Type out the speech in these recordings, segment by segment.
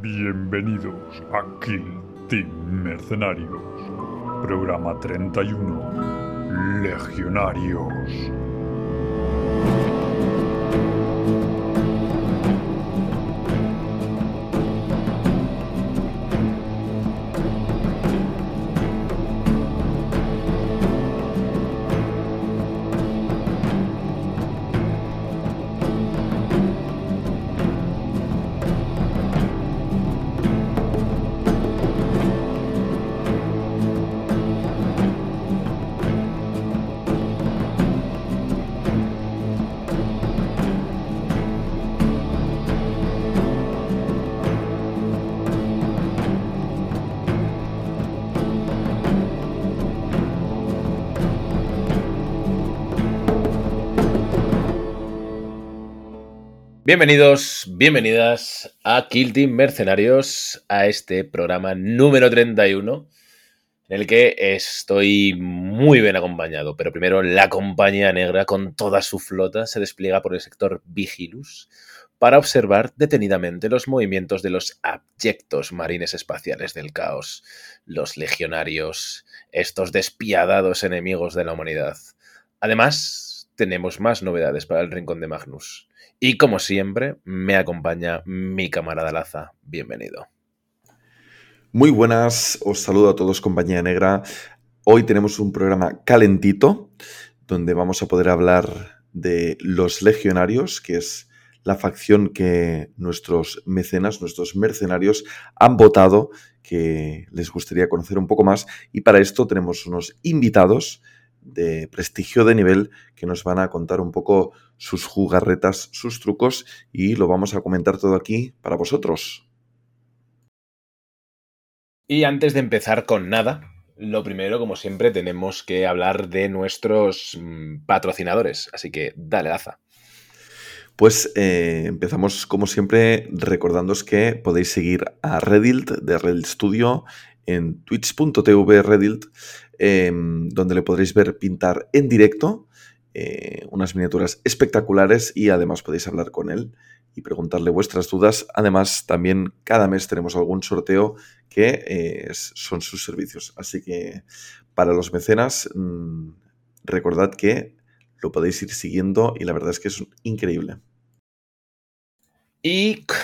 Bienvenidos a Team Mercenarios, programa 31, Legionarios. Bienvenidos, bienvenidas a Kill Team Mercenarios, a este programa número 31, en el que estoy muy bien acompañado. Pero primero, la compañía negra, con toda su flota, se despliega por el sector Vigilus para observar detenidamente los movimientos de los abyectos marines espaciales del caos, los legionarios, estos despiadados enemigos de la humanidad. Además, tenemos más novedades para el Rincón de Magnus. Y como siempre, me acompaña mi camarada Laza. Bienvenido. Muy buenas, os saludo a todos compañía negra. Hoy tenemos un programa calentito donde vamos a poder hablar de los legionarios, que es la facción que nuestros mecenas, nuestros mercenarios han votado, que les gustaría conocer un poco más. Y para esto tenemos unos invitados de prestigio de nivel que nos van a contar un poco sus jugarretas, sus trucos y lo vamos a comentar todo aquí para vosotros. Y antes de empezar con nada, lo primero, como siempre, tenemos que hablar de nuestros mm, patrocinadores. Así que dale, Laza. Pues eh, empezamos, como siempre, recordándoos que podéis seguir a Redilt de Redilt Studio en twitch.tv Redilt Em, donde le podréis ver pintar en directo eh, unas miniaturas espectaculares y además podéis hablar con él y preguntarle vuestras dudas. Además, también cada mes tenemos algún sorteo que eh, son sus servicios. Así que para los mecenas, mm, recordad que lo podéis ir siguiendo y la verdad es que es increíble. Y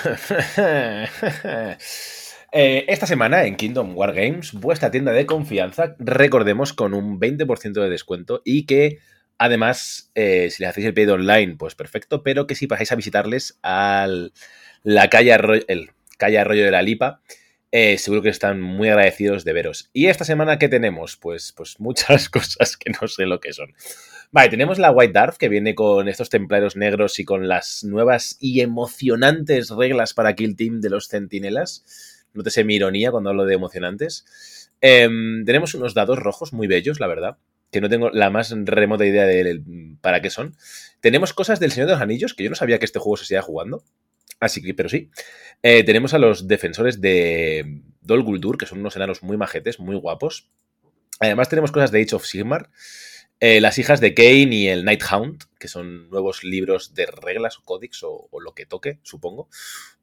Eh, esta semana en Kingdom War Games, vuestra tienda de confianza, recordemos con un 20% de descuento y que además, eh, si le hacéis el pedido online, pues perfecto, pero que si pasáis a visitarles a la calle Arroyo, el calle Arroyo de la Lipa, eh, seguro que están muy agradecidos de veros. ¿Y esta semana qué tenemos? Pues, pues muchas cosas que no sé lo que son. Vale, tenemos la White Dwarf que viene con estos templarios negros y con las nuevas y emocionantes reglas para Kill Team de los centinelas no te sé mi ironía cuando hablo de emocionantes. Em, tenemos unos dados rojos muy bellos, la verdad, que no tengo la más remota idea de para qué son. Tenemos cosas del Señor de los Anillos, que yo no sabía que este juego se seguía jugando. Así que, pero sí. Eh, tenemos a los defensores de Dol Guldur, que son unos enanos muy majetes, muy guapos. Además, tenemos cosas de Age of Sigmar. Eh, las hijas de Kane y el Nighthound, que son nuevos libros de reglas o códics o, lo que toque, supongo.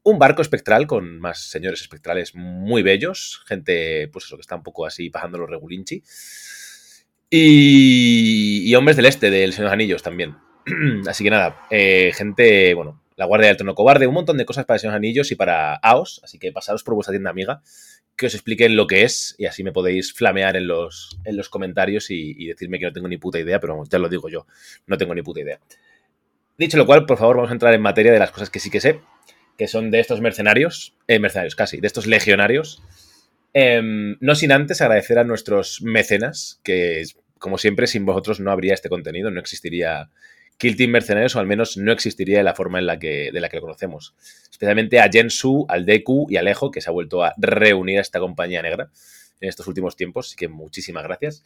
Un barco espectral con más señores espectrales muy bellos, gente, pues eso, que está un poco así pasando los regulinchi. Y, hombres del este, del Señor de los Anillos también. así que nada, eh, gente, bueno, la Guardia del Trono Cobarde, un montón de cosas para el Señor Anillos y para AOS, así que pasaros por vuestra tienda amiga que os expliquen lo que es y así me podéis flamear en los, en los comentarios y, decirme que no tengo ni puta idea, pero ya lo digo yo, no tengo ni puta idea. Dicho lo cual, por favor, vamos a entrar en materia de las cosas que sí que sé, que son de estos mercenarios, eh, mercenarios casi, de estos legionarios. Em, no sin antes agradecer a nuestros mecenas, que como siempre, sin vosotros no habría este contenido, no existiría Kill Team Mercenarios, o al menos no existiría de la forma en la que, de la que lo conocemos. Especialmente a Jensu, al Deku y Alejo, que se ha vuelto a reunir a esta compañía negra en estos últimos tiempos. Así que muchísimas gracias.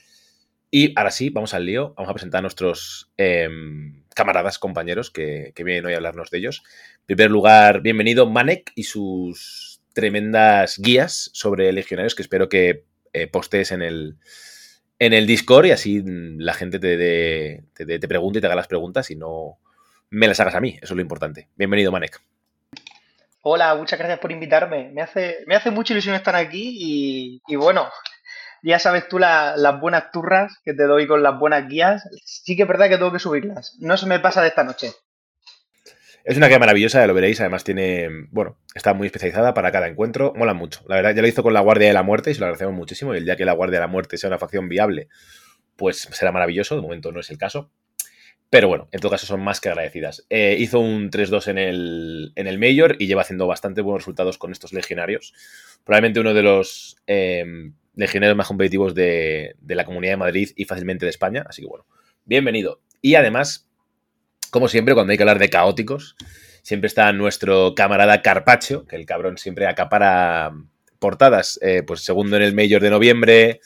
Y ahora sí, vamos al lío. Vamos a presentar a nuestros em, camaradas, compañeros, que, vienen hoy a hablarnos de ellos. En primer lugar, bienvenido Manek y sus tremendas guías sobre legionarios, que espero que eh, postees en el, en el Discord y así la gente te, te, pregunte y te haga las preguntas y no me las hagas a mí. Eso es lo importante. Bienvenido, Manek. Hola, muchas gracias por invitarme. Me hace, me hace mucha ilusión estar aquí y, y bueno, ya sabes tú la- las buenas turras que te doy con las buenas guías. Sí que es verdad que tengo que subirlas. No se me pasa de esta noche. Es una guía maravillosa, ya lo veréis. Además, tiene. Bueno, está muy especializada para cada encuentro. Mola mucho. La verdad, ya lo hizo con la Guardia de la Muerte y se lo agradecemos muchísimo. Y el día que la Guardia de la Muerte sea una facción viable, pues será maravilloso. De momento no es el caso. Pero bueno, en todo caso son más que agradecidas. Eh, hizo un 3-2 en el, en el Major y lleva haciendo bastante buenos resultados con estos legionarios. Probablemente uno de los eh, legionarios más competitivos de, de la Comunidad de Madrid y fácilmente de España. Así que bueno, bienvenido. Y además, como siempre, cuando hay que hablar de caóticos, siempre está nuestro camarada Carpacho, que el cabrón siempre acapara portadas. Eh, pues segundo en el Major de noviembre,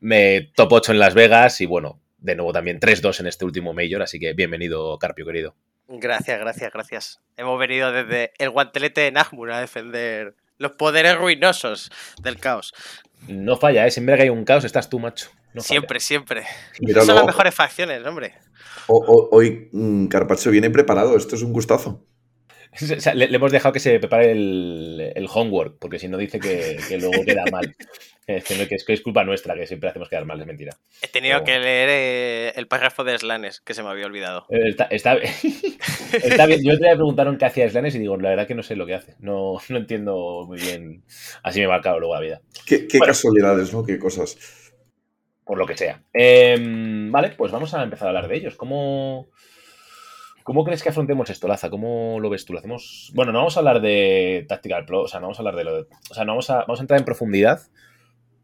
me top 8 en Las Vegas y bueno, de nuevo también 3-2 en este último Major, así que bienvenido, Carpio, querido. Gracias, gracias, gracias. Hemos venido desde el guantelete de Nahmur a defender los poderes ruinosos del caos. No falla, ¿eh? Siempre que hay un caos estás tú, macho. No siempre, siempre. Míralo. Son las mejores facciones, hombre. O- o- hoy mm, Carpaccio viene preparado, esto es un gustazo. O sea, le, le hemos dejado que se prepare el, el homework, porque si no dice que, que luego queda mal. Es que, no- que es que es culpa nuestra, que siempre hacemos quedar mal, es mentira. He tenido Pero que leer eh, el párrafo de Slanes, que se me había olvidado. Eh, Está, está, está bien. Yo me preguntaron qué hacía Slanes y digo, la verdad que no sé lo que hace. No, no entiendo muy bien. Así me ha marcado luego la vida. Qué, qué Bueno. casualidades, ¿no? Qué cosas. Por lo que sea. Em, vale, pues vamos a empezar a hablar de ellos. ¿Cómo, ¿Cómo crees que afrontemos esto, Laza? ¿Cómo lo ves tú? ¿Lo hacemos? Bueno, no vamos a hablar de Tactical Pro, o sea, no vamos a hablar de lo de- O sea, no vamos a, vamos a entrar en profundidad,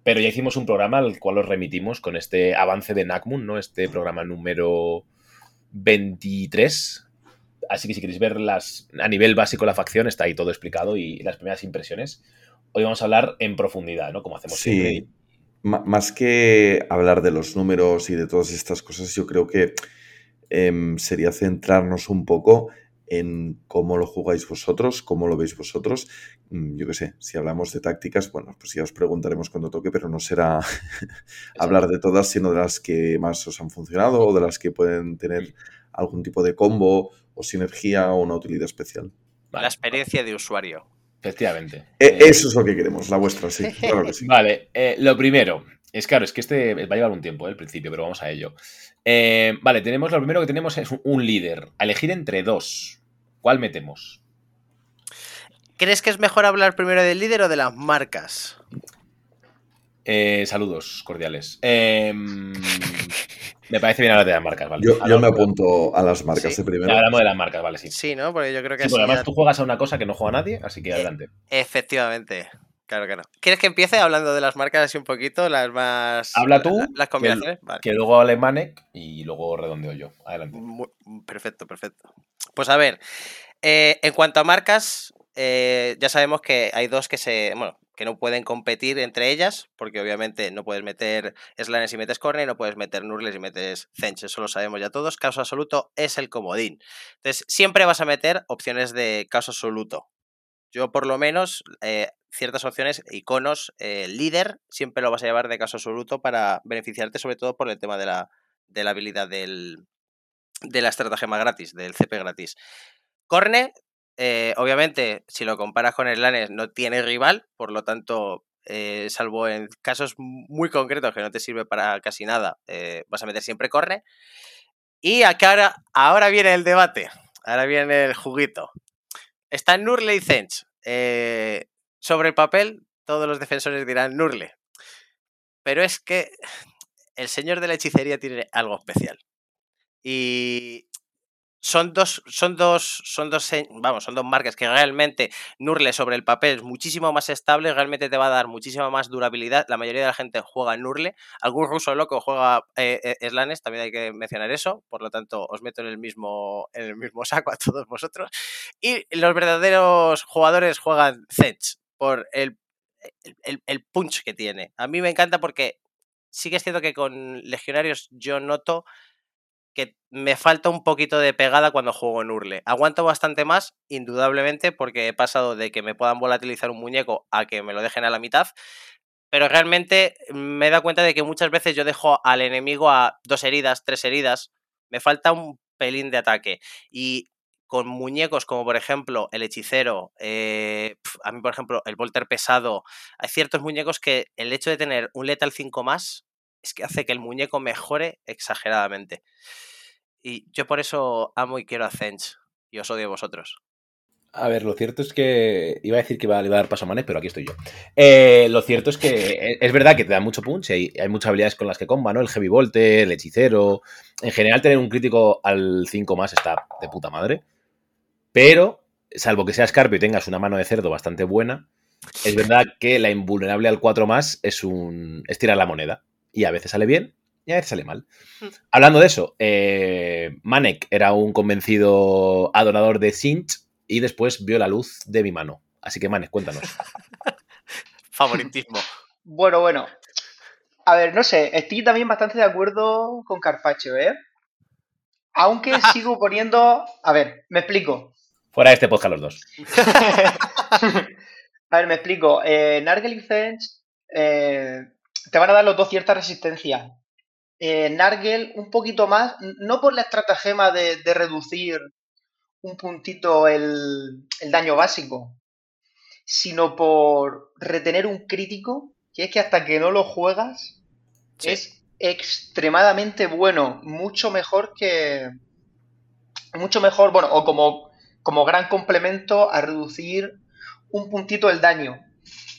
pero ya hicimos un programa al cual os remitimos con este avance de Nakmun, ¿no? Este programa número 23. Así que si queréis ver las, a nivel básico la facción, está ahí todo explicado y las primeras impresiones. Hoy vamos a hablar en profundidad, ¿no? Como hacemos siempre. Sí. Ma- Más que hablar de los números y de todas estas cosas, yo creo que em, sería centrarnos un poco en cómo lo jugáis vosotros, cómo lo veis vosotros. Mm, Yo qué sé, si hablamos de tácticas, bueno, pues ya os preguntaremos cuando toque, pero no será hablar de todas, sino de las que más os han funcionado o de las que pueden tener algún tipo de combo o sinergia o una utilidad especial. La experiencia de usuario. Efectivamente. E- Eh, Eso es lo que queremos, la vuestra, sí, claro que sí. Vale, eh, lo primero. Es claro, es que este va a llevar un tiempo, eh, el principio, pero vamos a ello. Eh, vale, tenemos lo primero que tenemos es un, líder. A elegir entre dos. ¿Cuál metemos? ¿Crees que es mejor hablar primero del líder o de las marcas? Eh, saludos cordiales. Eh, me parece bien hablar de las marcas, ¿vale? Yo, yo me apunto a las marcas Sí. de primero. Hablamos de las marcas, vale, sí. Sí, Sí, ¿no? Porque yo creo que así porque además ya- tú juegas a una cosa que no juega nadie, así que adelante. Efectivamente. Claro que no. ¿Quieres que empiece hablando de las marcas así un poquito? Las más. Habla tú, la- Las combinaciones. Vale. Que luego hable Manek y luego redondeo yo. Adelante. Perfecto, perfecto. Pues a ver, eh, en cuanto a marcas, eh, ya sabemos que hay dos que se. Bueno, que no pueden competir entre ellas, porque obviamente no puedes meter Slanes y metes Corner, no puedes meter Nurles y metes Zench, eso lo sabemos ya todos. Caso absoluto es el comodín. Entonces, siempre vas a meter opciones de caso absoluto. Yo, por lo menos, eh, ciertas opciones, iconos, eh, líder, siempre lo vas a llevar de caso absoluto para beneficiarte, sobre todo por el tema de la, de la habilidad del, de la estratagema gratis, del CP gratis. Corne, eh, obviamente, si lo comparas con Slanes, no tiene rival, por lo tanto, eh, salvo en casos muy concretos que no te sirve para casi nada, eh, vas a meter siempre Corne. Y acá ahora, ahora viene el debate, ahora viene el juguito. Está Nurle y Zench. Sobre el papel, todos los defensores dirán Nurle. Pero es que el señor de la hechicería tiene algo especial. Y son dos, son dos, son dos, vamos, son dos marcas que realmente Nurle sobre el papel es muchísimo más estable, realmente te va a dar muchísima más durabilidad. La mayoría de la gente juega Nurle, algún ruso loco juega eh, eh, Slanes, también hay que mencionar eso, por lo tanto os meto en el mismo, en el mismo saco a todos vosotros. Y los verdaderos jugadores juegan Zench por el, el- el punch que tiene. A mí me encanta porque sí que es cierto que con legionarios yo noto que me falta un poquito de pegada cuando juego en Urle. Aguanto bastante más, indudablemente, porque he pasado de que me puedan volatilizar un muñeco a que me lo dejen a la mitad. Pero realmente me he dado cuenta de que muchas veces yo dejo al enemigo a dos heridas, tres heridas. Me falta un pelín de ataque. Y con muñecos como por ejemplo el hechicero, eh, a mí por ejemplo el Volter pesado, hay ciertos muñecos que el hecho de tener un letal 5 más es que hace que el muñeco mejore exageradamente. Y yo por eso amo y quiero a Zench y os odio a vosotros. A ver, lo cierto es que iba a decir que iba, a dar paso a Manes, pero aquí estoy yo. Eh, lo cierto es que e, es verdad que te da mucho punch y hay, muchas habilidades con las que comba, ¿no? El Heavy Volter, el Hechicero. En general, tener un crítico al 5 más está de puta madre. Pero, salvo que seas Scarpio y tengas una mano de cerdo bastante buena, es verdad que la invulnerable al 4 más es un. es tirar la moneda. Y a veces sale bien y a veces sale mal. Hmm. Hablando de eso, eh, Manek era un convencido adorador de Sinch y después vio la luz de mi mano. Así que, Manes, cuéntanos. Favoritismo. bueno, bueno. A ver, no sé, estoy también bastante de acuerdo con Carpacho, ¿eh? Aunque sigo poniendo. A ver, me explico. Fuera de este podcast los dos. a ver, me explico. Eh, Nargel y Fence eh, te van a dar los dos cierta resistencia. Eh, Nargel un poquito más, no por la estratagema de reducir un puntito el, daño básico, sino por retener un crítico, que es que hasta que no lo juegas es extremadamente bueno, mucho mejor que... Mucho mejor, bueno, o como, como gran complemento a reducir un puntito el daño.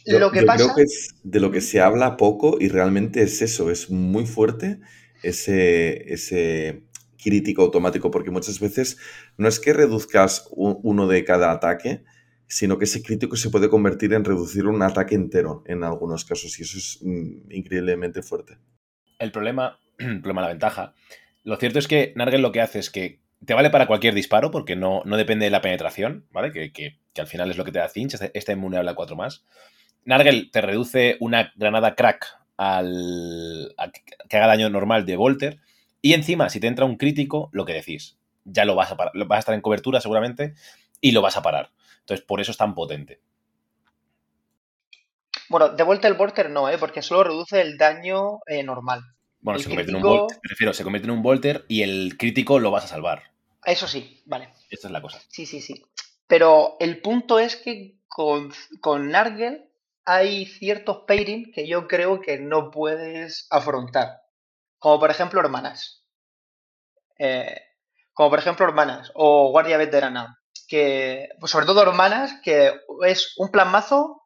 Lo que pasa... creo que es de lo que se habla poco y realmente es eso, es muy fuerte ese, ese crítico automático, porque muchas veces no es que reduzcas uno de cada ataque, sino que ese crítico se puede convertir en reducir un ataque entero en algunos casos, y eso es mm, increíblemente fuerte. El problema, el problema, la ventaja, lo cierto es que Nargel lo que hace es que te vale para cualquier disparo, porque no, no depende de la penetración, ¿vale? Que, que, al final es lo que te da Cinch, está inmuneable a 4 más. Nargel te reduce una granada crack al, que haga daño normal de Volter, y encima, si te entra un crítico, lo que decís, ya lo vas a parar, vas a estar en cobertura seguramente y lo vas a parar. Entonces, por eso es tan potente. Bueno, de vuelta el Volter no, ¿eh? porque solo reduce el daño eh, normal. Bueno, se convierte en un Volter, prefiero, se convierte en un Volter y el crítico lo vas a salvar. Eso sí, vale. Esta es la cosa. Sí, sí, sí. Pero el punto es que con, con Nargel hay ciertos pairing que yo creo que no puedes afrontar. Como por ejemplo hermanas. Eh, como por ejemplo hermanas o guardia veterana. Que, pues sobre todo hermanas, que es un plasmazo,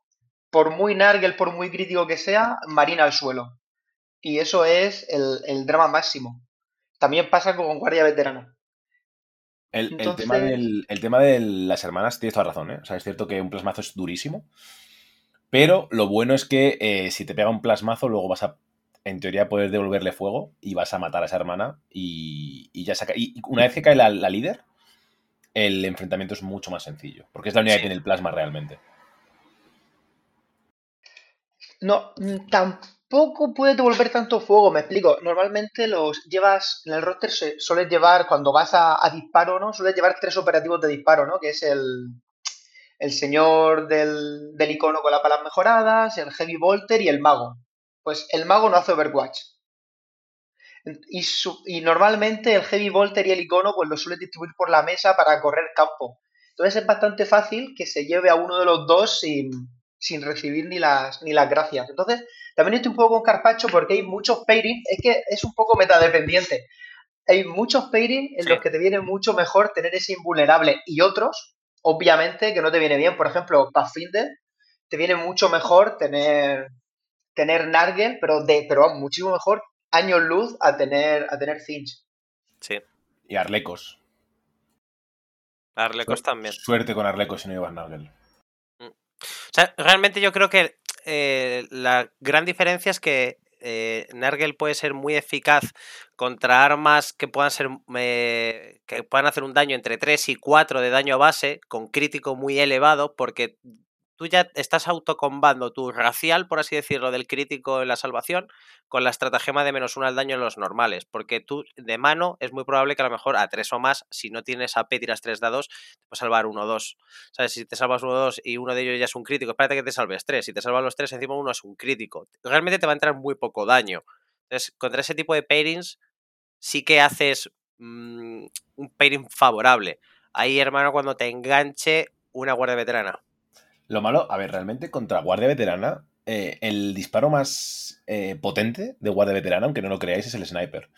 por muy nargel, por muy crítico que sea, marina al suelo. Y eso es el, drama máximo. También pasa con guardia veterana. El, tema del, el, tema de las hermanas tienes toda la razón, ¿eh? O sea, es cierto que un plasmazo es durísimo. Pero lo bueno es que eh, si te pega un plasmazo, luego vas a en teoría poder devolverle fuego y vas a matar a esa hermana y, ya saca. Y una vez que cae la, líder, el enfrentamiento es mucho más sencillo, porque es la única que tiene el plasma realmente. No, tampoco puede devolver tanto fuego, me explico. Normalmente los llevas, en el roster sueles llevar, cuando vas a, disparo, ¿no? Sueles llevar tres operativos de disparo, ¿no? Que es el, el señor del, del icono con las palas mejoradas, el heavy volter y el mago pues el mago no hace Overwatch. Y, normalmente el Heavy Volter y el icono pues lo suele distribuir por la mesa para correr campo. Entonces es bastante fácil que se lleve a uno de los dos sin, recibir ni las, ni las gracias. Entonces, también estoy un poco con Carpacho porque hay muchos pairings, es que es un poco metadependiente. Hay muchos pairings en los que te viene mucho mejor tener ese invulnerable y otros, obviamente, que no te viene bien. Por ejemplo, Pathfinder, te viene mucho mejor tener tener Nargel, pero de, pero muchísimo mejor años luz a tener, a tener Finch. Sí. Y Arlecos. Arlecos también. Suerte con Arlecos si no llevas Nargel. Mm. O sea, realmente yo creo que eh, la gran diferencia es que eh, Nargel puede ser muy eficaz contra armas que puedan ser eh, que puedan hacer un daño entre 3 y 4 de daño base con crítico muy elevado porque tú ya estás autocombando tu racial, por así decirlo, del crítico en la salvación con la estratagema de menos uno al daño en los normales, porque tú de mano es muy probable que a lo mejor a tres o más, si no tienes AP tiras tres dados, te puedes salvar uno o dos. ¿Sabes? Si te salvas uno o dos y uno de ellos ya es un crítico, espérate que te salves tres. Si te salvas los tres, encima uno es un crítico. Realmente te va a entrar muy poco daño. Entonces, contra ese tipo de pairings sí que haces mm, un pairing favorable. ahí, hermano, cuando te enganche una guardia veterana. Lo malo, a ver, realmente contra guardia veterana, eh, el disparo más eh, potente de guardia veterana, aunque no lo creáis, es el sniper.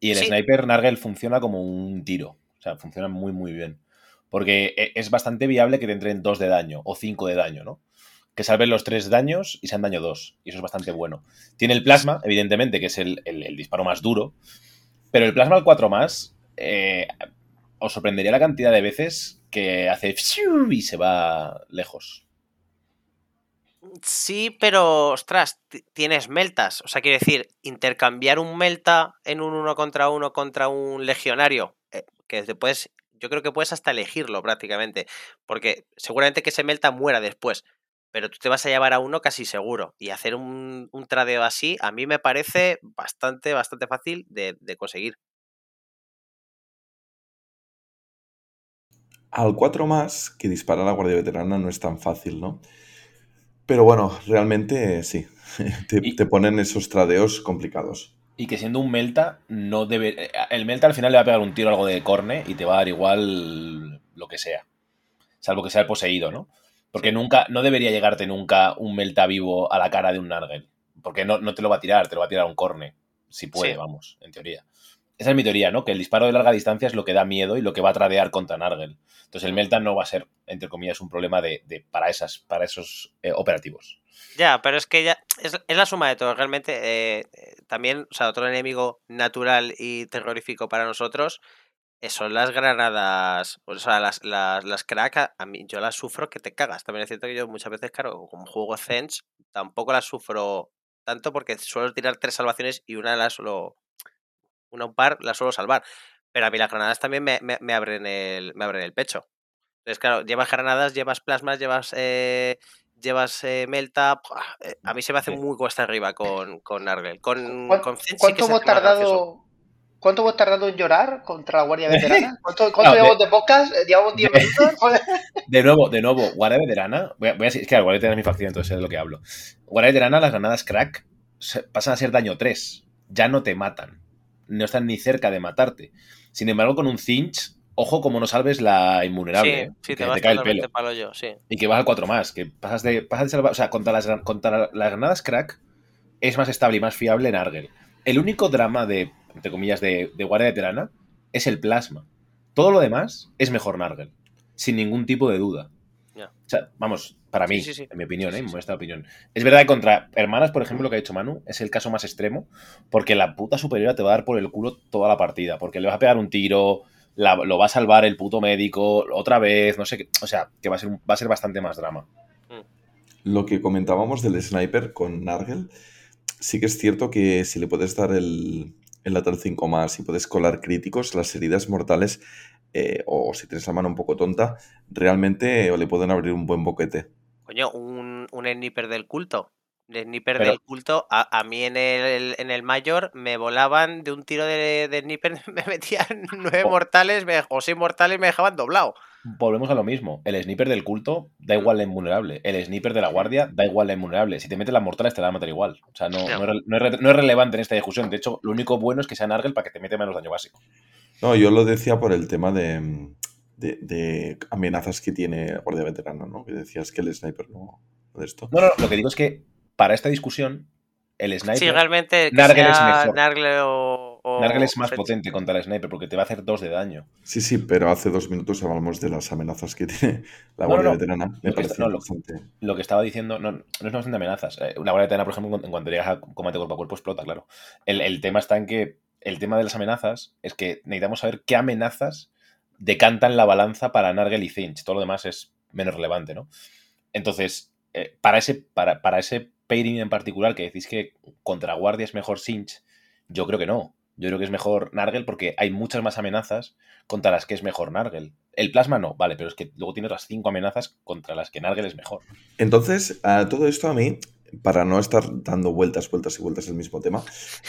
Y el Sí. sniper Nargel funciona como un tiro. O sea, funciona muy, muy bien. Porque e- es bastante viable que te entren 2 de daño o 5 de daño, ¿no? Que salven los 3 daños y sean daño 2. Y eso es bastante bueno. Tiene el plasma, evidentemente, que es el, el- el disparo más duro. Pero el plasma al 4 más, eh, os sorprendería la cantidad de veces que hace y se va lejos. Sí, pero, ostras, ti- tienes meltas. O sea, quiero decir, intercambiar un melta en un uno contra uno contra un legionario, eh, que después, yo creo que puedes hasta elegirlo prácticamente, porque seguramente que ese melta muera después, pero tú te vas a llevar a uno casi seguro. Y hacer un, un tradeo así, a mí me parece bastante, bastante fácil de, de conseguir. Al 4 más, que disparar a la guardia veterana no es tan fácil, ¿no? Pero bueno, realmente sí. Te, Y- te ponen esos tradeos complicados. Y que siendo un Melta, no debe. El Melta al final le va a pegar un tiro algo de corne y te va a dar igual lo que sea. Salvo que sea el poseído, ¿no? Porque nunca, no debería llegarte nunca un Melta vivo a la cara de un Nargel. Porque no, no te lo va a tirar, te lo va a tirar un corne. Si puede, Sí. vamos, en teoría. Esa es mi teoría, ¿no? Que el disparo de larga distancia es lo que da miedo y lo que va a tradear contra Nargel. Entonces el Melta no va a ser, entre comillas, un problema de, de- para, esas, para esos eh, operativos. Ya, pero es que ya es, es la suma de todo. Realmente, eh, eh, también, o sea, otro enemigo natural y terrorífico para nosotros son las granadas, o sea, las, las, las crack, a, mí yo las sufro que te cagas. También es cierto que yo muchas veces, claro, como juego Zens, tampoco las sufro tanto porque suelo tirar tres salvaciones y una la suelo, una un par la suelo salvar. Pero a mí las granadas también me, me- me abren, el, me abren el pecho. Entonces, claro, llevas granadas, llevas plasmas, llevas eh, llevas eh, Melta. Eh, A mí se me hace Sí. muy cuesta arriba con, con Nargel. Con, ¿Cuán- con sí ¿Cuánto se hemos tardado? ¿Cuánto hemos tardado en llorar contra la Guardia Veterana? ¿Cuánto, cuánto No, de- llevamos de podcast? Eh, ¿Llevamos 10 minutos? De nuevo, de nuevo, Guardia Veterana. Voy a, voy a decir, es que la Guardia Veterana es mi facción, entonces sé de lo que hablo. Guardia Veterana, las granadas crack pasan a ser daño 3. Ya no te matan. No están ni cerca de matarte. Sin embargo, con un cinch, ojo como no salves la invulnerable. Sí, sí, que te vas te cae el pelo. palo yo, sí. Y que vas al 4 más. Que pasas de, pasas de salvar. O sea, contra las, contra las granadas crack es más estable y más fiable en Argel. El único drama de, entre comillas, de, de Guardia Veterana es el plasma. Todo lo demás es mejor Nargel. Sin ningún tipo de duda. O sea, vamos, para mí, sí, sí. en mi opinión, Sí, ¿eh? sí, en opinión. Es verdad que contra hermanas, por ejemplo, lo que ha dicho Manu, es el caso más extremo, porque la puta superiora te va a dar por el culo toda la partida, porque le vas a pegar un tiro, la- lo va a salvar el puto médico, otra vez, no sé qué. O sea, que va a ser, un- va a ser bastante más drama. Lo que comentábamos del sniper con Nargel, sí que es cierto que si le puedes dar el, el lateral 5 más y puedes colar críticos, las heridas mortales, eh, o si tienes la mano un poco tonta, realmente le pueden abrir un buen boquete. Coño, un, un sniper del culto. El sniper Pero- del culto, a, a mí en el, en el mayor me volaban de un tiro de, de sniper, me metían nueve Oh. mortales me- o seis mortales y me dejaban doblado. Volvemos a lo mismo. El sniper del culto da Mm. igual la invulnerable. El sniper de la guardia da igual la invulnerable. Si te meten las mortales te la van a matar igual. O sea, no, no es, no es relevante en esta discusión. De hecho, lo único bueno es que sea Nargel para que te mete menos daño básico. No, yo lo decía por el tema de, de- de amenazas que tiene Guardia Veterana, ¿no? Que decías que el sniper no, no de esto. No, no, lo que digo es que para esta discusión, el sniper, Sí, realmente que Nargel es mejor. Nargel o, o- Nargel es más potente contra el sniper porque te va a hacer dos de daño. Sí, sí, pero hace dos minutos hablamos de las amenazas que tiene la Guardia no, no. Veterana. Me Lo que está- parece no, lo- bastante. Lo que estaba diciendo no, no es una cuestión de amenazas. Eh, Una guardia veterana, por ejemplo, en cuanto llegas a combate cuerpo a cuerpo, explota, claro. El, el tema está en que el tema de las amenazas es que necesitamos saber qué amenazas decantan la balanza para Nargel y Finch. Todo lo demás es menos relevante, ¿no? Entonces, eh, para, ese, para, para ese pairing en particular que decís que contra guardia es mejor Sinch, yo creo que no. Yo creo que es mejor Nargel porque hay muchas más amenazas contra las que es mejor Nargel. El plasma no, vale, pero es que luego tiene otras cinco amenazas contra las que Nargel es mejor. Entonces, a todo esto a mí, para no estar dando vueltas, vueltas y vueltas el mismo tema,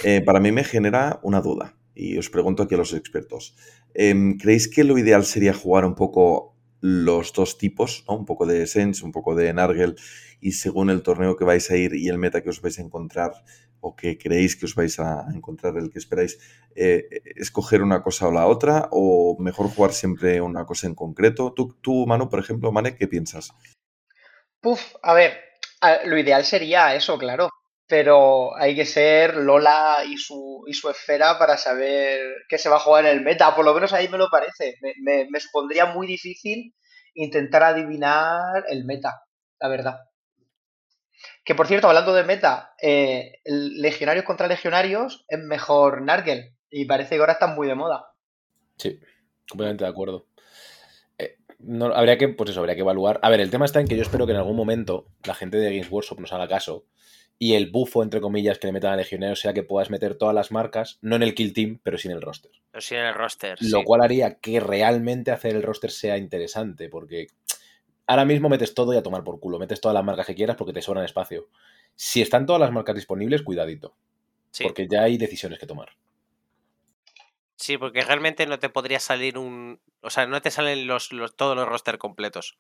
eh, para mí me genera una duda. Y os pregunto aquí a los expertos. Em, ¿Creéis que lo ideal sería jugar un poco los dos tipos. Un poco de Sense, un poco de Nargel, y según el torneo que vais a ir y el meta que os vais a encontrar, o que creéis que os vais a encontrar, el que esperáis, eh, escoger una cosa o la otra, o mejor jugar siempre una cosa en concreto. Tú, tú Manu, por ejemplo, Mane, ¿qué piensas? Puf, a ver, lo ideal sería eso, claro, pero hay que ser Lola y su, y su esfera para saber qué se va a jugar en el meta, por lo menos ahí me lo parece. Me, me, supondría muy difícil intentar adivinar el meta, la verdad. Que por cierto, hablando de meta, eh, legionarios contra legionarios es mejor Nargel, y parece que ahora están muy de moda. Sí, completamente de acuerdo. No, habría que, pues eso, habría que evaluar. A ver, el tema está en que yo espero que en algún momento la gente de Games Workshop nos haga caso y el bufo, entre comillas, que le metan a legionarios sea que puedas meter todas las marcas, no en el kill team, pero sí en el roster. Pero sí en el roster. Lo sí. cual haría que realmente hacer el roster sea interesante, porque ahora mismo metes todo y a tomar por culo, metes todas las marcas que quieras porque te sobran espacio. Si están todas las marcas disponibles, cuidadito, Sí. porque ya hay decisiones que tomar. Sí, porque realmente no te podría salir un. O sea, no te salen los, todos los roster completos.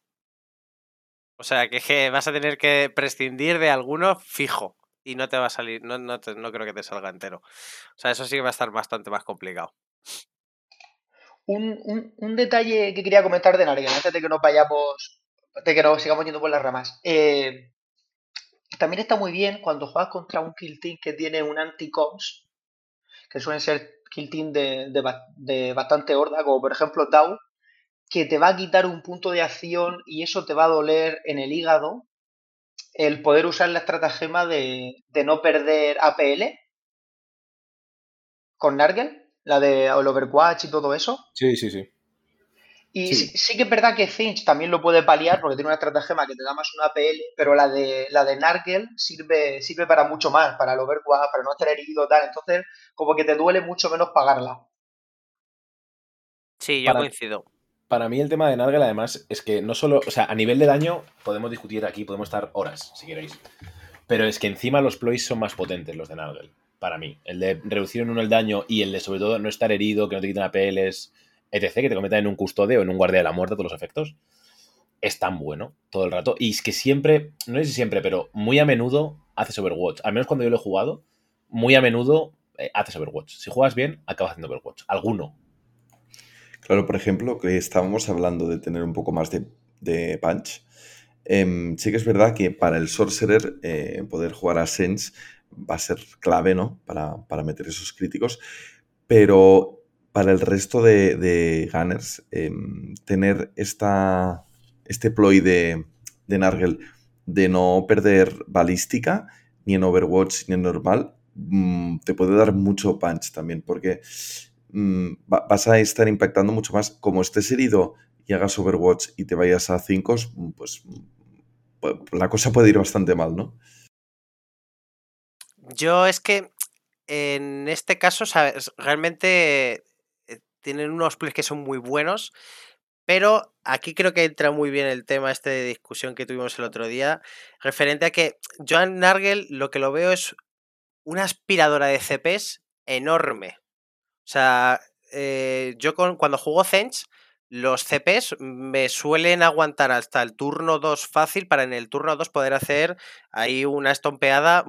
O sea, que, vas a tener que prescindir de alguno fijo. Y no te va a salir. No, no, no creo que te salga entero. O sea, eso sí que va a estar bastante más complicado. Un, un- un detalle que quería comentar de Nargel, antes de que nos vayamos, de que nos sigamos yendo por las ramas. Eh, también está muy bien cuando juegas contra un kill team que tiene un anti-coms, que suelen ser kill team de, de de bastante horda, como por ejemplo Tau, que te va a quitar un punto de acción y eso te va a doler en el hígado el poder usar la estratagema de, de no perder APL con Nargel, la de el Overwatch y todo eso. Sí, sí, sí. Y Sí. sí, sí que es verdad que Finch también lo puede paliar porque tiene una estratagema que te da más una APL, pero la de la de Nargel sirve, sirve para mucho más, para el Overwatch, para no estar herido tal. Entonces, como que te duele mucho menos pagarla. Sí, yo Para- coincido. Para mí el tema de Nargel además es que no solo, o sea, a nivel de daño podemos discutir aquí, podemos estar horas, si queréis. Pero es que encima los ploys son más potentes los de Nargel, para mí. El de reducir en uno el daño y el de sobre todo no estar herido, que no te quiten APLs, etc., que te cometan en un custodio o en un guardia de la muerte todos los efectos, es tan bueno todo el rato. Y es que siempre, no sé si siempre, pero muy a menudo haces Overwatch. Al menos cuando yo lo he jugado, muy a menudo eh, haces Overwatch. Si juegas bien, acabas haciendo Overwatch. Alguno. Claro, por ejemplo, que estábamos hablando de tener un poco más de, de punch. em, sí que es verdad que para el Sorcerer eh, poder jugar a Sense va a ser clave, ¿no? Para, para meter esos críticos. Pero para el resto de, de Gunners, em, tener esta, este ploy de, de Nargel de no perder balística, ni en Overwatch ni en normal, mm, te puede dar mucho punch también, porque mm, va- vas a estar impactando mucho más. Como estés herido y hagas Overwatch y te vayas a 5, pues mm, pu- la cosa puede ir bastante mal, ¿no? Yo es que en este caso, ¿sabes? realmente tienen unos plays que son muy buenos, pero aquí creo que entra muy bien el tema este de discusión que tuvimos el otro día, referente a que Joan Nargel lo que lo veo es una aspiradora de CPs enorme. O sea, eh, yo cuando juego Zench, los CPs me suelen aguantar hasta el turno 2 fácil para en el turno 2 poder hacer ahí una estompeada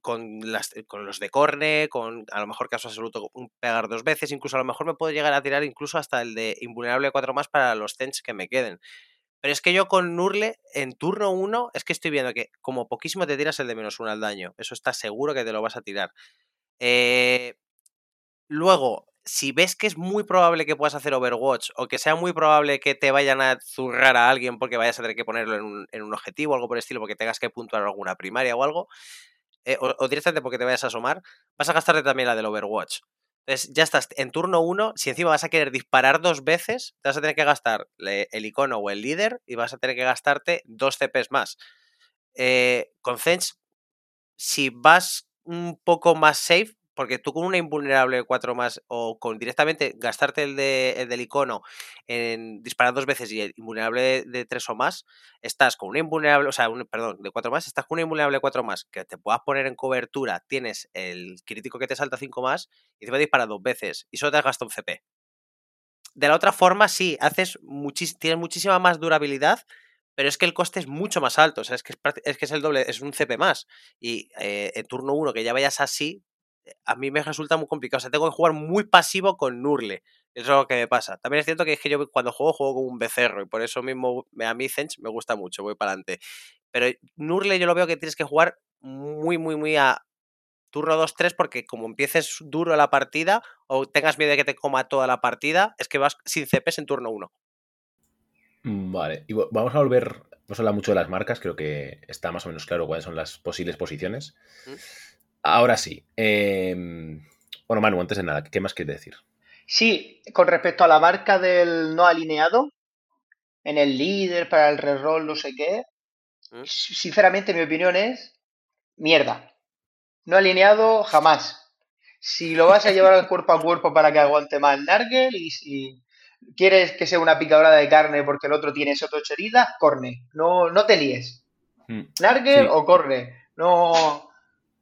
con, las, con los de corne, con a lo mejor caso absoluto pegar dos veces, incluso a lo mejor me puedo llegar a tirar incluso hasta el de invulnerable 4 más para los Zench que me queden. Pero es que yo con Nurle, en turno 1, es que estoy viendo que como poquísimo te tiras el de menos 1 al daño. Eso está seguro que te lo vas a tirar. Eh, Luego, si ves que es muy probable que puedas hacer Overwatch o que sea muy probable que te vayan a zurrar a alguien porque vayas a tener que ponerlo en un, en un objetivo o algo por el estilo, porque tengas que puntuar alguna primaria o algo, eh, o, o directamente porque te vayas a asomar, vas a gastarte también la del Overwatch. Entonces, ya estás en turno 1. Si encima vas a querer disparar dos veces, te vas a tener que gastar el icono o el líder y vas a tener que gastarte dos CPs más. Eh, con Zench, si vas un poco más safe, porque tú con una invulnerable 4 más o con directamente gastarte el, de, el del icono en disparar dos veces y el invulnerable de 3 o más, estás con una invulnerable, o sea, perdón, de 4 más, estás con una invulnerable 4 más que te puedas poner en cobertura, tienes el crítico que te salta 5 más y te va a disparar dos veces y solo te has gastado un CP. de la otra forma, sí, haces muchis- tienes muchísima más durabilidad, pero es que el coste es mucho más alto. O sea, es que es, es que es el doble, es un CP más. Y eh, en turno 1 que ya vayas así, a mí me resulta muy complicado. O sea, tengo que jugar muy pasivo con Nurle. Eso es lo que me pasa. También es cierto que es que yo cuando juego, juego como un becerro. Y por eso mismo a mí Zench me gusta mucho, voy para adelante. Pero Nurle yo lo veo que tienes que jugar muy, muy, muy a turno 2-3 porque como empieces duro la partida o tengas miedo de que te coma toda la partida, es que vas sin CPs en turno 1. Mm, Vale, y vamos a volver, hemos hablado mucho de las marcas, creo que está más o menos claro cuáles son las posibles posiciones. Mm. Ahora sí, em, bueno Manu, antes de nada, ¿qué más quieres decir? Sí, con respecto a la marca del no alineado, en el líder, para el reroll, no sé qué, ¿Mm? sinceramente mi opinión es mierda. No alineado jamás. Si lo vas a llevar al cuerpo a cuerpo para que aguante más Nargel y si quieres que sea una picadora de carne porque el otro tiene esas ocho heridas, corne. No, no te líes. Mm, Nargel Sí. o corne. No,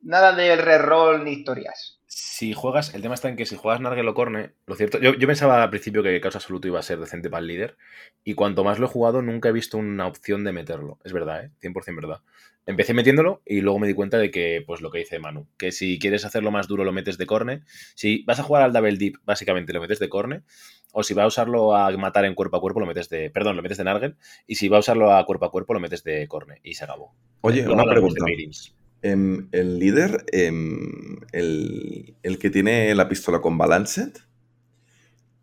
nada de reroll ni historias. Si juegas, el tema está en que si juegas Nargel o Corne, lo cierto, yo, yo pensaba al principio que Caos Absoluto iba a ser decente para el líder, y cuanto más lo he jugado, nunca he visto una opción de meterlo. Es verdad, ¿eh? 100% verdad. Empecé metiéndolo y luego me di cuenta de que, pues lo que dice Manu, que si quieres hacerlo más duro lo metes de Corne, si vas a jugar al Double Deep, básicamente lo metes de Corne, o si va a usarlo a matar en cuerpo a cuerpo, lo metes de, perdón, lo metes de Nargel, y si va a usarlo a cuerpo a cuerpo, lo metes de Corne, y se acabó. Oye, Luego una pregunta. Em, el líder, em, el, el que tiene la pistola con Balanced,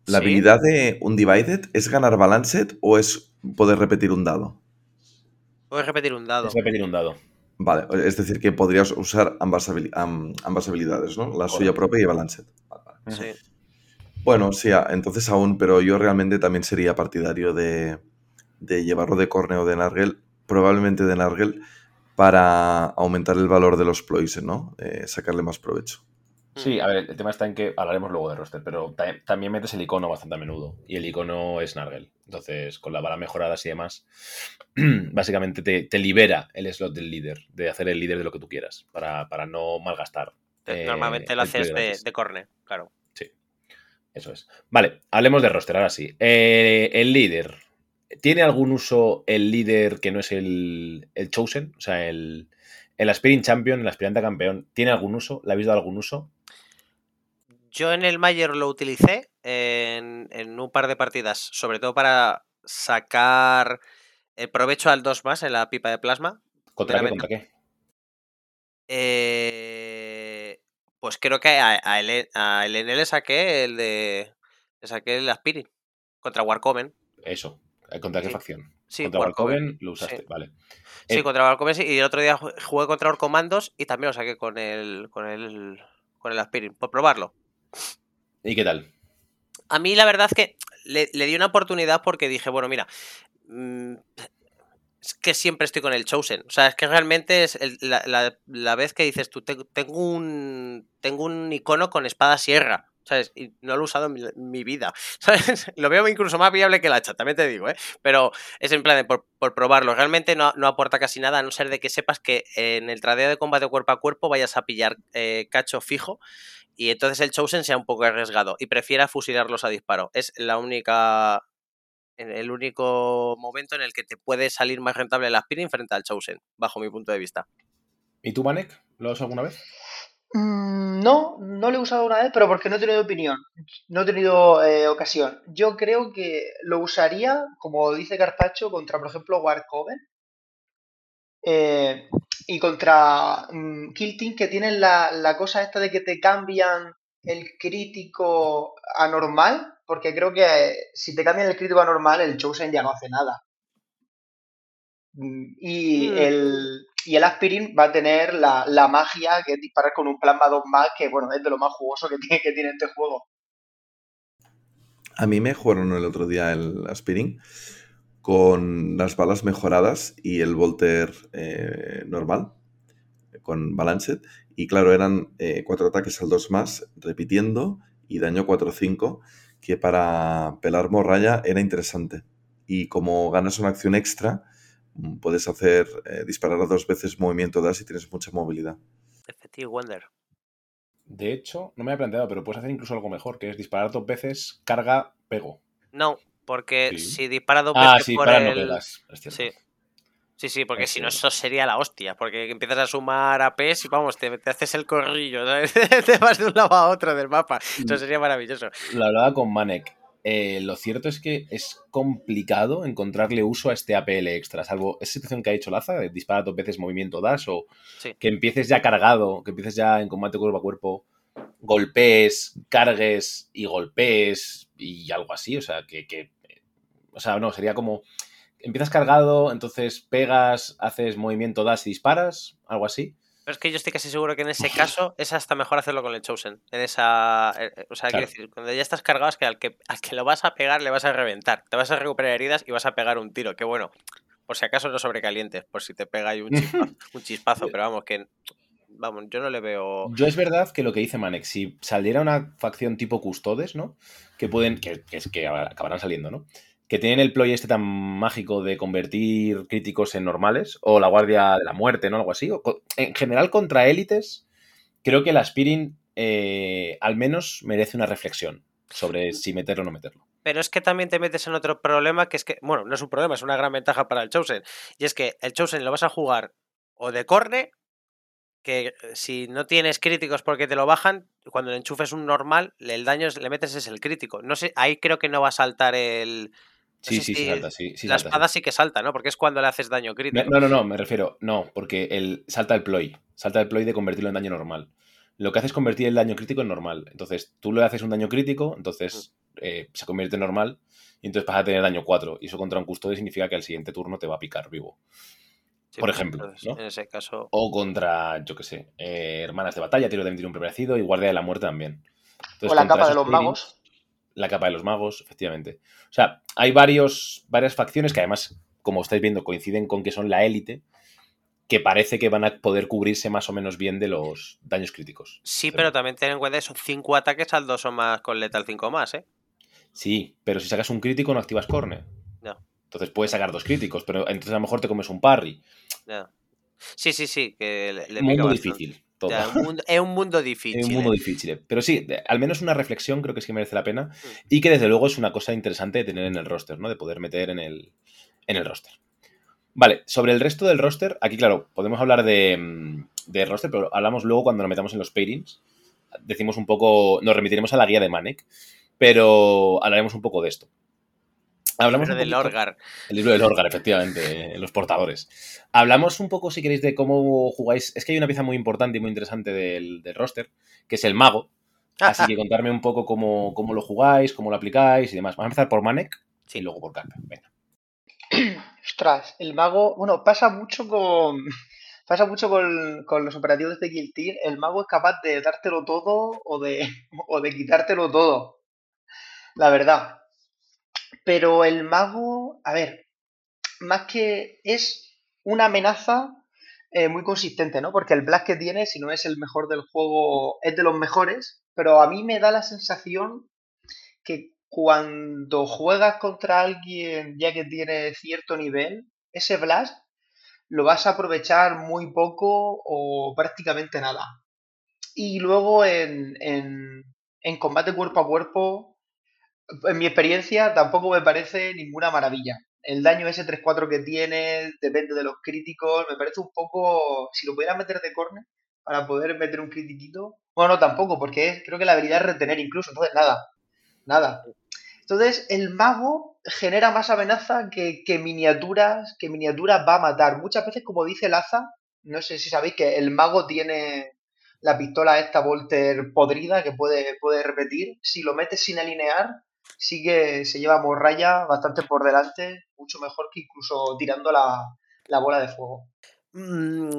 ¿la Sí. habilidad de Undivided es ganar Balanced o es poder repetir un dado? Puedes repetir un dado. Es repetir un dado. Vale, es decir, que podrías usar ambas, habili- am- ambas habilidades, ¿no? La suya propia y Balanced. Sí. Bueno, sí, ah, entonces aún, pero yo realmente también sería partidario de, de llevarlo de Corne o de Nargel, probablemente de Nargel, para aumentar el valor de los ploys, ¿no? Eh, sacarle más provecho. Sí, a ver, el tema está en que hablaremos luego de roster, pero ta- también metes el icono bastante a menudo. Y el icono es Nargel. Entonces, con la bala mejoradas y demás, básicamente te, te libera el slot del líder, de hacer el líder de lo que tú quieras, para, para no malgastar. Te- eh, Normalmente lo haces de, corne, claro. Eso es. Vale, hablemos de roster, ahora sí. Eh, el líder. ¿Tiene algún uso el líder que no es el, el Chosen? O sea, el, el Aspiring Champion, el aspirante a campeón, ¿tiene algún uso? ¿Le habéis dado algún uso? Yo en el Mayer lo utilicé en, en un par de partidas, sobre todo para sacar el provecho al 2 más en la pipa de plasma. ¿Contra qué? Meramente. ¿Contra qué? Eh, pues creo que a, a, Ele- a Elene le saqué el de. Le saqué el Aspirin. Contra Warcoven. Eso. Eh, ¿Contra qué Sí. facción? Sí, contra. Warcoven lo usaste, Sí. vale. Sí, Eh, contra Warcoven sí, Y el otro día ju- jugué contra Orcomandos y también lo saqué con el. con el. con el Aspirin. Por probarlo. ¿Y qué tal? A mí la verdad es que le, le di una oportunidad porque dije, bueno, mira, mm, es que siempre estoy con el Chosen. O sea, es que realmente es el- la, la- la vez que dices tú, "Te- tengo un, tengo un icono con espada sierra. ¿Sabes? Y no lo he usado en mi, vida. ¿Sabes? Lo veo incluso más viable que el hacha, también te digo, ¿eh? Pero es en plan de por, probarlo. Realmente no, aporta casi nada, a no ser de que sepas que en el tradeo de combate cuerpo a cuerpo vayas a pillar eh, cacho fijo y entonces el Chosen sea un poco arriesgado y prefiera fusilarlos a disparo. Es la única. El único momento en el que te puede salir más rentable el Aspirin frente al Chosen, bajo mi punto de vista. ¿Y tú, Manek? ¿Lo has alguna vez? Mm, No, no lo he usado una vez, pero porque no he tenido opinión, no he tenido eh, ocasión. Yo creo que lo usaría, como dice Carpacho, contra, por ejemplo, Warcoven eh, y contra mm, Kill Team, que tienen la, la cosa esta de que te cambian el crítico a normal, porque creo que eh, si te cambian el crítico a normal, el Chosen ya no hace nada. Mm, Y Mm. el, y el Aspirin va a tener la, la magia que es disparar con un plasma 2 más, que bueno, es de lo más jugoso que tiene, que tiene este juego. A mí me jugaron el otro día el Aspirin con las balas mejoradas y el Volter eh, normal, con Balanced. Y claro, eran eh, cuatro ataques al 2 más, repitiendo, y daño 4-5, que para pelar morralla era interesante. Y como ganas una acción extra, puedes hacer eh, disparar a dos veces movimiento de as y tienes mucha movilidad. Effective Wonder. De hecho, no me había planteado, pero puedes hacer incluso algo mejor, que es disparar dos veces, carga, pego. No, porque Sí. si dispara dos Ah, veces sí, por para no el... pegas. es cierto. Sí. Sí, sí, porque Es si no, eso sería la hostia. Porque empiezas a sumar APs y vamos, te, te haces el corrillo, ¿sabes? te vas de un lado a otro del mapa. Eso Mm. sería maravilloso. Lo hablaba con Manek. Eh, lo cierto es que es complicado encontrarle uso a este APL extra, salvo esa situación que ha dicho Laza, de dispara dos veces movimiento dash, o Sí. que empieces ya cargado, que empieces ya en combate cuerpo a cuerpo, golpees, cargues y golpees y algo así, o sea, que, que- o sea, no, sería como, empiezas cargado, entonces pegas, haces movimiento dash y disparas, algo así. Pero es que yo estoy casi seguro que en ese caso es hasta mejor hacerlo con el Chosen. En esa. eh, eh, O sea, quiero Claro. decir, cuando ya estás cargado es que al, que al que lo vas a pegar le vas a reventar. Te vas a recuperar heridas y vas a pegar un tiro. Que bueno, por si acaso no sobrecalientes, por si te pega ahí un chispazo. un chispazo pero vamos, que. Vamos, yo no le veo. Yo es verdad que lo que dice Manek, si saliera una facción tipo custodes, ¿no? Que pueden, que, que es que acabarán saliendo, ¿no? Que tienen el ploy este tan mágico de convertir críticos en normales, o la guardia de la muerte, ¿no? Algo así. O en general, contra élites, creo que el Aspirin eh, al menos merece una reflexión sobre si meterlo o no meterlo. Pero es que también te metes en otro problema que es que, bueno, no es un problema, es una gran ventaja para el Chosen. Y es que el Chosen lo vas a jugar o de corne, que eh, si no tienes críticos porque te lo bajan, cuando le enchufes un normal, el daño es- le metes es el crítico. No sé, ahí creo que no va a saltar el. Sí, sí, sí si salta, sí. sí la salta, espada sí que salta, ¿no? Porque es cuando le haces daño crítico. No, no, no, me refiero, no, porque el, salta el ploy. Salta el ploy de convertirlo en daño normal. Lo que hace es convertir el daño crítico en normal. Entonces, tú le haces un daño crítico, entonces eh, se convierte en normal, y entonces vas a tener daño 4. Y eso contra un custodio significa que al siguiente turno te va a picar vivo. Sí, por pues ejemplo, entonces, ¿no? En ese caso. O contra, yo qué sé, eh, hermanas de batalla, tiro de tiro un preparacido y guardia de la muerte también. Entonces, O la capa de los magos. La capa de los magos, efectivamente. O sea, hay varios, varias facciones que además, como estáis viendo, coinciden con que son la élite, que parece que van a poder cubrirse más o menos bien de los daños críticos. Sí, pero también ten en cuenta que son 5 ataques al 2 o más con letal 5 más, ¿eh? Sí, pero si sacas un crítico no activas corne. Ya. Entonces puedes sacar dos críticos, pero entonces a lo mejor te comes un parry. Ya. Sí, sí, sí, que le, bastante. difícil. Todo. Ya, un mundo- es un mundo difícil. Es un mundo ¿eh? difícil. eh. Pero sí, al menos una reflexión creo que sí que merece la pena. Mm. Y que desde luego es una cosa interesante de tener en el roster, ¿no? De poder meter en el, en el roster. Vale, sobre el resto del roster, aquí claro, podemos hablar de, mm, de roster, pero hablamos luego cuando nos metamos en los pairings. Decimos un poco, nos remitiremos a la guía de Manek, pero hablaremos un poco de esto. Hablamos del Orgar. el libro del Orgar, efectivamente, eh, los portadores. Hablamos un poco, si queréis, de cómo jugáis. Es que hay una pieza muy importante y muy interesante del, del roster, que es el mago. Así que contarme un poco cómo, cómo lo jugáis, cómo lo aplicáis y demás. Vamos a empezar por Manek y luego por Carpe. Venga. Ostras, el mago, bueno, pasa mucho con pasa mucho con, con los operativos de Team. El mago es capaz de dártelo todo o de, o de quitártelo todo. La verdad. Pero el mago, a ver, más que es una amenaza eh, muy consistente, ¿no? Porque el blast que tiene, si no es el mejor del juego, es de los mejores. Pero a mí me da la sensación que cuando juegas contra alguien ya que tiene cierto nivel, ese blast lo vas a aprovechar muy poco o prácticamente nada. Y luego en, en, en combate cuerpo a cuerpo, en mi experiencia, tampoco me parece ninguna maravilla. El daño ese 3-4 que tiene depende de los críticos. Me parece un poco. Si lo pudiera meter de corner para poder meter un critiquito. Bueno, no tampoco, porque creo que la habilidad es retener incluso. Entonces, nada. Nada. Entonces, el mago genera más amenaza que, que miniaturas, que miniaturas va a matar. Muchas veces, como dice Laza, no sé si sabéis que el mago tiene la pistola esta Volter podrida que puede, puede repetir. Si lo metes sin alinear, sí que se lleva morralla bastante por delante, mucho mejor que incluso tirando la, la bola de fuego. Mm,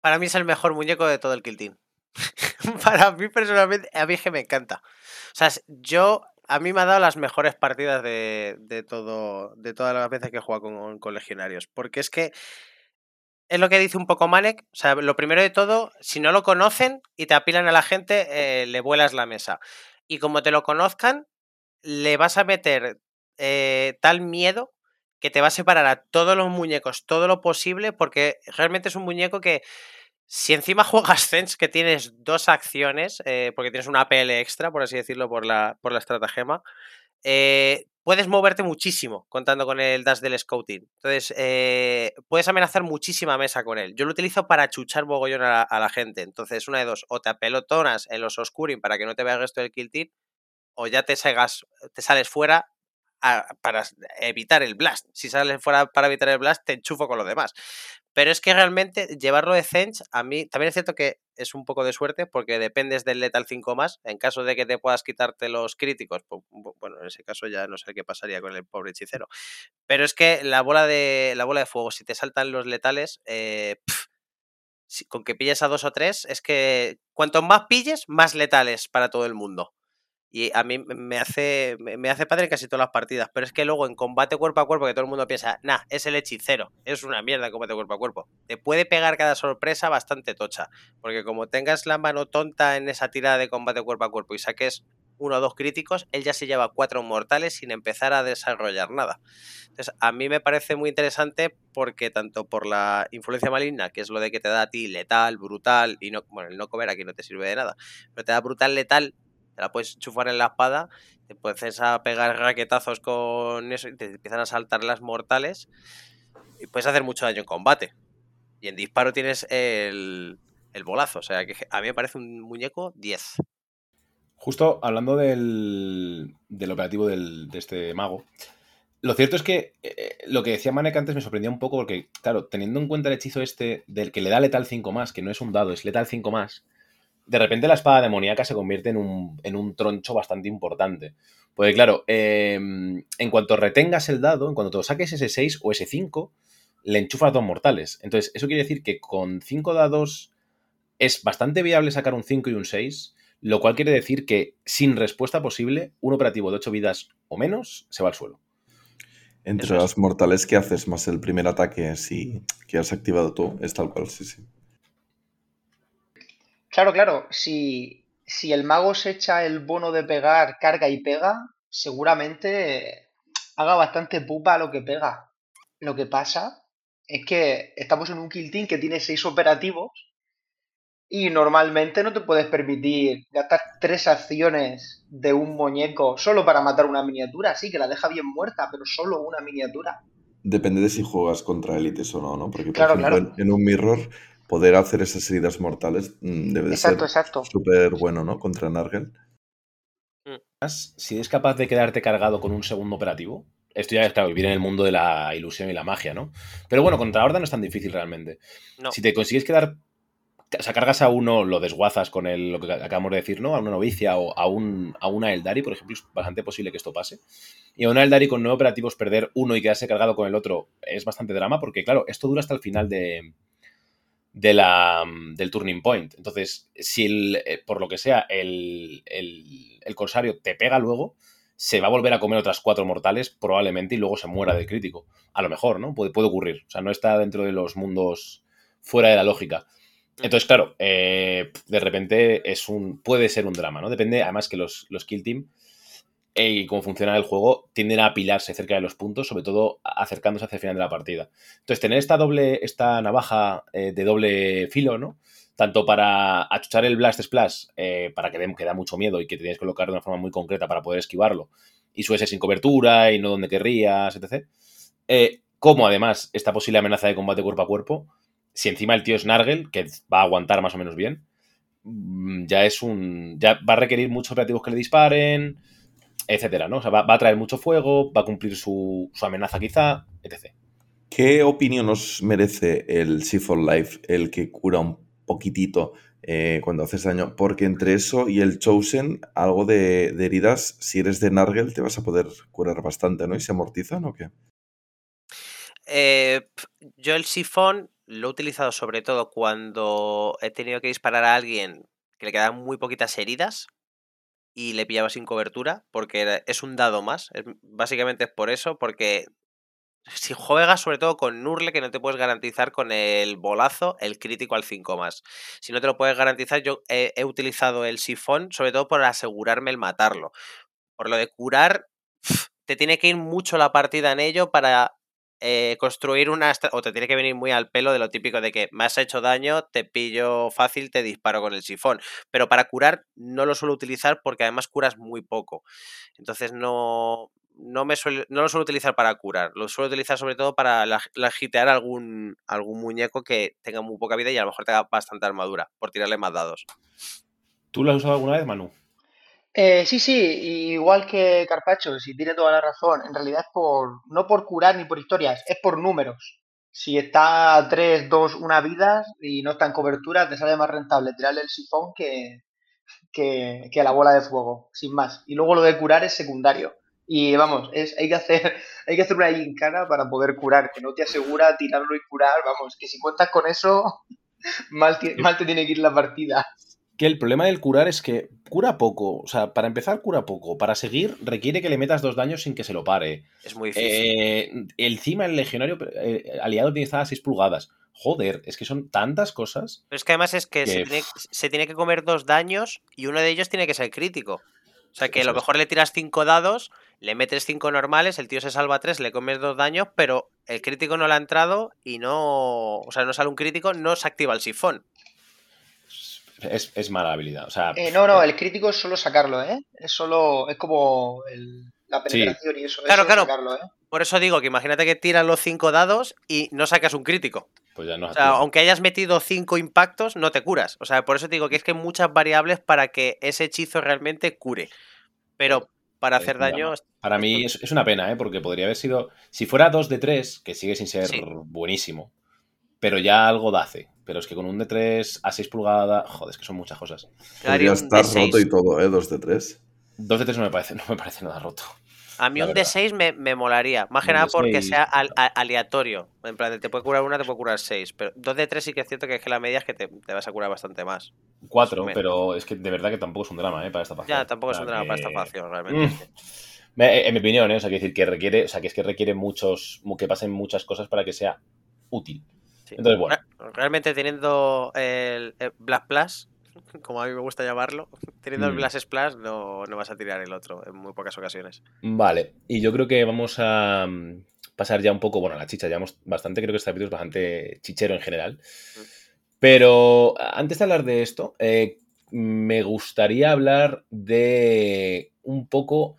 para mí es el mejor muñeco de todo el Kill para mí personalmente, a mí es que me encanta. O sea, yo, a mí me ha dado las mejores partidas de, de todo, de todas las veces que he jugado con, con legionarios. Porque es que es lo que dice un poco Malek. O sea, lo primero de todo, si no lo conocen y te apilan a la gente, eh, le vuelas la mesa. Y como te lo conozcan, le vas a meter eh, tal miedo que te va a separar a todos los muñecos todo lo posible, porque realmente es un muñeco que si encima juegas Sense, que tienes dos acciones, eh, porque tienes una APL extra, por así decirlo, por la, por la estratagema, eh, puedes moverte muchísimo contando con el dash del scouting. Entonces, puedes amenazar muchísima mesa con él. Yo lo utilizo para chuchar bogollón a la, gente. Entonces, una de dos, o te apelotonas en los oscuring para que no te vea el resto del kill team, o ya te, salgas, te sales fuera para evitar el blast. Si sales fuera para evitar el blast, te enchufo con los demás. Pero es que realmente llevarlo de Zench, a mí también es cierto que es un poco de suerte porque dependes del Lethal 5 más. En caso de que te puedas quitarte los críticos, bueno, en ese caso ya no sé qué pasaría con el pobre hechicero. Pero es que la bola de, la bola de fuego, si te saltan los letales, eh, con que pilles a dos o tres, es que cuanto más pilles, más letales para todo el mundo. Y a mí me hace, me hace padre casi todas las partidas. Pero es que luego en combate cuerpo a cuerpo, que todo el mundo piensa, nah, es el hechicero. Es una mierda el combate cuerpo a cuerpo. Te puede pegar cada sorpresa bastante tocha. Porque como tengas la mano tonta en esa tirada de combate cuerpo a cuerpo y saques uno o dos críticos, él ya se lleva cuatro mortales sin empezar a desarrollar nada. Entonces, a mí me parece muy interesante porque tanto por la influencia maligna, que es lo de que te da a ti letal, brutal, y no, bueno, el no comer aquí no te sirve de nada, pero te da brutal, letal, la puedes chufar en la espada, te puedes a pegar raquetazos con eso y te empiezan a saltar las mortales y puedes hacer mucho daño en combate. Y en disparo tienes el, el bolazo, o sea que a mí me parece un muñeco 10. Justo hablando del, del operativo de este mago, lo cierto es que eh, lo que decía Manek antes me sorprendía un poco porque, claro, teniendo en cuenta el hechizo este del que le da letal 5 más, que no es un dado, es letal 5 más, de repente la espada demoníaca se convierte en un, troncho bastante importante. Porque claro, em, en cuanto retengas el dado, en cuanto te saques ese 6 o ese 5, le enchufas dos mortales. Entonces, eso quiere decir que con 5 dados es bastante viable sacar un 5 y un 6, lo cual quiere decir que sin respuesta posible, un operativo de 8 vidas o menos se va al suelo. Entre las mortales que haces más el primer ataque si, que has activado tú, es tal cual, sí, sí. Claro, claro, si, si el mago se echa el bono de pegar, carga y pega, seguramente haga bastante pupa lo que pega. Lo que pasa es que estamos en un kill team que tiene seis operativos y normalmente no te puedes permitir gastar tres acciones de un muñeco solo para matar una miniatura. Sí, que la deja bien muerta, pero solo una miniatura. Depende de si juegas contra élites o no, ¿no? Porque, por ejemplo, en, un mirror poder hacer esas heridas mortales mm, debe de ser súper bueno, ¿no? Contra Nargel. Mm. Si eres capaz de quedarte cargado con un segundo operativo, esto ya, claro, vivir en el mundo de la ilusión y la magia, ¿no? Pero bueno, contra Horda no es tan difícil realmente. Si te consigues quedar. O sea, cargas a uno, lo desguazas con el, lo que acabamos de decir, ¿no? A una novicia o a, un, a una Eldari, por ejemplo, es bastante posible que esto pase. Y a una Eldari con nueve operativos perder uno y quedarse cargado con el otro es bastante drama, porque claro, esto dura hasta el final de, de la, mm, del turning point. Entonces, si el, eh, por lo que sea el, el, corsario te pega luego, se va a volver a comer otras cuatro mortales probablemente y luego se muera del crítico. A lo mejor, ¿no? Puede, puede ocurrir. O sea, no está dentro de los mundos fuera de la lógica. Entonces, claro, eh, de repente es un, puede ser un drama, ¿no? Depende, además que los, los Kill Team y cómo funciona el juego, tienden a apilarse cerca de los puntos, sobre todo acercándose hacia el final de la partida. Entonces, tener esta doble, esta navaja eh, de doble filo, ¿no? Tanto para achuchar el Blast Splash, eh, para que, dé, que da mucho miedo y que tienes que colocar de una forma muy concreta para poder esquivarlo, y su sin cobertura y no donde querrías, etc. Eh, como además esta posible amenaza de combate cuerpo a cuerpo, si encima el tío es Nargel, que va a aguantar más o menos bien, mm, ya es un. ya va a requerir muchos operativos que le disparen etcétera, ¿no? O sea, va, a traer mucho fuego, va a cumplir su, amenaza quizá, etc. ¿Qué opinión os merece el Siphon Life, el que cura un poquitito eh, cuando haces daño? Porque entre eso y el Chosen, algo de, heridas, si eres de Nargel, te vas a poder curar bastante, ¿no? ¿Y se amortizan o qué? Eh, yo el sifón lo he utilizado sobre todo cuando he tenido que disparar a alguien que le quedan muy poquitas heridas y le pillaba sin cobertura, porque es un dado más. básicamente es por eso, porque si juegas sobre todo con Nurle, que no te puedes garantizar con el bolazo el crítico al 5 más. Si no te lo puedes garantizar, yo he, utilizado el sifón, sobre todo por asegurarme el matarlo. Por lo de curar, te tiene que ir mucho la partida en ello para eh, construir una... o te tiene que venir muy al pelo de lo típico de que me has hecho daño, te pillo fácil, te disparo con el sifón. Pero para curar no lo suelo utilizar porque además curas muy poco. Entonces no, no, me no lo suelo utilizar para curar, lo suelo utilizar sobre todo para lagitear algún, algún muñeco que tenga muy poca vida y a lo mejor tenga bastante armadura, por tirarle más dados. ¿Tú lo has usado alguna vez, Manu? Eh, sí, sí, igual que Carpacho, si tiene toda la razón, en realidad es por, no por curar ni por historias, es por números. Si está a 3, 2, 1 vidas y no está en cobertura, te sale más rentable tirarle el sifón que, que, que, a la bola de fuego, sin más. Y luego lo de curar es secundario. Y vamos, es, hay que hacer, hay que hacer una gincana para poder curar, que no te asegura tirarlo y curar, vamos, que si cuentas con eso, mal, mal te tiene que ir la partida. Que el problema del curar es que cura poco. O sea, para empezar, cura poco. Para seguir, requiere que le metas dos daños sin que se lo pare. Es muy difícil. Eh, encima, el legionario eh, aliado tiene que estar a 6 pulgadas. Joder, es que son tantas cosas. Pero es que además es que, Se, tiene, que comer dos daños y uno de ellos tiene que ser crítico. O sea, que a lo mejor le tiras cinco dados, le metes cinco normales, el tío se salva tres, le comes dos daños, pero el crítico no le ha entrado y no. O sea, no sale un crítico, no se activa el sifón es, mala habilidad. O sea, eh, no, no, el crítico es solo sacarlo, ¿eh? Es solo. Es como la penetración y eso. Claro, claro. Sacarlo, ¿eh? Por eso digo que imagínate que tiras los cinco dados y no sacas un crítico. Pues ya no o sea, aunque hayas metido cinco impactos, no te curas. O sea, por eso digo que es que hay muchas variables para que ese hechizo realmente cure. Pero para hacer daño. Para mí es, una pena, ¿eh? Porque podría haber sido. Si fuera 2 de 3, que sigue sin ser buenísimo, pero ya algo hace. Pero es que con un de 3 a 6 pulgadas, joder, es que son muchas cosas. Podría estar roto y todo, ¿eh? 2 de 3. 2 de 3 no me parece, no me parece nada roto. A mí un de 6 me, me, molaría. Más que nada porque sea aleatorio. En plan, te puede curar una, te puede curar 6. Pero 2 de 3 sí que es cierto que es que la media es que te, te vas a curar bastante más. 4, pero es que de verdad que tampoco es un drama, ¿eh? Para esta facción. Ya, tampoco es un drama para esta facción, realmente. Mm. En mi opinión, ¿eh? O sea, quiere decir que requiere, o sea, que es que requiere muchos, que pasen muchas cosas para que sea útil. Entonces, bueno. Realmente teniendo el, Black Plus, como a mí me gusta llamarlo, teniendo el mm. Blast Splash no, no, vas a tirar el otro en muy pocas ocasiones. Vale, y yo creo que vamos a mm, pasar ya un poco, bueno, la chicha, llevamos bastante, creo que este capítulo es bastante chichero en general. Mm. Pero antes de hablar de esto, eh, me gustaría hablar de un poco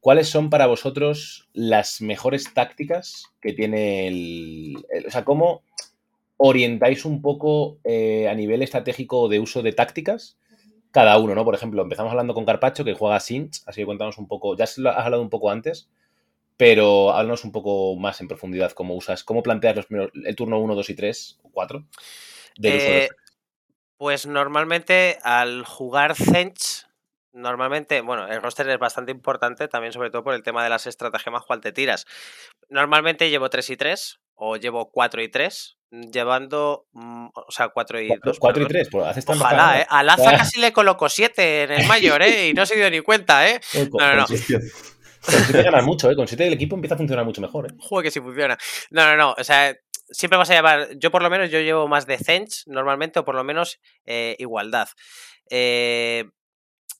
cuáles son para vosotros las mejores tácticas que tiene el o sea, cómo orientáis un poco eh, a nivel estratégico de uso de tácticas cada uno, ¿no? Por ejemplo, empezamos hablando con Carpacho, que juega Sinch, así que cuéntanos un poco, ya has hablado un poco antes, pero háblanos un poco más en profundidad cómo usas, cómo planteas los el turno 1, 2 y 3 o 4 eh, Pues normalmente al jugar Zench, normalmente, bueno, el roster es bastante importante también sobre todo por el tema de las estratagemas cual te tiras. Normalmente llevo 3 y 3 o llevo 4 y 3 llevando, mm, o sea, 4 y 2. 4 y 3, pues haces Ojalá, ¿eh? A Laza casi le coloco 7 en el mayor, ¿eh? Y no se dio ni cuenta, ¿eh? No, no, no. Con 7 ganas mucho, ¿eh? Con 7 el equipo empieza a funcionar mucho mejor, ¿eh? Joder, que sí funciona. No, no, no. O sea, siempre vas a llevar. Yo, por lo menos, yo llevo más de Zench normalmente, o por lo menos eh, igualdad. Eh,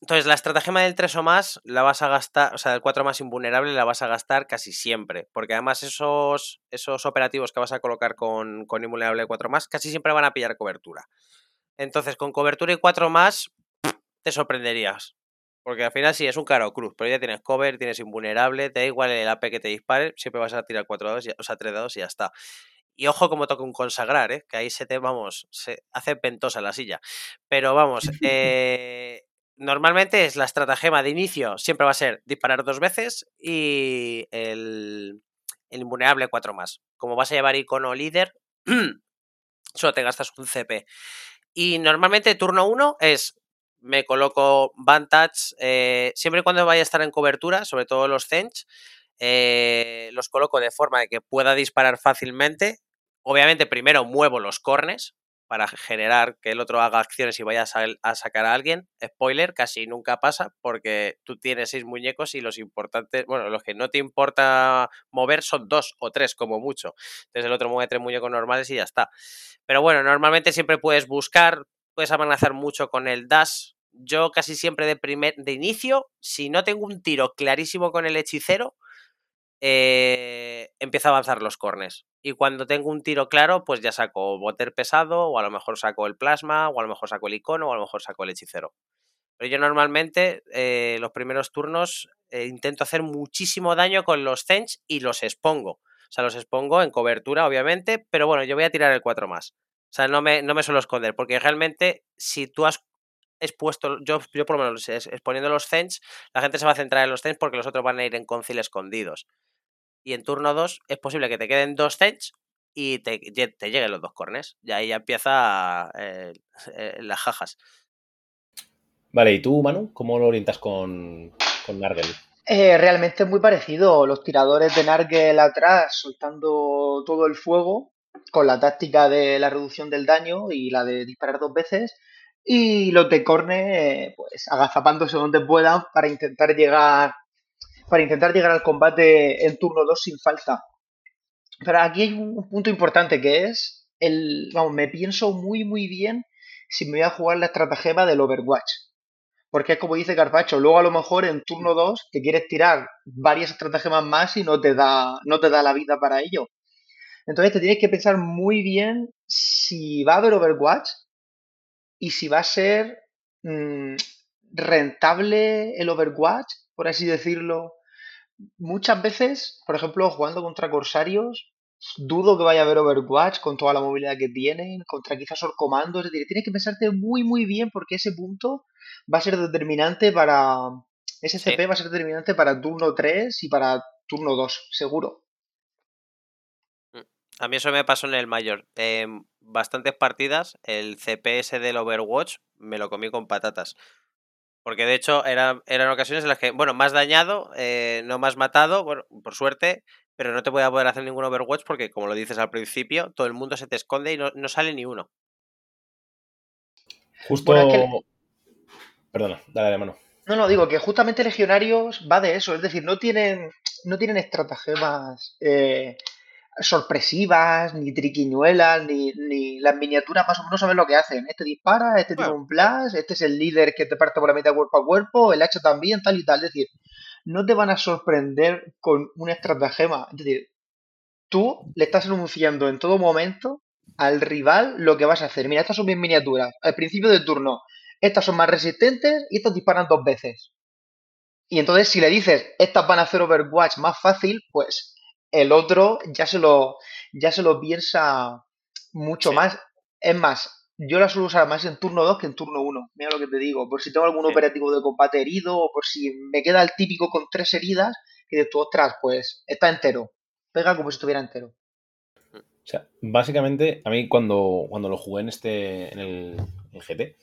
entonces, la estratagema del 3 o más la vas a gastar, o sea, del 4 más invulnerable la vas a gastar casi siempre, porque además esos, esos operativos que vas a colocar con, con invulnerable 4 más casi siempre van a pillar cobertura. Entonces, con cobertura y 4 más, te sorprenderías. Porque al final sí es un caro cruz, pero ya tienes cover, tienes invulnerable, te da igual el AP que te dispare, siempre vas a tirar 4 dados, o sea, 3 dados y ya está. Y ojo como toca un consagrar, ¿eh? que ahí se te, vamos, se hace ventosa la silla. Pero vamos, eh, normalmente es la estratagema de inicio, siempre va a ser disparar dos veces y el, el cuatro más. Como vas a llevar icono líder, solo te gastas un CP. Y normalmente turno uno es me coloco Vantage, eh, siempre y cuando vaya a estar en cobertura, sobre todo los Zench, eh, los coloco de forma de que pueda disparar fácilmente. Obviamente primero muevo los cornes, para generar que el otro haga acciones y vaya a, sacar a alguien. Spoiler, casi nunca pasa porque tú tienes seis muñecos y los importantes, bueno, los que no te importa mover son dos o tres como mucho. Entonces el otro mueve tres muñecos normales y ya está. Pero bueno, normalmente siempre puedes buscar, puedes amenazar mucho con el dash. Yo casi siempre de primer, de inicio, si no tengo un tiro clarísimo con el hechicero, eh, empiezo a avanzar los cornes. Y cuando tengo un tiro claro, pues ya saco Water pesado, o a lo mejor saco el plasma, o a lo mejor saco el icono, o a lo mejor saco el hechicero. Pero yo normalmente eh, los primeros turnos eh, intento hacer muchísimo daño con los Zench y los expongo. O sea, los expongo en cobertura, obviamente, pero bueno, yo voy a tirar el 4 más. O sea, no me, no me suelo esconder, porque realmente si tú has expuesto, yo, yo por lo menos exponiendo los Zench, la gente se va a centrar en los Zench porque los otros van a ir en concil escondidos. Y en turno 2 es posible que te queden dos Zench y te, te, lleguen los dos cornes. Y ahí ya empieza eh, las jajas. Vale, ¿y tú, Manu? ¿Cómo lo orientas con, con Nargel? Eh, realmente es muy parecido. Los tiradores de Nargel atrás soltando todo el fuego con la táctica de la reducción del daño y la de disparar dos veces. Y los de Corne, pues agazapándose donde puedan para intentar llegar para intentar llegar al combate en turno 2 sin falta. Pero aquí hay un punto importante que es el, vamos, me pienso muy muy bien si me voy a jugar la estratagema del Overwatch. Porque es como dice Carpacho, luego a lo mejor en turno 2 te quieres tirar varias estratagemas más y no te da, no te da la vida para ello. Entonces te tienes que pensar muy bien si va a haber Overwatch y si va a ser mm, rentable el Overwatch, por así decirlo. Muchas veces, por ejemplo, jugando contra Corsarios, dudo que vaya a haber Overwatch con toda la movilidad que tienen, contra quizás Orcomando, es decir, tienes que pensarte muy muy bien porque ese punto va a ser determinante para... Ese CP va a ser determinante para turno 3 y para turno 2, seguro. A mí eso me pasó en el mayor. En bastantes partidas, el CPS del Overwatch me lo comí con patatas. Porque de hecho eran, eran ocasiones en las que, bueno, más dañado, eh, no más matado, bueno, por suerte, pero no te voy a poder hacer ningún Overwatch porque, como lo dices al principio, todo el mundo se te esconde y no, sale ni uno. Justo. Perdona, dale la mano. No, no, digo que justamente Legionarios va de eso, es decir, no tienen, no tienen estratagemas eh, sorpresivas, ni triquiñuelas, ni, ni, las miniaturas más o menos saben lo que hacen. Este dispara, este tiene un plus, este es el líder que te parte por la mitad cuerpo a cuerpo, el hacha también, tal y tal. Es decir, no te van a sorprender con un estratagema. Es decir, tú le estás anunciando en todo momento al rival lo que vas a hacer. Mira, estas son mis miniaturas. Al principio del turno, estas son más resistentes y estas disparan dos veces. Y entonces, si le dices, estas van a hacer Overwatch más fácil, pues el otro ya se lo, ya se lo piensa mucho más. Es más, yo la suelo usar más en turno 2 que en turno 1. Mira lo que te digo. Por si tengo algún operativo de combate herido o por si me queda el típico con tres heridas y de tu ostras, pues está entero. Pega como si estuviera entero. O sea, básicamente, a mí cuando, cuando lo jugué en este. en el, GT,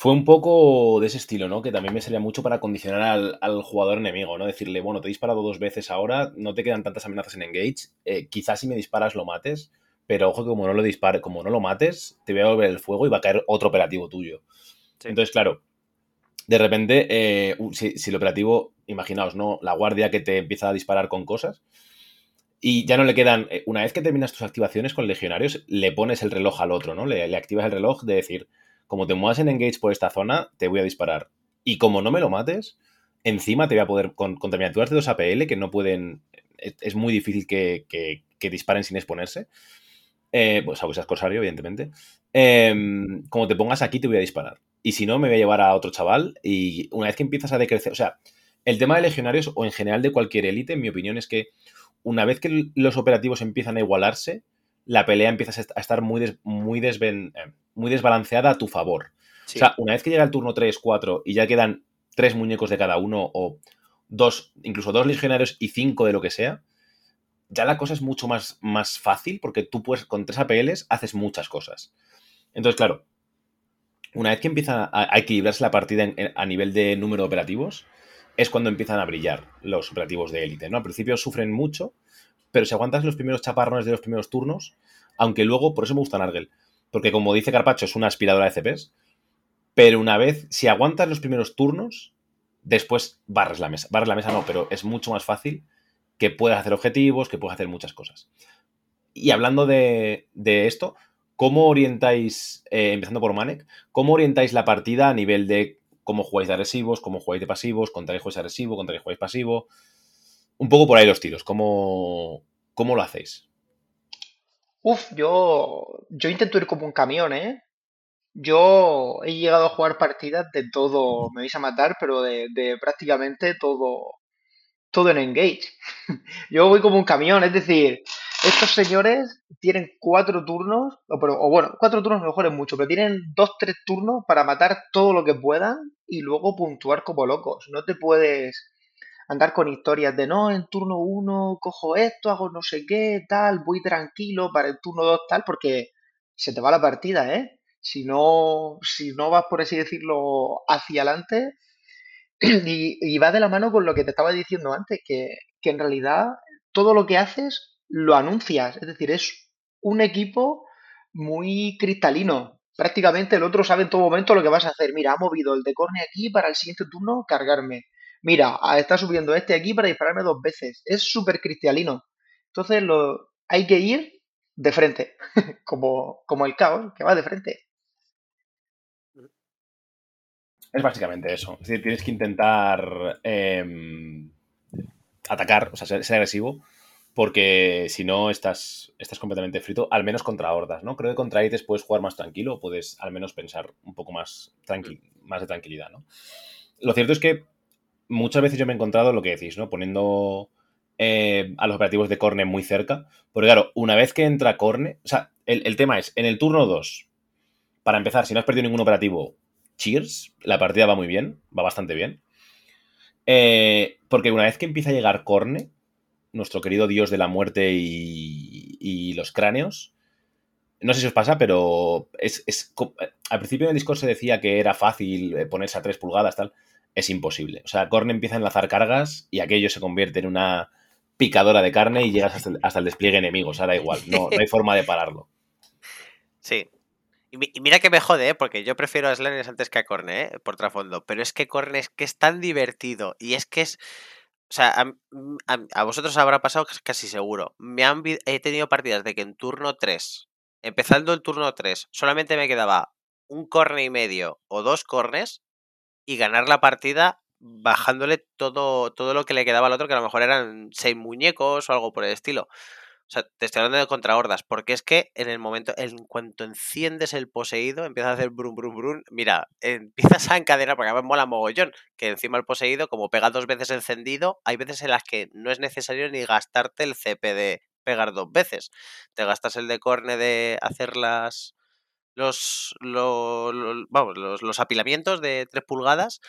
fue un poco de ese estilo, ¿no? Que también me servía mucho para condicionar al, jugador enemigo, ¿no? Decirle, bueno, te he disparado dos veces ahora, no te quedan tantas amenazas en engage, eh, quizás si me disparas lo mates, pero ojo que como no lo dispare, como no lo mates, te voy a volver el fuego y va a caer otro operativo tuyo. Entonces, claro, de repente, eh, si, el operativo, imaginaos, ¿no? La guardia que te empieza a disparar con cosas y ya no le quedan, eh, una vez que terminas tus activaciones con legionarios, le pones el reloj al otro, ¿no? Le, activas el reloj de decir, como te muevas en engage por esta zona, te voy a disparar. Y como no me lo mates, encima te voy a poder, con, contra miniaturas de 2 APL que no pueden, es, muy difícil que, que disparen sin exponerse, eh, pues a Corsario, evidentemente. Em, como te pongas aquí, te voy a disparar. Y si no, me voy a llevar a otro chaval. Y una vez que empiezas a decrecer, o sea, el tema de legionarios o en general de cualquier élite, en mi opinión, es que una vez que los operativos empiezan a igualarse, la pelea empieza a estar muy, muy, eh, muy desbalanceada a tu favor. O sea, una vez que llega el turno 3, 4 y ya quedan tres muñecos de cada uno o dos, incluso dos legionarios y cinco de lo que sea, ya la cosa es mucho más, más fácil porque tú puedes, con tres APLs haces muchas cosas. Entonces, claro, una vez que empieza a, equilibrarse la partida a nivel de número de operativos, es cuando empiezan a brillar los operativos de élite, ¿no? Al principio sufren mucho, pero si aguantas los primeros chaparrones de los primeros turnos, aunque luego, por eso me gusta Nargel, porque como dice Carpacho, es una aspiradora de CPs, pero una vez, si aguantas los primeros turnos, después barres la mesa. Barres la mesa no, pero es mucho más fácil que puedes hacer objetivos, que puedes hacer muchas cosas. Y hablando de, esto, ¿cómo orientáis, eh, empezando por Manek, cómo orientáis la partida a nivel de cómo jugáis de agresivos, cómo jugáis de pasivos, contra qué jugáis agresivo, contra qué jugáis pasivo? Un poco por ahí los tiros. ¿Cómo, cómo lo hacéis? Uf, yo, yo intento ir como un camión, ¿eh? Yo he llegado a jugar partidas de todo, me vais a matar, pero de, prácticamente todo, todo en Engage. Yo voy como un camión, es decir, estos señores tienen cuatro turnos, o, o bueno, cuatro turnos mejor es mucho, pero tienen dos, tres turnos para matar todo lo que puedan y luego puntuar como locos. No te puedes andar con historias de no, en turno uno cojo esto, hago no sé qué, tal, voy tranquilo, para el turno dos tal, porque se te va la partida, ¿eh? Si no, si no vas, por así decirlo, hacia adelante, y, y va de la mano con lo que te estaba diciendo antes, que, que en realidad todo lo que haces lo anuncias. Es decir, es un equipo muy cristalino. Prácticamente el otro sabe en todo momento lo que vas a hacer. Mira, ha movido el de corne aquí para el siguiente turno cargarme. Mira, está subiendo este aquí para dispararme dos veces. Es súper cristalino. Entonces lo, hay que ir de frente, como, como el caos, que va de frente. Es básicamente eso. Es decir, tienes que intentar em, atacar, o sea, ser, ser agresivo, porque si no estás, estás completamente frito, al menos contra hordas, ¿no? Creo que contra ITES puedes jugar más tranquilo, puedes al menos pensar un poco más, tranqui más de tranquilidad, ¿no? Lo cierto es que muchas veces yo me he encontrado lo que decís, ¿no? Poniendo eh, a los operativos de Corne muy cerca, porque claro, una vez que entra Corne, o sea, el, el tema es, en el turno 2, para empezar, si no has perdido ningún operativo, cheers, la partida va muy bien, va bastante bien. Eh, porque una vez que empieza a llegar Corne, nuestro querido dios de la muerte y, y los cráneos, no sé si os pasa, pero es, es al principio en el Discord se decía que era fácil eh, ponerse a 3 pulgadas, tal. Es imposible. O sea, Corne empieza a enlazar cargas y aquello se convierte en una picadora de carne y llegas hasta el, hasta el despliegue enemigo. O sea, da igual, no, no hay forma de pararlo. Sí. Y, mi- y mira que me jode, ¿eh? porque yo prefiero a Slanners antes que a Corne, ¿eh? por trasfondo. Pero es que Corne es que es tan divertido. Y es que es. O sea, a, a- vosotros habrá pasado cas- casi seguro. Me han he tenido partidas de que en turno 3, empezando el turno 3, solamente me quedaba un corne y medio o dos cornes y ganar la partida bajándole todo, todo lo que le quedaba al otro, que a lo mejor eran seis muñecos o algo por el estilo. O sea, te estoy hablando de contra hordas, porque es que en el momento, en cuanto enciendes el poseído, empieza a hacer brum brum brum. Mira, empiezas a encadenar, porque a mí me mola mogollón, que encima el poseído, como pega dos veces encendido, hay veces en las que no es necesario ni gastarte el CP de pegar dos veces. Te gastas el de corne de hacer las. Los, lo- lo- vamos, los, los apilamientos de 3 pulgadas.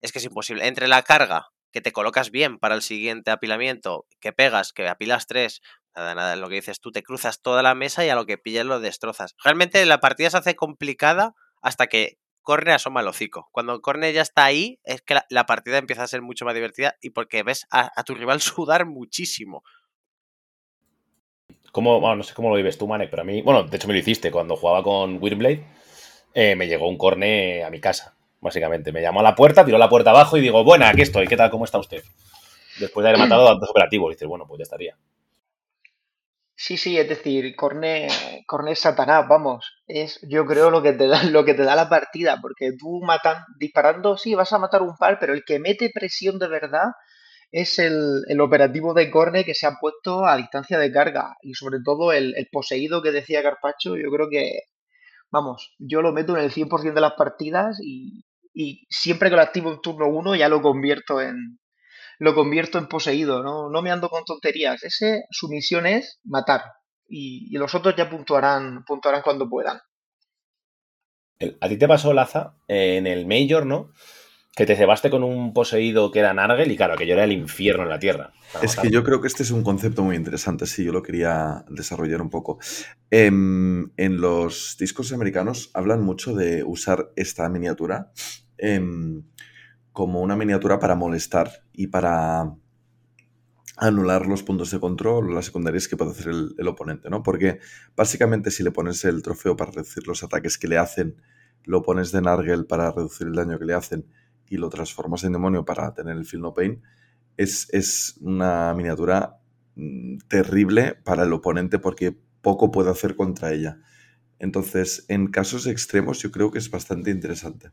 es que es imposible. Entre la carga, que te colocas bien para el siguiente apilamiento, que pegas, que apilas 3, nada, nada, lo que dices tú, te cruzas toda la mesa y a lo que pillas lo destrozas. Realmente la partida se hace complicada hasta que Corne asoma el hocico. Cuando Corne ya está ahí, es que la, partida empieza a ser mucho más divertida y porque ves a tu rival sudar muchísimo. ¿Cómo, bueno, no sé cómo lo vives tú, Manek, pero a mí, bueno, de hecho me lo hiciste cuando jugaba con Wyrmblade, eh, me llegó un corne a mi casa, básicamente. Me llamó a la puerta, tiró la puerta abajo y digo, buena, aquí estoy, ¿qué tal? ¿Cómo está usted? Después de haber matado a dos operativos, dices, bueno, pues ya estaría. Sí, sí, es decir, Corne, Corne Satanás, vamos. Es, yo creo, lo que te da, lo que te da la partida, porque tú matan, disparando, sí, vas a matar un par, pero el que mete presión de verdad es el, el operativo de Corne que se ha puesto a distancia de carga. Y sobre todo el, poseído que decía Carpacho, yo creo que, vamos, yo lo meto en el 100% de las partidas y, y siempre que lo activo en turno uno ya lo convierto en, lo convierto en poseído, ¿no? No me ando con tonterías. Ese, su misión es matar. Y, y los otros ya puntuarán, puntuarán cuando puedan. A ti te pasó, Laza, en el Major, ¿no? Que te cebaste con un poseído que era Nargel y claro, aquello era el infierno en la tierra. Es que yo creo que este es un concepto muy interesante, sí, yo lo quería desarrollar un poco. Em, en los discos americanos hablan mucho de usar esta miniatura em, como una miniatura para molestar y para anular los puntos de control o las secundarias que puede hacer el, el oponente, ¿no? Porque básicamente si le pones el trofeo para reducir los ataques que le hacen, lo pones de Nargel para reducir el daño que le hacen y lo transformas en demonio para tener el Feel No Pain, es, es una miniatura mm, terrible para el oponente porque poco puede hacer contra ella. Entonces, en casos extremos yo creo que es bastante interesante.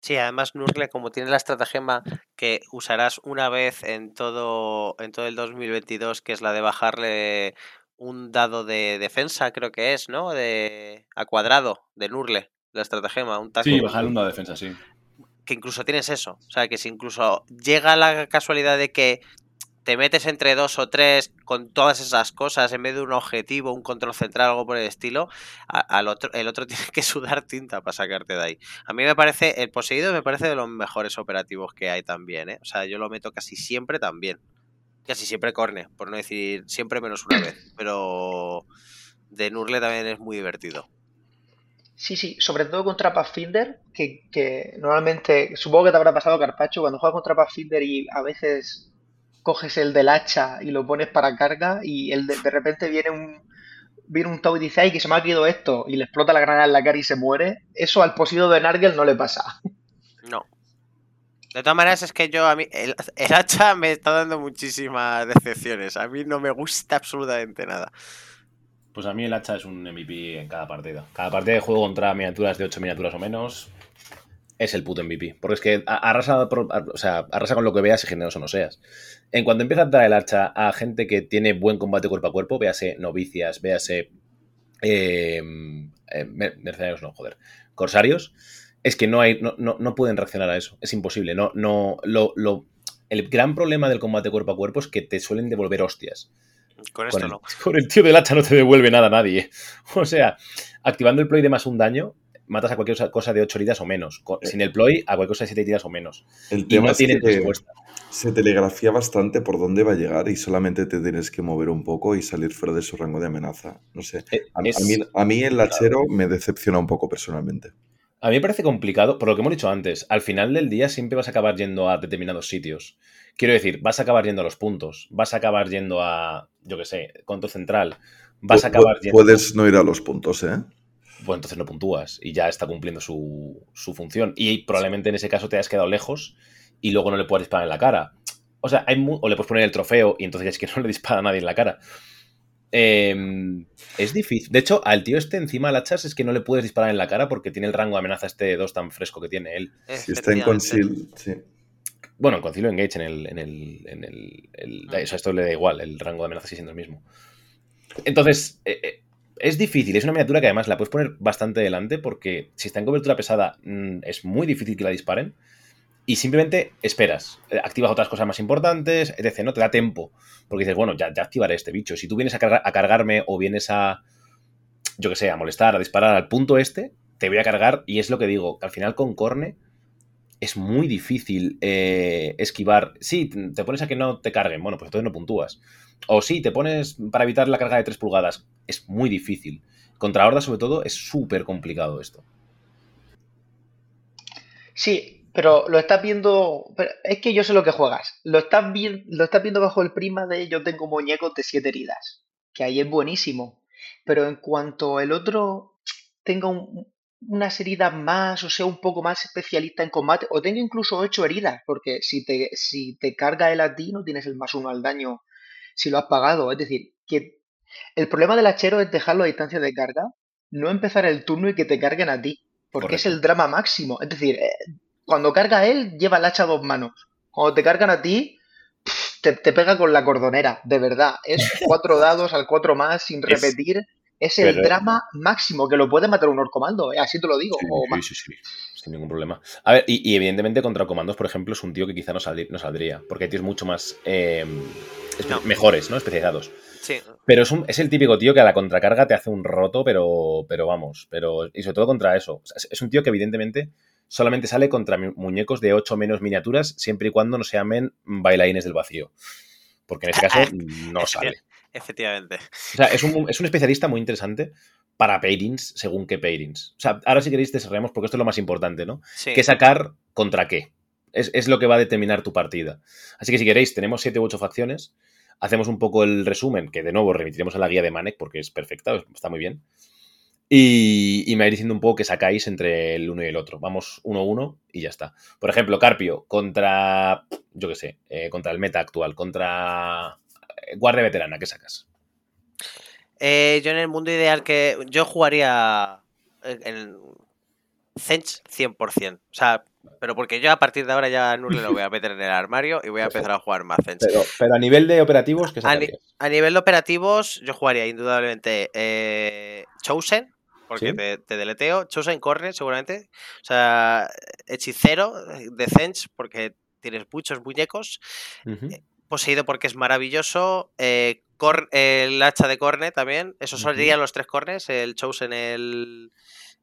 Sí, además Nurgle, como tiene la estratagema que usarás una vez en todo, en todo el 2022, que es la de bajarle un dado de defensa, creo que es, ¿no? De a cuadrado de Nurgle, la estratagema, un taco. Sí, bajar una defensa, sí. Que incluso tienes eso. O sea, que si incluso llega la casualidad de que te metes entre dos o tres con todas esas cosas en vez de un objetivo, un control central, algo por el estilo, al otro, el otro tiene que sudar tinta para sacarte de ahí. A mí me parece, el poseído me parece de los mejores operativos que hay también, ¿eh? O sea, yo lo meto casi siempre también. Casi siempre corne, por no decir siempre menos una vez. Pero de Nurle también es muy divertido. Sí, sí, sobre todo contra Pathfinder, que, que normalmente, supongo que te habrá pasado Carpacho, cuando juegas contra Pathfinder y a veces coges el del hacha y lo pones para carga y el de, repente viene un viene un Tau y dice, ay, que se me ha quedado esto y le explota la granada en la cara y se muere, eso al posido de Nargel no le pasa. No. De todas maneras es que yo a mí el, hacha me está dando muchísimas decepciones. A mí no me gusta absolutamente nada. Pues a mí el hacha es un MVP en cada partida. Cada partida de juego contra miniaturas de 8 miniaturas o menos es el puto MVP. Porque es que arrasa, o sea, arrasa con lo que veas y generoso no seas. En cuanto empieza a dar el hacha a gente que tiene buen combate cuerpo a cuerpo, véase novicias, véase em, eh, mercenarios, no, joder, corsarios, es que no hay, no, no, pueden reaccionar a eso. Es imposible. No, no, lo, lo, el gran problema del combate cuerpo a cuerpo es que te suelen devolver hostias. Con esto no. Con el tío del hacha no te devuelve nada nadie. O sea, activando el ploy de más un daño, matas a cualquier cosa de 8 heridas o menos. Eh. Sin el ploy, a cualquier cosa de 7 heridas o menos. El tema es que se telegrafía bastante por dónde va a llegar y solamente te tienes que mover un poco y salir fuera de su rango de amenaza. No sé. Eh, a, mí, el lachero me decepciona un poco personalmente. A mí me parece complicado, por lo que hemos dicho antes, al final del día siempre vas a acabar yendo a determinados sitios. Quiero decir, vas a acabar yendo a los puntos, vas a acabar yendo a, yo qué sé, conto central, vas a acabar yendo... Puedes no ir a los puntos, ¿eh? pues entonces no puntúas y ya está cumpliendo su, función. Y probablemente en ese caso te hayas quedado lejos y luego no le puedas disparar en la cara. O sea, hay o le puedes poner el trofeo y entonces es que no le dispara a nadie en la cara. Em, es difícil. De hecho, al tío este encima la hachas es que no le puedes disparar en la cara porque tiene el rango de amenaza este 2 tan fresco que tiene él. Si está en Conceal, sí. Bueno, en Conceal Engage, en el. En el, en el, ah. esto le da igual, el rango de amenaza sigue siendo el mismo. Entonces, eh, eh, es difícil, es una miniatura que además la puedes poner bastante delante porque si está en cobertura pesada mm, es muy difícil que la disparen y simplemente esperas, eh, activas otras cosas más importantes, etc. No te da tiempo porque dices, bueno, ya, ya activaré este bicho. Si tú vienes a, a cargarme o vienes a, yo que sé, a molestar, a disparar al punto este, te voy a cargar y es lo que digo, que al final con Corne es muy difícil eh, esquivar. Sí, te pones a que no te carguen, bueno, pues entonces no puntúas. O sí, te pones para evitar la carga de 3 pulgadas. Es muy difícil. Contra Horda, sobre todo, es súper complicado esto. Sí, pero lo estás viendo. es que yo sé lo que juegas. Lo estás, lo estás viendo bajo el prima de yo tengo muñecos de 7 heridas. Que ahí es buenísimo. Pero en cuanto el otro tenga un, unas heridas más o sea un poco más especialista en combate o tenga incluso ocho heridas, porque si te, si te carga el a ti no tienes el más uno al daño si lo has pagado. Es decir, que el problema del hachero es dejarlo a distancia de carga, no empezar el turno y que te carguen a ti, porque es el drama máximo. Es decir, eh, cuando carga él, lleva el hacha a dos manos. Cuando te cargan a ti, te, te, pega con la cordonera, de verdad. Es cuatro dados al cuatro más sin repetir. Es el drama máximo, que lo puede matar un orcomando, ¿eh? así te lo digo. Sí, sí, sí, sin ningún problema. A ver, y, evidentemente contra comandos, por ejemplo, es un tío que quizá no, no saldría, porque hay tíos mucho más em, mejores, ¿no? Especializados. Sí. Pero es, un, es, el típico tío que a la contracarga te hace un roto, pero, pero vamos, pero y sobre todo contra eso. es un tío que evidentemente solamente sale contra muñecos de 8 menos miniaturas, siempre y cuando no se llamen bailarines del vacío. Porque en ese caso no sale. Efectivamente. O sea, es un, especialista muy interesante para pairings según qué pairings. O sea, ahora si queréis desarrollamos porque esto es lo más importante, ¿no? Sí. ¿Qué sacar contra qué? Es, lo que va a determinar tu partida. Así que si queréis, tenemos 7 u 8 facciones. Hacemos un poco el resumen, que de nuevo remitiremos a la guía de Manek porque es perfecta, está muy bien. Y, me vais diciendo un poco qué sacáis entre el uno y el otro. Vamos uno a uno y ya está. Por ejemplo, Carpio contra, yo qué sé, eh, contra el meta actual, contra guardia veterana, ¿qué sacas? Eh, yo en el mundo ideal que yo jugaría en Zench 100%. O sea, Pero porque yo a partir de ahora ya Nurle lo voy a meter en el armario y voy a empezar a jugar más Zench. Pero, pero a nivel de operativos, ¿qué A, ni- a nivel de operativos, yo jugaría indudablemente eh, Chosen, porque Sí. te, te deleteo. Chosen corre, seguramente. O sea, hechicero de Zench, porque tienes muchos muñecos. Ujú. Poseído porque es maravilloso. eh, cor- el hacha de corne también. Esos Ujú. serían los tres cornes: el Chosen, el,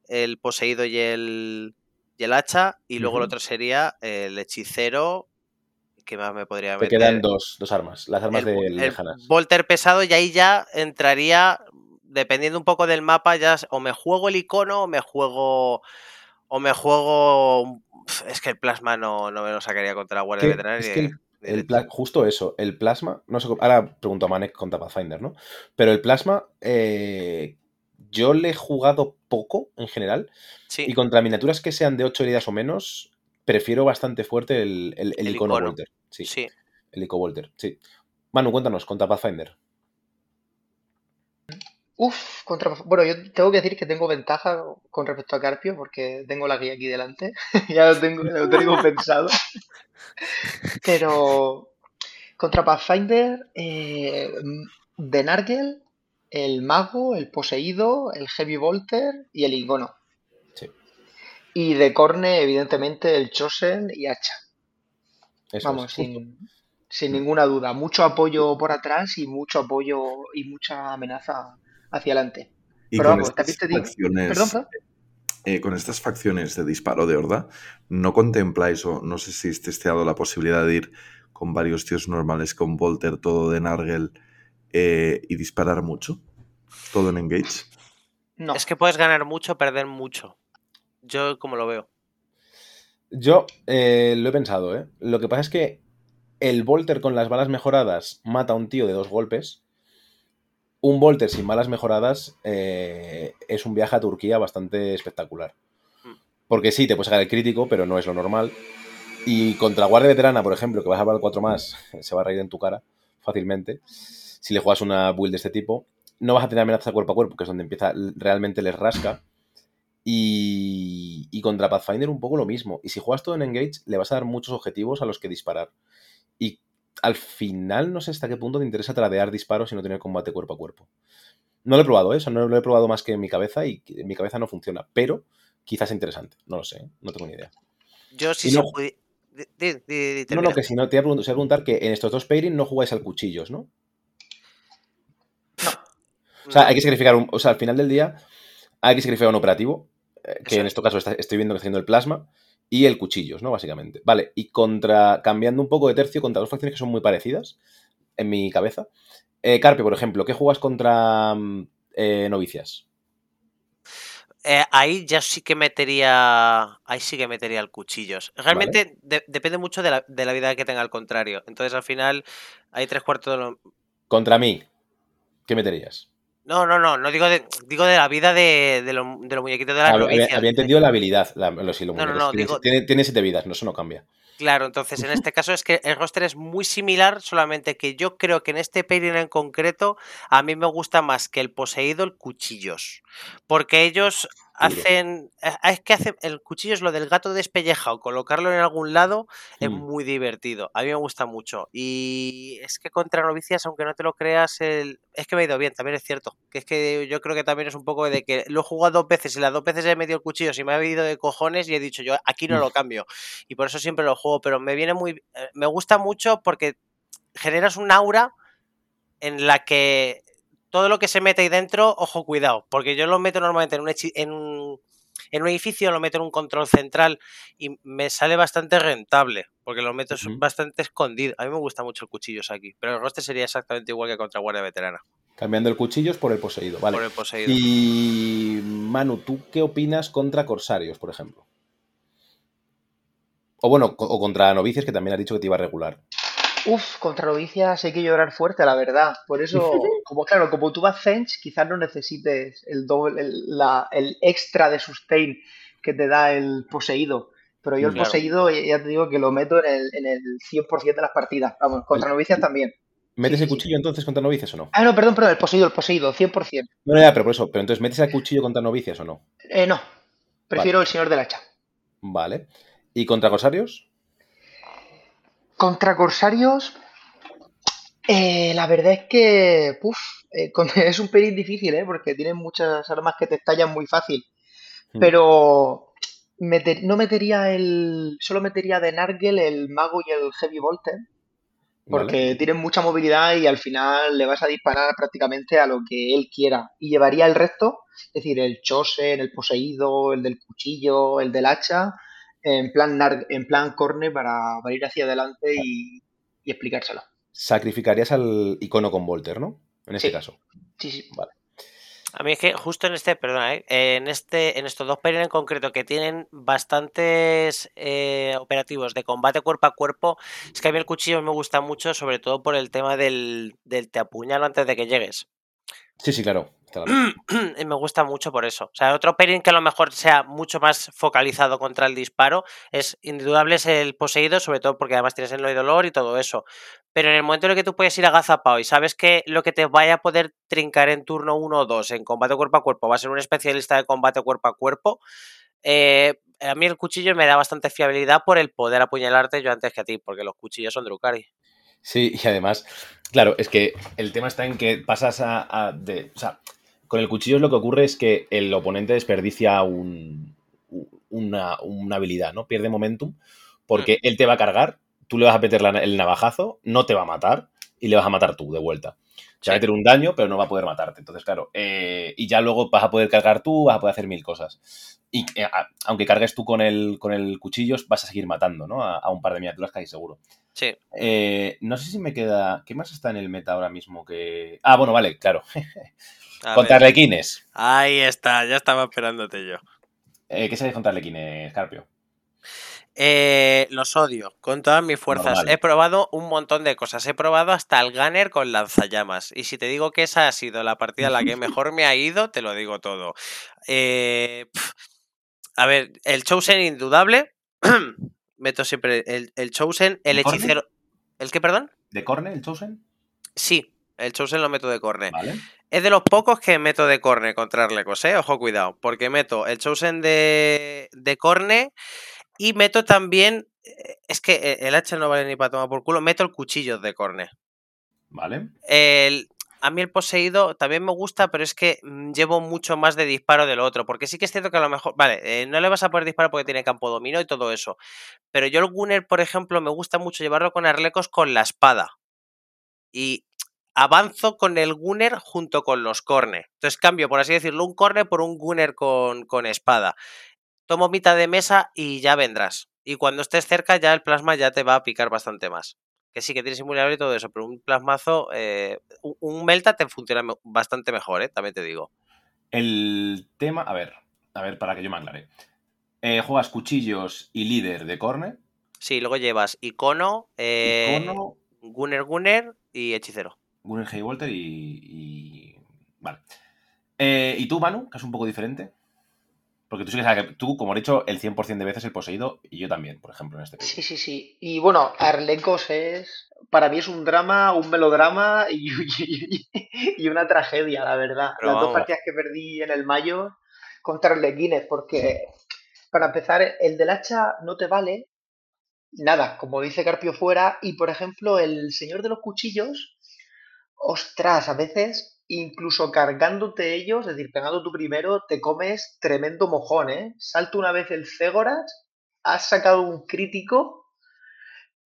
el poseído y el, y el hacha. Y luego el otro sería el hechicero. ¿Qué más me podría Te meter? quedan dos, dos armas, las armas el, de el lejanas. Volter pesado y ahí ya entraría, dependiendo un poco del mapa, ya o me juego el icono o me juego. O me juego. Es que el plasma no, no me lo sacaría contra la Guardia Que- Veterana. es que el, ni el justo eso, el plasma, no sé, ahora pregunto a Manek contra Pathfinder, ¿no? Pero el plasma, eh, yo le he jugado poco en general Sí, y contra miniaturas que sean de 8 heridas o menos, prefiero bastante fuerte el, el, el El icono, icono. Volter. Sí, sí. el icono Volter, sí. Manu, cuéntanos, contra Pathfinder. Uf, contra... Bueno, yo tengo que decir que tengo ventaja con respecto a Carpio porque tengo la guía aquí delante. ya lo tengo, lo tengo pensado. Pero contra Pathfinder, eh, de Nargel, el mago, el poseído, el heavy volter y el icono. Sí. Y de Corne, evidentemente, el Chosen y Hacha. Eso Vamos, sin, sin ninguna duda. Mucho apoyo por atrás y mucho apoyo y mucha amenaza hacia adelante. Y Pero con vamos, también te digo- facciones, Perdón, perdón. eh, con estas facciones de disparo de horda, ¿no contempláis o no sé si habéis testeado la posibilidad de ir con varios tíos normales, con Volter, todo de Nargel eh, y disparar mucho? Todo en Engage. No. Es que puedes ganar mucho, perder mucho. Yo como lo veo. Yo eh, lo he pensado, ¿eh? Lo que pasa es que el Volter con las balas mejoradas mata a un tío de dos golpes. Un Volter sin balas mejoradas eh, es un viaje a Turquía bastante espectacular. Mm. Porque sí, te puedes sacar el crítico, pero no es lo normal. Y contra Guardia Veterana, por ejemplo, que vas a hablar 4 más, se va a reír en tu cara fácilmente. Si le juegas una build de este tipo, no vas a tener amenazas cuerpo a cuerpo, que es donde empieza realmente les rasca. Y, y contra Pathfinder un poco lo mismo. Y si juegas todo en Engage, le vas a dar muchos objetivos a los que disparar. Y al final no sé hasta qué punto te interesa tradear disparos y no tener combate cuerpo a cuerpo. No lo he probado, ¿eh? eso no lo he probado más que en mi cabeza y en mi cabeza no funciona. Pero quizás es interesante. No lo sé, ¿eh? no tengo ni idea. Yo sí si no- No, no, que si no, te iba a preguntar, que en estos dos pairing no jugáis al cuchillos, ¿no? O sea, No. hay que sacrificar un. O sea, al final del día hay que sacrificar un operativo, eh, que en es. este caso está- estoy viendo que está haciendo el plasma, y el cuchillos, ¿no? Básicamente. Vale, y contra. Cambiando un poco de tercio contra dos facciones que son muy parecidas, en mi cabeza. Eh, Carpe, por ejemplo, ¿qué juegas contra mm, eh, novicias? Eh, ahí ya sí que metería. Ahí sí que metería el cuchillos. Realmente de- depende mucho de la, de la vida que tenga el contrario. Entonces al final hay tres cuartos de lo. Contra mí, ¿qué meterías? No, no, no, no digo de, digo de la vida de, de, lo- de los muñequitos de las Había, había- novicias. había entendido la habilidad. La, lo, sí, lo No, no, no, tiene, digo- tiene- tiene siete vidas, no, eso no cambia. Claro, entonces en este caso es que el roster es muy similar, solamente que yo creo que en este pairing en concreto a mí me gusta más que el poseído el cuchillos. Porque ellos. Hacen. eh, Es que hace, el cuchillo es lo del gato despellejado, colocarlo en algún lado es Mm. muy divertido. A mí me gusta mucho. Y es que contra novicias, aunque no te lo creas, el... es que me ha ido bien, también es cierto. Que es que yo creo que también es un poco de que lo he jugado dos veces y las dos veces he metido el cuchillo y me ha ido de cojones y he dicho yo aquí no lo cambio. Y por eso siempre lo juego, pero me viene muy. eh, Me gusta mucho porque generas un aura en la que todo lo que se mete ahí dentro, ojo, cuidado, porque yo lo meto normalmente en un, hechi- en un, en un edificio, lo meto en un control central y me sale bastante rentable, porque lo meto es Ujú. bastante escondido. A mí me gusta mucho el cuchillos aquí, pero el roster sería exactamente igual que contra Guardia Veterana, Cambiando el cuchillos por el poseído. Vale. por el poseído. Y Manu, ¿tú qué opinas contra corsarios, por ejemplo? O bueno, o contra novicias, que también has dicho que te iba a regular. Uf, contra novicias hay que llorar fuerte, la verdad. Por eso, como claro, como tú vas Zench, quizás no necesites el doble, el, la- el extra de sustain que te da el poseído. Pero yo el Claro. poseído ya ya te digo que lo meto en el, en el 100% de las partidas. Vamos, contra novicias también. ¿Metes Sí, el sí. cuchillo entonces contra novicias o no? Ah, no, perdón, perdón, el poseído, el poseído, 100%. No, no, ya, pero por eso. Pero entonces, ¿metes el cuchillo contra novicias o no? Eh, no, prefiero el señor del hacha. Vale. ¿Y contra corsarios? Contra corsarios, eh, la verdad es que uf, eh, es un pelín difícil, ¿eh? Porque tienen muchas armas que te estallan muy fácil. Hmm. Pero meter- no metería el. Solo metería de Nargel el mago y el Heavy Volter. ¿Vale? Porque tienen mucha movilidad y al final le vas a disparar prácticamente a lo que él quiera. Y llevaría el resto, es decir, el Chosen, el poseído, el del cuchillo, el del hacha, en plan, nar- en plan corne para, para ir hacia adelante y, y explicárselo. Sacrificarías al icono con Volter, ¿no? En este Sí. caso. Sí, sí. Vale. A mí es que justo en este, perdona, ¿eh? en este, en estos dos periodos en concreto que tienen bastantes eh, operativos de combate cuerpo a cuerpo, es que a mí el cuchillo me gusta mucho, sobre todo por el tema del, del te apuñalo antes de que llegues. Sí, sí, claro. me gusta mucho por eso. O sea, otro pairing que a lo mejor sea mucho más focalizado contra el disparo es indudable es el poseído, sobre todo porque además tienes el no dolor y todo eso. Pero en el momento en el que tú puedes ir agazapado y sabes que lo que te vaya a poder trincar en turno 1 o 2 en combate cuerpo a cuerpo va a ser un especialista de combate cuerpo a cuerpo, eh, a mí el cuchillo me da bastante fiabilidad por el poder apuñalarte yo antes que a ti, porque los cuchillos son Drukari. Sí, y además, claro, es que el tema está en que pasas a, a de, o sea, con el cuchillo lo que ocurre es que el oponente desperdicia un, una, una habilidad, ¿no? Pierde momentum porque él te va a cargar, tú le vas a meter la- el navajazo, no te va a matar y le vas a matar tú de vuelta. Te va a meter un daño, pero no va a poder matarte. Entonces, claro, eh, y ya luego vas a poder cargar tú, vas a poder hacer mil cosas. Y eh, aunque cargues tú con el, con el cuchillo, vas a seguir matando, ¿no? A, a un par de miniaturas casi seguro. Sí. Eh, no sé si me queda. ¿Qué más está en el meta ahora mismo que.? Ah, bueno, vale, claro. A contra ver. Arlequines. Ahí está, ya estaba esperándote yo. Eh, ¿Qué sabes contra Arlequines, Scarpio? Eh, los odio con todas mis fuerzas. Normal. He probado un montón de cosas. He probado hasta el Gunner con lanzallamas. Y si te digo que esa ha sido la partida en la que mejor me ha ido, te lo digo todo. Eh, a ver, el Chosen indudable. Meto siempre el, el Chosen, el hechicero. ¿El qué, perdón? ¿De Corne, el Chosen? Sí, el Chosen lo meto de corne. Vale. Es de los pocos que meto de corne contra Arlecos, ¿eh? Ojo, cuidado. Porque meto el Chosen de, de corne y meto también. eh, Es que eh, el hacha no vale ni para tomar por culo. Meto el cuchillo de corne. Vale. El, a mí el poseído también me gusta, pero es que mm, llevo mucho más de disparo del otro. Porque sí que es cierto que a lo mejor. Vale, eh, no le vas a poder disparar porque tiene campo dominó y todo eso. Pero yo el Gunner, por ejemplo, me gusta mucho llevarlo con Arlecos con la espada. Y avanzo con el Gunner junto con los Corne. Entonces cambio, por así decirlo, un Corne por un Gunner con, con espada. Tomo mitad de mesa y ya vendrás. Y cuando estés cerca ya el plasma ya te va a picar bastante más. Que sí, que tienes invulnerable y todo eso, pero un plasmazo, eh, un, Melta te funciona bastante mejor, ¿eh? también te digo. El tema. A ver, a ver, para que yo me aclare. Eh, juegas cuchillos y líder de Corne. Sí, luego llevas icono, eh, Icono, Gunner Gunner y hechicero. Gunner Heavy Walter y. y- Vale. Eh, ¿Y tú, Manu? Que es un poco diferente. Porque tú sí que sabes que tú, como he dicho, el 100% de veces el poseído y yo también, por ejemplo, en este caso. Sí, sí, sí. Y bueno, Arlecos es, para mí es un drama, un melodrama y, y- y una tragedia, la verdad. Pero Las dos partidas que perdí en el mayo contra Arlequines, porque para empezar, el del hacha no te vale nada, como dice Carpio fuera, y por ejemplo, el señor de los cuchillos, ostras, a veces, incluso cargándote ellos, es decir, pegando tú primero, te comes tremendo mojón, ¿eh? Salta una vez el Cégoras, has sacado un crítico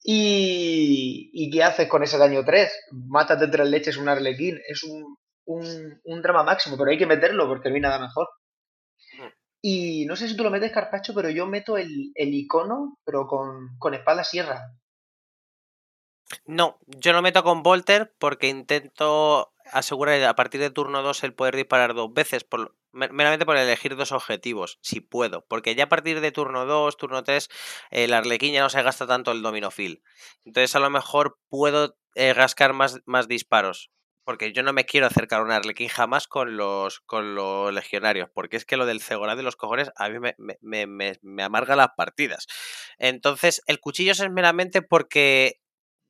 y, ¿y qué haces con ese daño 3? Mátate tres leches un arlequín, es un, un, un drama máximo, pero hay que meterlo porque no hay nada mejor. Mm. Y no sé si tú lo metes, Carpacho, pero yo meto el, el icono, pero con, con espada sierra. No, yo lo meto con Volter porque intento asegurar a partir de turno 2 el poder disparar dos veces, por, mer- meramente por elegir dos objetivos, si puedo. Porque ya a partir de turno 2, turno 3, el arlequín ya no se gasta tanto el dominofil. Entonces a lo mejor puedo eh, rascar más, más disparos. Porque yo no me quiero acercar a un arlequín jamás con los, con los legionarios. Porque es que lo del cegorá de los cojones a mí me- me- me- me amarga las partidas. Entonces, el cuchillo es meramente porque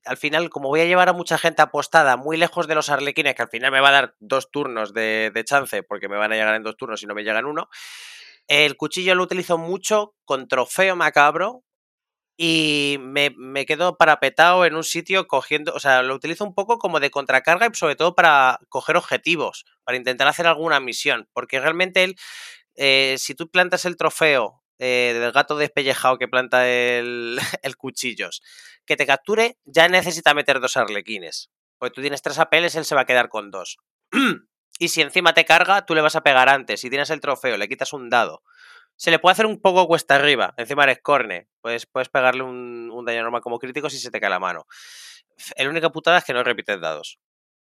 al final, como voy a llevar a mucha gente apostada muy lejos de los arlequines, que al final me va a dar dos turnos de, chance, porque me van a llegar en dos turnos y no me llegan uno, el cuchillo lo utilizo mucho con trofeo macabro y me, me quedo parapetado en un sitio cogiendo, o sea, lo utilizo un poco como de contracarga y sobre todo para coger objetivos, para intentar hacer alguna misión, porque realmente él, eh, si tú plantas el trofeo eh, del gato despellejado que planta el, el cuchillos, que te capture, ya necesita meter dos arlequines, porque tú tienes tres apeles, él se va a quedar con dos. y si encima te carga, tú le vas a pegar antes, si tienes el trofeo, le quitas un dado se le puede hacer un poco cuesta arriba. Encima eres corne. Puedes, puedes pegarle un, un, daño normal como crítico si se te cae la mano. La única putada es que no repites dados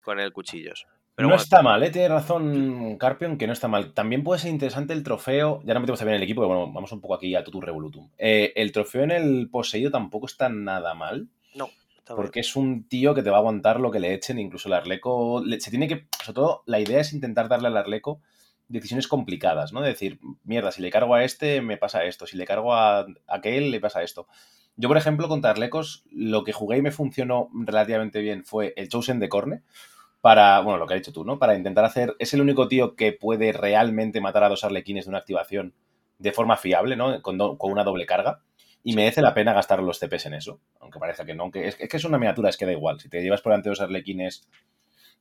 con el cuchillos. Pero no bueno. está mal, ¿eh? tiene razón Carpion, que no está mal. También puede ser interesante el trofeo. Ya no metemos también en el equipo, pero bueno, vamos un poco aquí a Tutu Revolutum. Eh, el trofeo en el poseído tampoco está nada mal. No. Porque es un tío que te va a aguantar lo que le echen, incluso el Arleco. Se tiene que. Sobre todo, la idea es intentar darle al Arleco decisiones complicadas, ¿no? De decir, mierda, si le cargo a este, me pasa esto, si le cargo a aquel, le pasa esto. Yo, por ejemplo, contra Arlecos, lo que jugué y me funcionó relativamente bien fue el Chosen de Corne, para, bueno, lo que has dicho tú, ¿no? Para intentar hacer, es el único tío que puede realmente matar a dos arlequines de una activación de forma fiable, ¿no? Con, do, con una doble carga. Y merece la pena gastar los CPs en eso, aunque parece que no. Aunque es, es que es una miniatura, es que da igual. Si te llevas por delante dos arlequines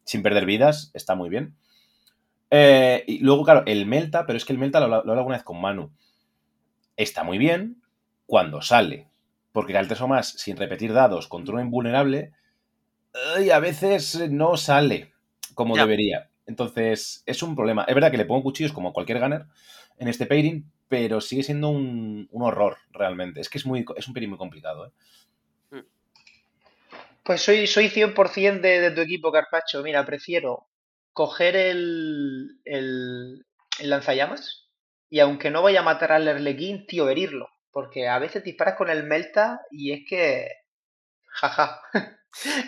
sin perder vidas, está muy bien. Eh, y luego, claro, el Melta, pero es que el Melta lo, lo hablo alguna vez con Manu. Está muy bien cuando sale. Porque al 3 o más, sin repetir dados, contra un invulnerable, y a veces no sale como ya. debería. Entonces, es un problema. Es verdad que le pongo cuchillos como cualquier gunner en este pairing, pero sigue siendo un, un horror realmente. Es que es, muy, es un pairing muy complicado. ¿eh? Pues soy, soy 100% de, de tu equipo, Carpacho. Mira, prefiero coger el, el, el, lanzallamas y aunque no vaya a matar al Erlequín, tío, herirlo. Porque a veces disparas con el Melta y es que... Jaja.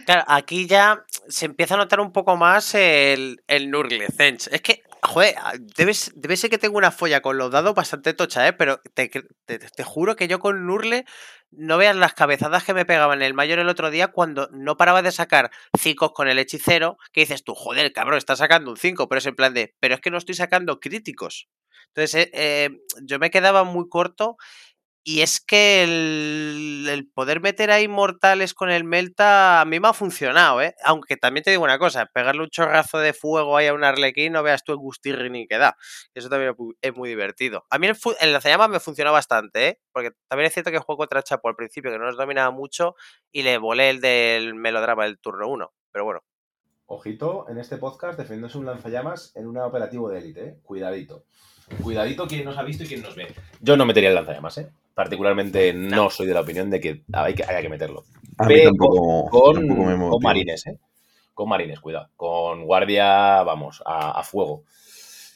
Claro, aquí ya se empieza a notar un poco más el, el Nurgle Zench. Es que, joder, debe, debe, ser que tengo una folla con los dados bastante tocha, ¿eh? Pero te, te, te juro que yo con Nurgle no veas las cabezadas que me pegaban el mayor el otro día cuando no paraba de sacar 5 con el hechicero, que dices tú, joder, cabrón, está sacando un 5, pero es en plan de, pero es que no estoy sacando críticos. Entonces, eh, eh, yo me quedaba muy corto y es que el, el, poder meter ahí mortales con el Melta a mí me ha funcionado, ¿eh? Aunque también te digo una cosa, pegarle un chorrazo de fuego ahí a un arlequín, no veas tú el gustirrini que da. Eso también es muy divertido. A mí el, lanzallamas me funcionó bastante, ¿eh? Porque también es cierto que juego contra Chapo al principio, que no nos dominaba mucho, y le volé el del melodrama del turno 1. Pero bueno. Ojito, en este podcast defendiéndose un lanzallamas en un operativo de élite, ¿eh? Cuidadito. Cuidadito quien nos ha visto y quien nos ve. Yo no metería el lanzallamas, ¿eh? Particularmente no soy de la opinión de que hay que, haya que meterlo. A mí tampoco, con, tampoco me con marines, ¿eh? Con marines, cuidado. Con guardia, vamos, a, a fuego.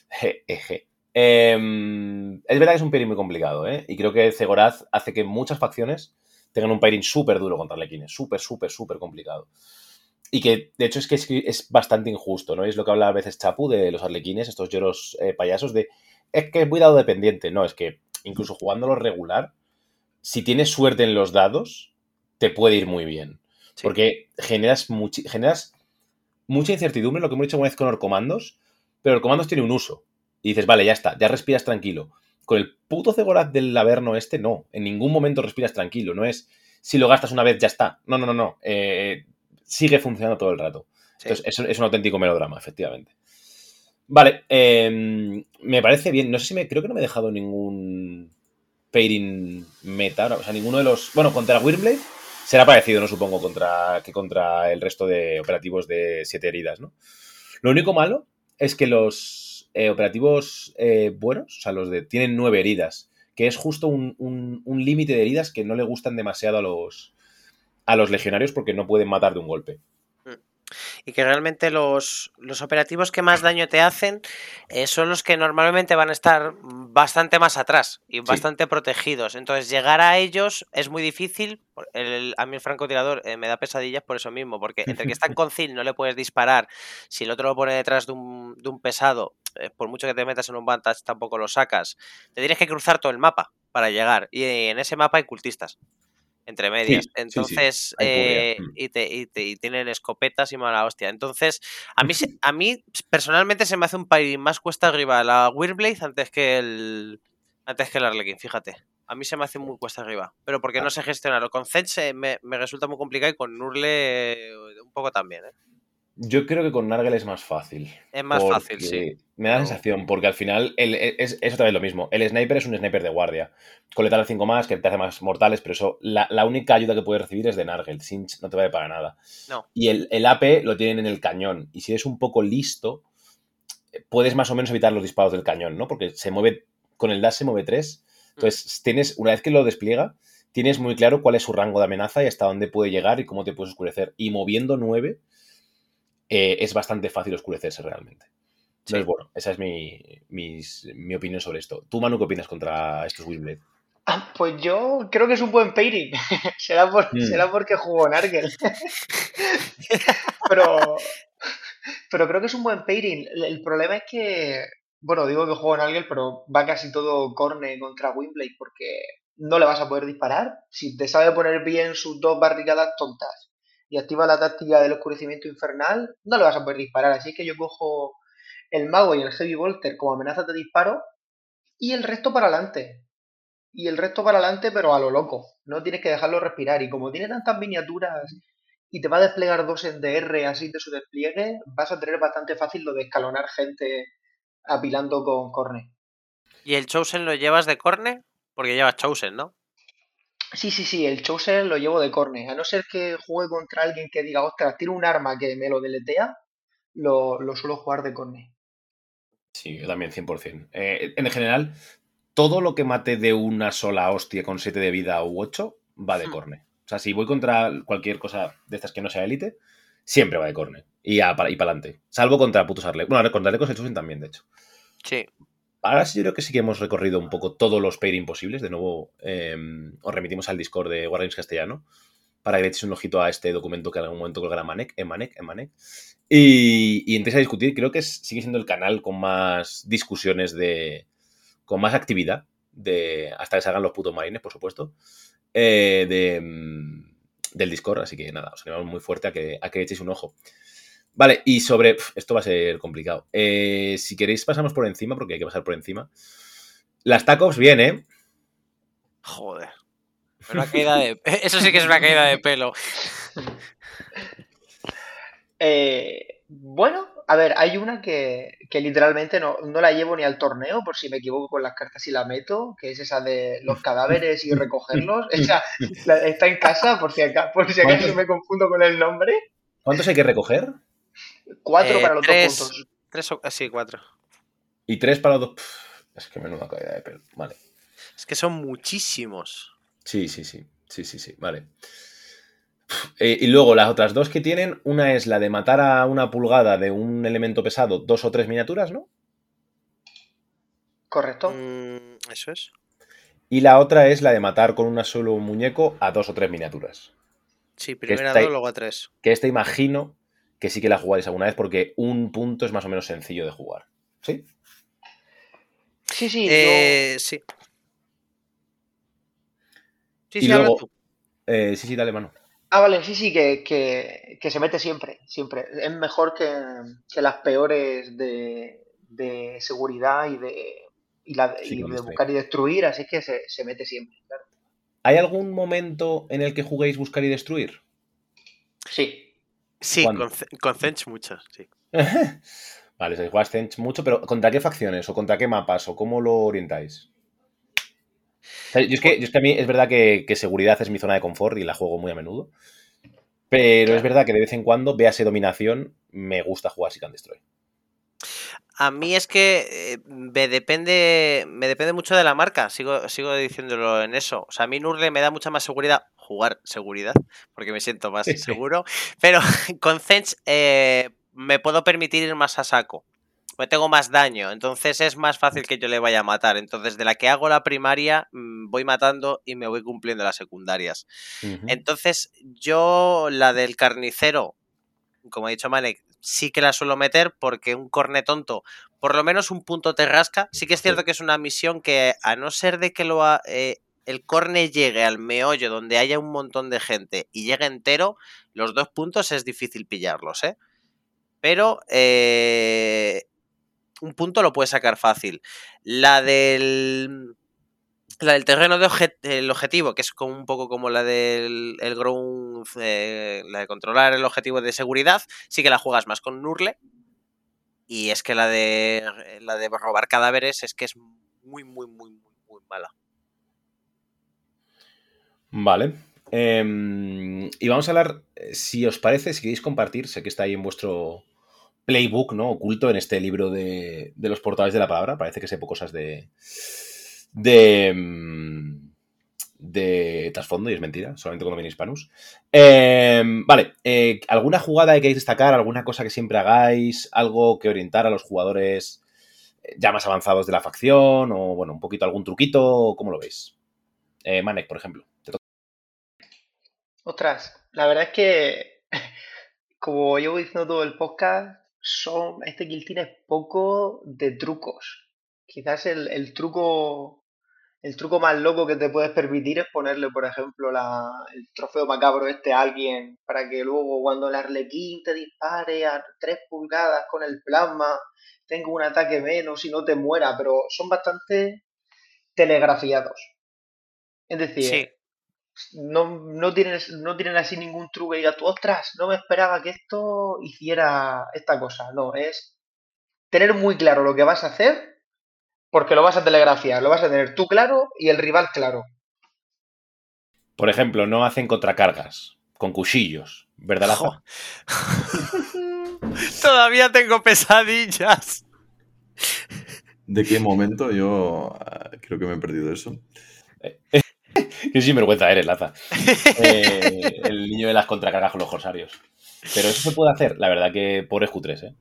Je, je. Eh, es verdad que es un pairing muy complicado, ¿eh? Y creo que Zegoraz hace que muchas facciones tengan un pairing súper duro contra Arlequines. Súper, súper, súper complicado. Y que, de hecho, es que es, es, bastante injusto, ¿no? Es lo que habla a veces Chapu de los arlequines, estos lloros eh, payasos, de es que es muy dado dependiente. No, es que incluso jugándolo regular, si tienes suerte en los dados, te puede ir muy bien. Sí. Porque generas, generas mucha incertidumbre, lo que hemos dicho una vez con los comandos, pero el comandos tiene un uso. Y dices, vale, ya está, ya respiras tranquilo. Con el puto Cegoraz del Averno este, no. En ningún momento respiras tranquilo. No es, si lo gastas una vez, ya está. No, no, no, no. Eh, sigue funcionando todo el rato. Sí. Entonces, es, es un auténtico melodrama, efectivamente. Vale, eh, me parece bien. No sé si me. Creo que no me he dejado ningún pairing meta. O sea, ninguno de los. Bueno, contra Wyrmblade será parecido, ¿no? Supongo, contra que contra el resto de operativos de siete heridas, ¿no? Lo único malo es que los eh, operativos eh, buenos, o sea, los de. tienen nueve heridas. Que es justo un, un, un límite de heridas que no le gustan demasiado a los. a los legionarios porque no pueden matar de un golpe y que realmente los, los, operativos que más daño te hacen eh, son los que normalmente van a estar bastante más atrás y sí. bastante protegidos. Entonces, llegar a ellos es muy difícil. El, a mí el francotirador eh, me da pesadillas por eso mismo, porque entre que están con Zil no le puedes disparar, si el otro lo pone detrás de un, de un pesado, eh, por mucho que te metas en un vantage tampoco lo sacas. Te tienes que cruzar todo el mapa para llegar. Y en ese mapa hay cultistas entre medias. Sí, Entonces, sí, sí. Eh, y, te, y, te, y, tienen escopetas y mala hostia. Entonces, a mí, a mí personalmente se me hace un pairing más cuesta arriba la Wyrblade antes que el antes que el Arlequín, fíjate. A mí se me hace muy cuesta arriba, pero porque no sé gestionarlo. Con Zench me, me resulta muy complicado y con Nurle eh, un poco también. ¿eh? Yo creo que con Nargle es más fácil. Es más fácil, sí. Me da la sensación, porque al final el- e, es, es otra vez lo mismo. El sniper es un sniper de guardia. Con letal 5 más, que te hace más mortales, pero eso, la, la única ayuda que puedes recibir es de Nargle. Sinch no te vale para nada. No. Y el, el AP lo tienen en el cañón. Y si eres un poco listo, puedes más o menos evitar los disparos del cañón, ¿no? Porque se mueve, con el dash se mueve 3. Entonces, tienes, una vez que lo despliega, tienes muy claro cuál es su rango de amenaza y hasta dónde puede llegar y cómo te puedes oscurecer. Y moviendo 9, eh, es bastante fácil oscurecerse realmente. Sí. Entonces, bueno, esa es mi, mis- mi opinión sobre esto. ¿Tú, Manu, qué opinas contra estos Windblade? Ah, pues yo creo que es un buen pairing. será, por, Mm. será porque jugó Nargel. pero, pero creo que es un buen pairing. El, problema es que, bueno, digo que juego Nargel, pero va casi todo corne contra Windblade porque no le vas a poder disparar. Si te sabe poner bien sus dos barricadas tontas y activa la táctica del oscurecimiento infernal, no le vas a poder disparar. Así que yo cojo el mago y el heavy bolter como amenazas de disparo y el resto para adelante y el resto para adelante, pero a lo loco. No tienes que dejarlo respirar. Y como tiene tantas miniaturas y te va a desplegar dos en DR así de su despliegue, vas a tener bastante fácil lo de escalonar gente apilando con corne. ¿Y el Chosen lo llevas de corne? Porque llevas Chosen, ¿no? Sí, sí, sí, el Chosen lo llevo de corne. A no ser que juegue contra alguien que diga, ostras, tiene un arma que me lo deletea, lo, lo suelo jugar de corne. Sí, yo también, 100%. Eh, en general, todo lo que mate de una sola hostia con 7 de vida u 8 va de Hmm. corne. O sea, si voy contra cualquier cosa de estas que no sea élite, siempre va de corne. Y, a- y para adelante. Salvo contra putos Arle. Bueno, contra Arlecos el Chosen también, de hecho. Sí. Ahora sí yo creo que sí que hemos recorrido un poco todos los pairing posibles. De nuevo, eh, os remitimos al Discord de Wargames Castellano para que le echéis un ojito a este documento que en algún momento colgará Manek, en Manek, en Manek. Y, y entréis a discutir. Creo que sigue siendo el canal con más discusiones de. con más actividad. De, hasta que salgan los putos marines, por supuesto. eh, de, mm, del Discord. Así que nada, os animamos muy fuerte a que, a que echéis un ojo. Vale, y sobre. pf, esto va a ser complicado. Eh, si queréis, pasamos por encima, porque hay que pasar por encima. Las tacos bien, ¿eh? Joder. Una caída de... Eso sí que es una caída de pelo. Eh, bueno, a ver, hay una que, que literalmente no, no la llevo ni al torneo, por si me equivoco con las cartas y la meto, que es esa de los cadáveres y recogerlos. Esa la- está en casa, por si acaso, por si acaso me confundo con el nombre. ¿Cuántos hay que recoger? Cuatro Eh, para los tres. dos puntos. Tres o... Sí, cuatro. Y tres para los dos. Es que menuda caída de pelo. Vale. Es que son muchísimos. Sí, sí, sí. Sí, sí, sí. Vale. Eh, y luego las otras dos que tienen, una es la de matar a una pulgada de un elemento pesado, dos o tres miniaturas, ¿no? Correcto. Mm, Eso es. Y la otra es la de matar con un solo muñeco a dos o tres miniaturas. Sí, primero a dos, luego a tres. Que esta imagino que sí que la jugaréis alguna vez porque un punto es más o menos sencillo de jugar. ¿Sí? Sí, sí, yo- Eh, sí. Sí, Y sí, luego- tú. Eh, sí, sí, dale mano. Ah, vale, sí, sí, que, que, que se mete siempre, siempre. Es mejor que, que las peores de, de seguridad y de, y la, Sí, y con de buscar y destruir, así que se, se mete siempre, claro. ¿Hay algún momento en el que juguéis buscar y destruir? Sí. Sí, ¿Cuándo? con, con Zench muchos, sí. vale, se juega Stench mucho, pero ¿contra qué facciones o contra qué mapas o cómo lo orientáis? O sea, yo, es que, yo es que a mí es verdad que, que seguridad es mi zona de confort y la juego muy a menudo. Pero Claro. es verdad que de vez en cuando, véase dominación, me gusta jugar Seek and Destroy. A mí es que eh, me depende me depende mucho de la marca, sigo, sigo diciéndolo en eso. O sea, a mí Nurle me da mucha más seguridad jugar seguridad, porque me siento más Sí. seguro. Pero con Zench eh, me puedo permitir ir más a saco. Porque tengo más daño, entonces es más fácil que yo le vaya a matar. Entonces, de la que hago la primaria, mm, voy matando y me voy cumpliendo las secundarias. Entonces, yo la del carnicero, como ha dicho Manek, sí que la suelo meter porque un corne tonto, por lo menos un punto te rasca. Sí que es cierto que es una misión que, a no ser de que lo ha- eh, el corne llegue al meollo donde haya un montón de gente y llegue entero, los dos puntos es difícil pillarlos, ¿eh? Pero eh, un punto lo puedes sacar fácil. La del la del terreno de obje- el objetivo, que es como un poco como la del el ground, eh, la de controlar el objetivo de seguridad, sí que la juegas más con Nurle. Y es que la de la de robar cadáveres es que es muy, muy, muy, muy, muy mala. Vale. Em, y vamos a hablar, si os parece, si queréis compartir, sé que está ahí en vuestro playbook, ¿no? Oculto en este libro de, de los portales de la palabra. Parece que sepa cosas de. De. mm, de trasfondo y es mentira, solamente cuando viene Hispanus. Em, vale, eh, ¿alguna jugada que queréis destacar? ¿Alguna cosa que siempre hagáis? ¿Algo que orientar a los jugadores eh, ya más avanzados de la facción? ¿O bueno, un poquito algún truquito? ¿Cómo lo veis? Eh, Manek, por ejemplo. Te toca. Ostras, la verdad es que, como llevo diciendo todo el podcast, son, este kill tiene poco de trucos. Quizás el truco, el truco más loco que te puedes permitir es ponerle, por ejemplo, la, el trofeo macabro este a alguien para que luego cuando el arlequín te dispare a 3 pulgadas con el plasma tenga un ataque menos y no te muera, pero son bastante telegrafiados. Es decir, Sí, no, no tienen, no tienen así ningún truco y digas tú, ostras, no me esperaba que esto hiciera esta cosa. No, es tener muy claro lo que vas a hacer, porque lo vas a telegrafiar, lo vas a tener tú claro y el rival claro. Por ejemplo, no hacen contracargas con cuchillos, ¿verdad? Laza? Jo. Todavía tengo pesadillas. ¿De qué momento? Yo ah, creo que me he perdido eso. Qué sinvergüenza eres, Laza. Eh, el niño de las contracargas con los corsarios. Pero eso se puede hacer, la verdad que pobres cutres, ¿eh?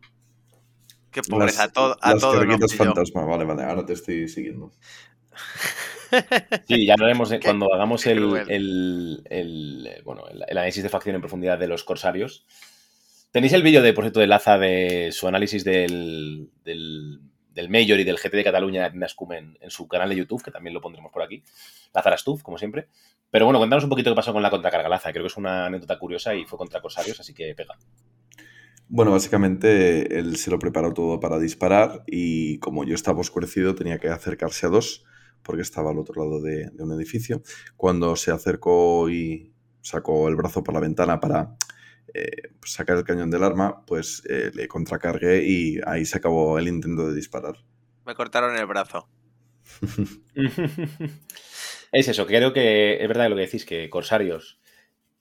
Qué pobreza, Las- a, todo, a las todos pilló. fantasma. Vale, vale, ahora te estoy siguiendo. Sí, ya hablaremos de- cuando hagamos el, el- el, bueno, el, el análisis de facción en profundidad de los corsarios. Tenéis el vídeo de, por cierto, de Laza de su análisis del, del, del Major y del GT de Cataluña de en, en su canal de YouTube, que también lo pondremos por aquí. Laza Rastuf, como siempre. Pero bueno, cuéntanos un poquito qué pasó con la contracarga Laza. Creo que es una anécdota curiosa y fue contra corsarios, así que pega. Bueno, básicamente él se lo preparó todo para disparar y como yo estaba oscurecido tenía que acercarse a dos porque estaba al otro lado de, de un edificio. Cuando se acercó y sacó el brazo por la ventana para eh, sacar el cañón del arma, pues eh, le contracargué y ahí se acabó el intento de disparar. Me cortaron el brazo. es eso, creo que es verdad lo que decís, que Corsarios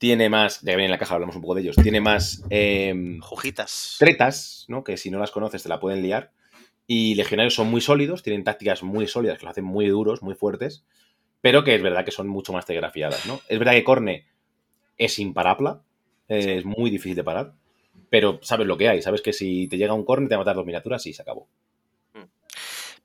tiene más, ya que viene en la caja, hablamos un poco de ellos, tiene más em, Jujitas. tretas, ¿no? Que si no las conoces te la pueden liar. Y Legionarios son muy sólidos, tienen tácticas muy sólidas, que los hacen muy duros, muy fuertes, pero que es verdad que son mucho más telegrafiadas, ¿no? Es verdad que Corne es imparable, eh, es muy difícil de parar, pero sabes lo que hay, sabes que si te llega un Corne te va a matar dos miniaturas y se acabó.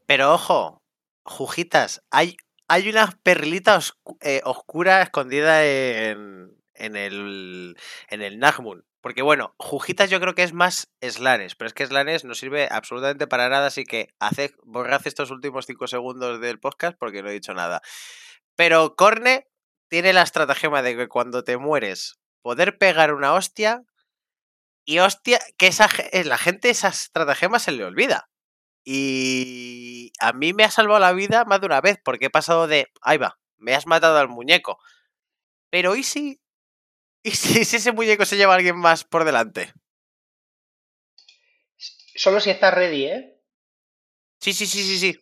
Pero ojo, Jujitas, hay, hay una perlita oscu- eh, oscura escondida en, en el, en el Nagmun. Porque bueno, Jujitas yo creo que es más Slanes, pero es que Slanes no sirve absolutamente para nada, así que haced, borrad estos últimos 5 segundos del podcast porque no he dicho nada. Pero Corne tiene la estratagema de que cuando te mueres, poder pegar una hostia y hostia, que esa, eh, la gente esa estratagema se le olvida. Y a mí me ha salvado la vida más de una vez, porque he pasado de, ahí va, me has matado al muñeco. Pero ¿y si? ¿Y si, si ese muñeco se lleva a alguien más por delante? Solo si estás ready, ¿eh? Sí, sí, sí, sí, sí.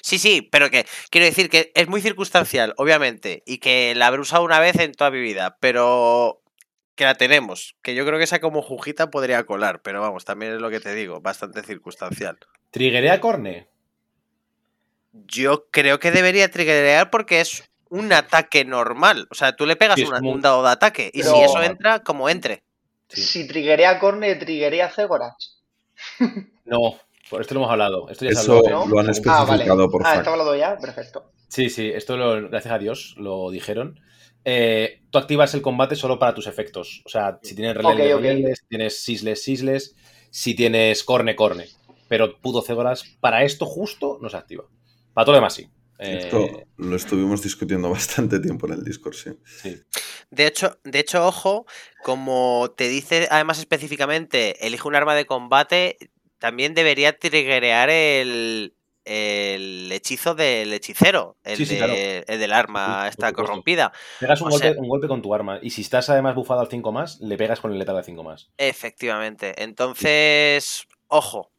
Sí, sí, pero que quiero decir que es muy circunstancial, obviamente, y que la habré usado una vez en toda mi vida, pero que la tenemos, que yo creo que esa como jujita podría colar, pero vamos, también es lo que te digo, bastante circunstancial. ¿Triggeré a Corne? Yo creo que debería triggerear porque es un ataque normal. O sea, tú le pegas Sí, un- dado de ataque y si eso entra, como entre. Sí. Si triggeré a Corne, triggeré a Zegoras. No, por esto lo hemos hablado. Esto ya se Eso habló en- lo han Ah, vale. especificado por Ah, fact. está hablado ya, perfecto. Sí, sí, esto lo, gracias a Dios lo dijeron. Eh, tú activas el combate solo para tus efectos. O sea, si tienes relés, Ok, ok. relés, si tienes sisles, sisles, si tienes corne, corne. Pero pudo cegoras, para esto justo no se activa. Para todo lo demás sí. Eh, Esto lo estuvimos discutiendo bastante tiempo en el Discord, sí. sí. De hecho, de hecho, ojo, como te dice además específicamente, elige un arma de combate, también debería triggerear el, el hechizo del hechicero, el, Sí, sí, de- claro. el del arma supuesto. corrompida. Pegas un golpe, sea- un golpe con tu arma. Y si estás además bufado al 5 más, le pegas con el letal al 5 más. Efectivamente. Entonces, ojo.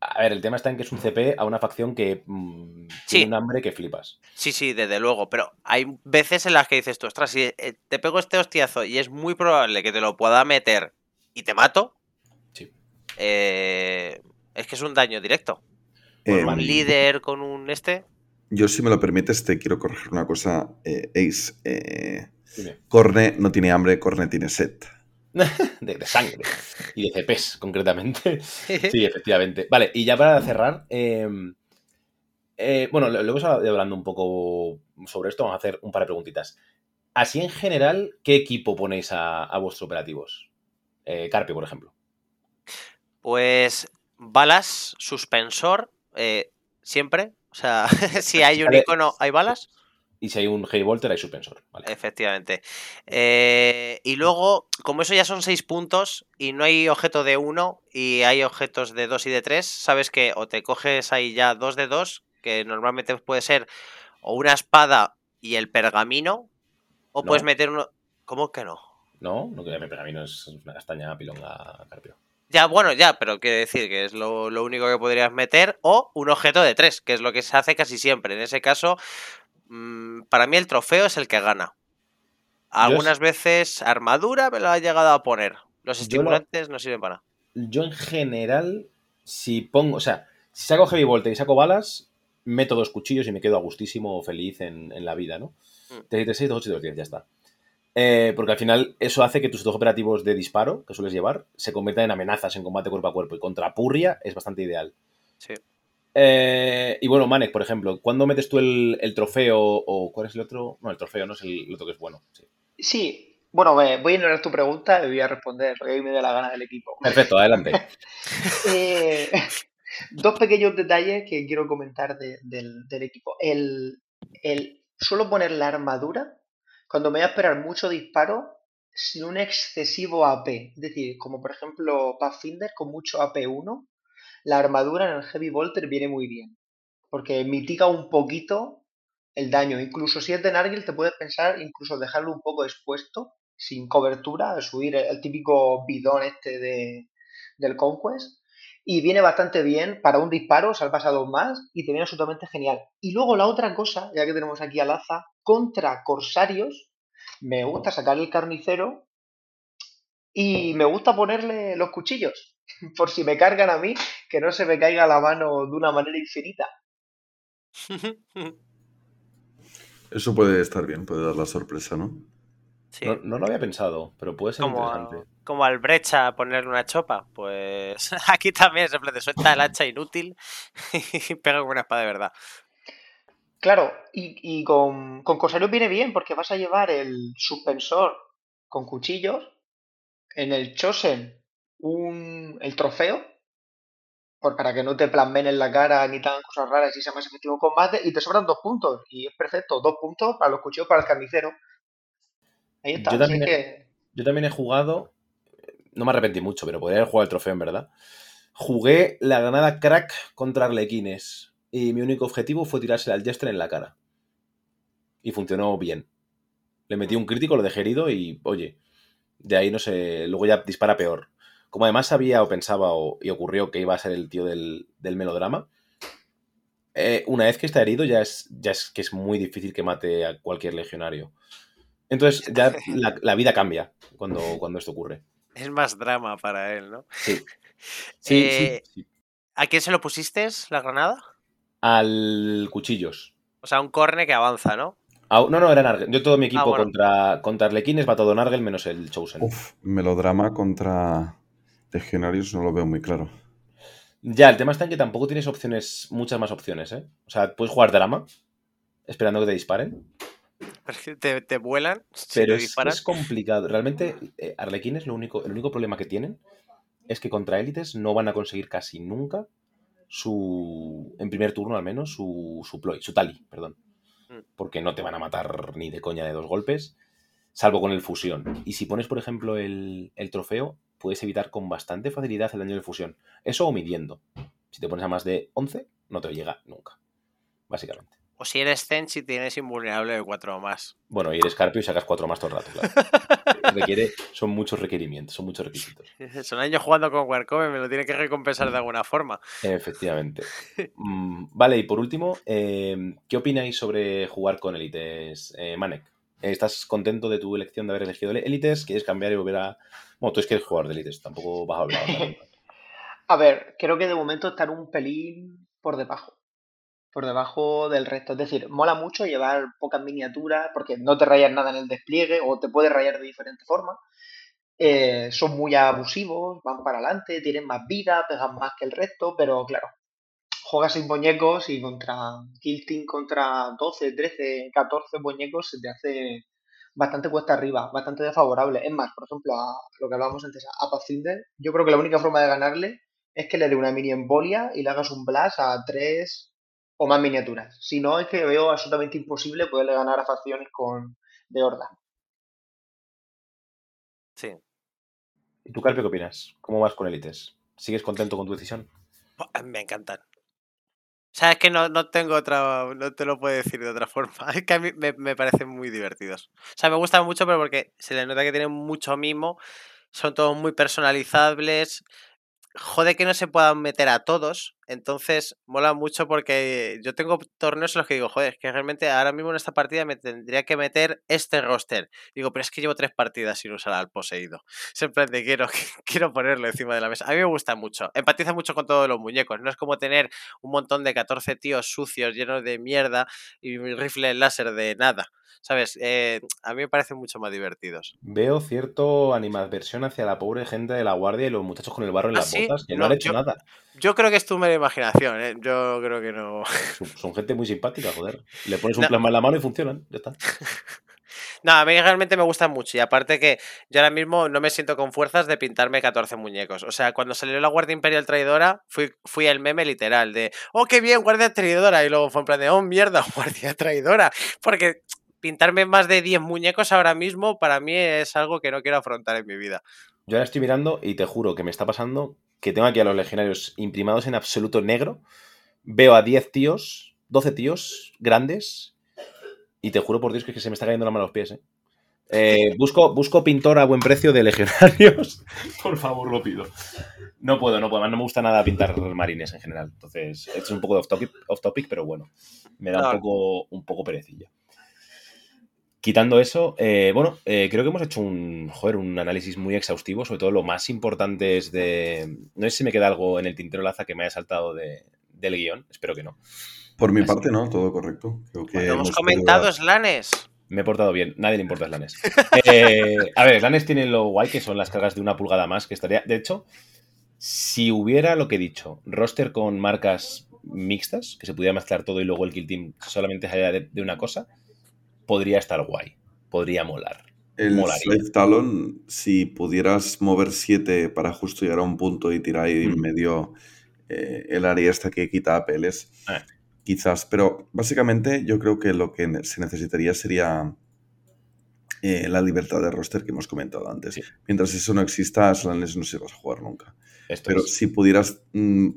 A ver, el tema está en que es un CP a una facción que mm, Sí. tiene un hambre que flipas. Sí, sí, desde luego, pero hay veces en las que dices tú, ostras, si eh, te pego este hostiazo y es muy probable que te lo pueda meter y te mato, Sí. eh, es que es un daño directo. Eh, un líder con un este. Yo, si me lo permites, te quiero corregir una cosa, eh, Ace. eh. Corne no tiene hambre, Corne tiene sed. De, de sangre. Y de CPs, concretamente. Sí, efectivamente. Vale, y ya para cerrar, eh, eh, bueno, hablado hablando un poco sobre esto, vamos a hacer un par de preguntitas. Así en general, ¿qué equipo ponéis a, a vuestros operativos? Eh, Carpio, por ejemplo. Pues balas, suspensor, eh, siempre. O sea, si hay un icono, hay balas. Y si hay un Heavy Volter, hay suspensor. Vale. Efectivamente. Eh, y luego, como eso ya son seis puntos y no hay objeto de uno y hay objetos de dos y de tres, sabes que o te coges ahí ya dos de dos, que normalmente puede ser o una espada y el pergamino, o No. puedes meter uno. ¿Cómo que no? ¿No? No que me pergamino es una castaña pilonga Carpio. Ya, bueno, ya, pero quiere decir que es lo, lo único que podrías meter, o un objeto de tres, que es lo que se hace casi siempre. En ese caso, mm, para mí el trofeo es el que gana. Algunas veces armadura me lo ha llegado a poner. Los estimulantes no sirven para nada. Yo en general, si pongo, o sea, si saco Heavy Volter y saco balas, meto dos cuchillos y me quedo a gustísimo feliz en, en la vida, ¿no? Mm. 3 de 6, 2, 8 y 2, 10, ya está. Eh, porque al final eso hace que tus dos operativos de disparo que sueles llevar se conviertan en amenazas en combate cuerpo a cuerpo y contra Purria es bastante ideal. Sí. Eh, y bueno, Manek, por ejemplo, ¿cuándo metes tú el, el trofeo o cuál es el otro? No, el trofeo no es el, el otro que es bueno. sí. Sí, bueno, me- voy a ignorar tu pregunta y voy a responder lo que a mí me dé la gana del equipo. Perfecto, adelante. Eh, dos pequeños detalles que quiero comentar de- del, del equipo. El, el suelo poner la armadura cuando me voy a esperar mucho disparo sin un excesivo AP. Es decir, como por ejemplo Pathfinder con mucho AP1, la armadura en el Heavy Volter viene muy bien. Porque mitiga un poquito el daño. Incluso si es de Nargil, te puedes pensar incluso dejarlo un poco expuesto, sin cobertura, subir el, el típico bidón este de, del Conquest. Y viene bastante bien para un disparo, salvas a dos más y te viene absolutamente genial. Y luego la otra cosa, ya que tenemos aquí a Laza, contra corsarios, me gusta sacar el carnicero y me gusta ponerle los cuchillos. Por si me cargan a mí, que no se me caiga la mano de una manera infinita. Eso puede estar bien, puede dar la sorpresa, ¿no? Sí. No, no lo había pensado, pero puede ser como, interesante. como al brecha ponerle una chopa, pues aquí también se te suelta el hacha inútil y pega con una espada de verdad. Claro, y, y con, con Corsarios viene bien porque vas a llevar el suspensor con cuchillos, en el Chosen un, el trofeo, por, para que no te plasmen en la cara ni hagan cosas raras y sea más efectivo combate, y te sobran dos puntos, y es perfecto, dos puntos para los cuchillos para el carnicero. Ahí está, Yo así también he- que Yo también he jugado, no me arrepentí mucho, pero podría haber jugado el trofeo en verdad. Jugué la granada crack contra Arlequines y mi único objetivo fue tirársela al Jester en la cara. Y funcionó bien. Le metí un crítico, lo dejé herido y, oye, de ahí no sé, luego ya dispara peor. Como además sabía o pensaba o- y ocurrió que iba a ser el tío del, del melodrama, eh, una vez que está herido ya es, ya es que es muy difícil que mate a cualquier legionario. Entonces ya la, la vida cambia cuando, cuando esto ocurre. Es más drama para él, ¿no? Sí. Sí, Eh, sí, sí. ¿A quién se lo pusiste la granada? Al cuchillos. O sea, un corne que avanza, ¿no? Ah, no, no, era Nargel. Yo todo mi equipo bueno. contra, contra Arlequines va todo Nargel menos el Chosen. Uf, melodrama contra legionarios no lo veo muy claro. Ya, el tema está en que tampoco tienes opciones, muchas más opciones, ¿eh? O sea, puedes jugar drama, esperando que te disparen, Pero es que te, te vuelan, si pero te es, es complicado. Realmente, eh, Arlequines lo único, el único problema que tienen es que contra élites no van a conseguir casi nunca su, en primer turno al menos, su, su ploy, su tali, perdón. Mm. Porque no te van a matar ni de coña de dos golpes, salvo con el fusión. Y si pones, por ejemplo, el, el trofeo, puedes evitar con bastante facilidad el daño de fusión. Eso o midiendo. Si te pones a más de 11, no te llega nunca. Básicamente. O si eres Zen, si tienes invulnerable de 4 o más. Bueno, y eres Carpio y sacas cuatro más todo el rato, claro. Requiere, son muchos requerimientos, son muchos requisitos. Son años jugando con Warcove, me lo tiene que recompensar de alguna forma. Efectivamente. Mm, vale, y por último, eh, ¿qué opináis sobre jugar con élites, eh, Manek? ¿Estás contento de tu elección de haber elegido élites? ¿Quieres cambiar y volver a...? Bueno, tú es que eres jugador de élites, tampoco vas a hablar. A ver, creo que de momento están un pelín por debajo. Por debajo del resto. Es decir, mola mucho llevar pocas miniaturas porque no te rayas nada en el despliegue o te puedes rayar de diferentes formas. Eh, son muy abusivos, van para adelante, tienen más vida, pegan más que el resto, pero claro, juegas sin muñecos y contra Kill Team contra 12, 13, 14 muñecos se te hace bastante cuesta arriba, bastante desfavorable. Es más, por ejemplo, a lo que hablábamos antes, a Pathfinder, yo creo que la única forma de ganarle es que le dé una mini embolia y le hagas un blast a tres o más miniaturas. Si no, es que veo absolutamente imposible poderle ganar a facciones con de horda. Sí. ¿Y tú, Carpio, qué opinas? ¿Cómo vas con élites? ¿Sigues contento con tu decisión? Me encantan. Sabes que no, no tengo otra. No te lo puedo decir de otra forma. Es que a mí me, me parecen muy divertidos. O sea, me gustan mucho, pero porque se les nota que tienen mucho mimo. Son todos muy personalizables. Jode que no se puedan meter a todos. Entonces, mola mucho porque yo tengo torneos en los que digo, joder, es que realmente ahora mismo en esta partida me tendría que meter este roster. Digo, pero es que llevo tres partidas sin usar al poseído. Plan de quiero, quiero ponerlo encima de la mesa. A mí me gusta mucho. Empatiza mucho con todos los muñecos. No es como tener un montón de 14 tíos sucios llenos de mierda y un rifle láser de nada. ¿Sabes? Eh, a mí me parecen mucho más divertidos. Veo cierto animadversión hacia la pobre gente de la guardia y los muchachos con el barro en ¿Ah, las sí? botas, que no, No, han hecho yo- nada. Yo creo que es tu mera imaginación, ¿eh? Yo creo que no. Son, son gente muy simpática, joder. Le pones un No. plasma en la mano y funcionan. Ya está. No, a mí realmente me gustan mucho. Y aparte que yo ahora mismo no me siento con fuerzas de pintarme 14 muñecos. O sea, cuando salió la Guardia Imperial Traidora, fui, fui el meme literal de, oh, qué bien, Guardia Traidora. Y luego fue en plan de, oh, mierda, Guardia Traidora. Porque pintarme más de 10 muñecos ahora mismo para mí es algo que no quiero afrontar en mi vida. Yo ahora estoy mirando y te juro que me está pasando que tengo aquí a los legionarios imprimados en absoluto negro. Veo a 10 tíos, 12 tíos grandes y te juro por Dios que, es que se me está cayendo la mano a los pies. ¿eh? Eh, busco, busco pintor a buen precio de legionarios. por favor, lo pido. No puedo, no puedo. Además, no me gusta nada pintar marines en general. Entonces, esto es un poco de off topic, off topic pero bueno, me da un poco, un poco perecilla. Quitando eso, eh, bueno, eh, creo que hemos hecho un, joder, un análisis muy exhaustivo, sobre todo lo más importante es de... No sé si me queda algo en el tintero Laza que me haya saltado de- del guion, espero que no. Por mi Así parte, no, todo correcto. Creo que Lo hemos hemos comentado, podido- Slanes. Me he portado bien, nadie le importa Slanes. Eh, a ver, Slanes tiene lo guay que son las cargas de una pulgada más, que estaría... De hecho, si hubiera lo que he dicho, roster con marcas mixtas, que se pudiera mezclar todo y luego el kill team solamente saliera de, de una cosa, podría estar guay, podría molar. El Molaría. Slave Talon, si pudieras mover 7 para justo llegar a un punto y tirar ahí en Mm. medio eh, el área esta que quita apeles, Ah. quizás. Pero básicamente yo creo que lo que se necesitaría sería eh, la libertad de roster que hemos comentado antes. Sí. Mientras eso no exista, Slanes no se vas a jugar nunca. Esto Pero es- si pudieras, mm,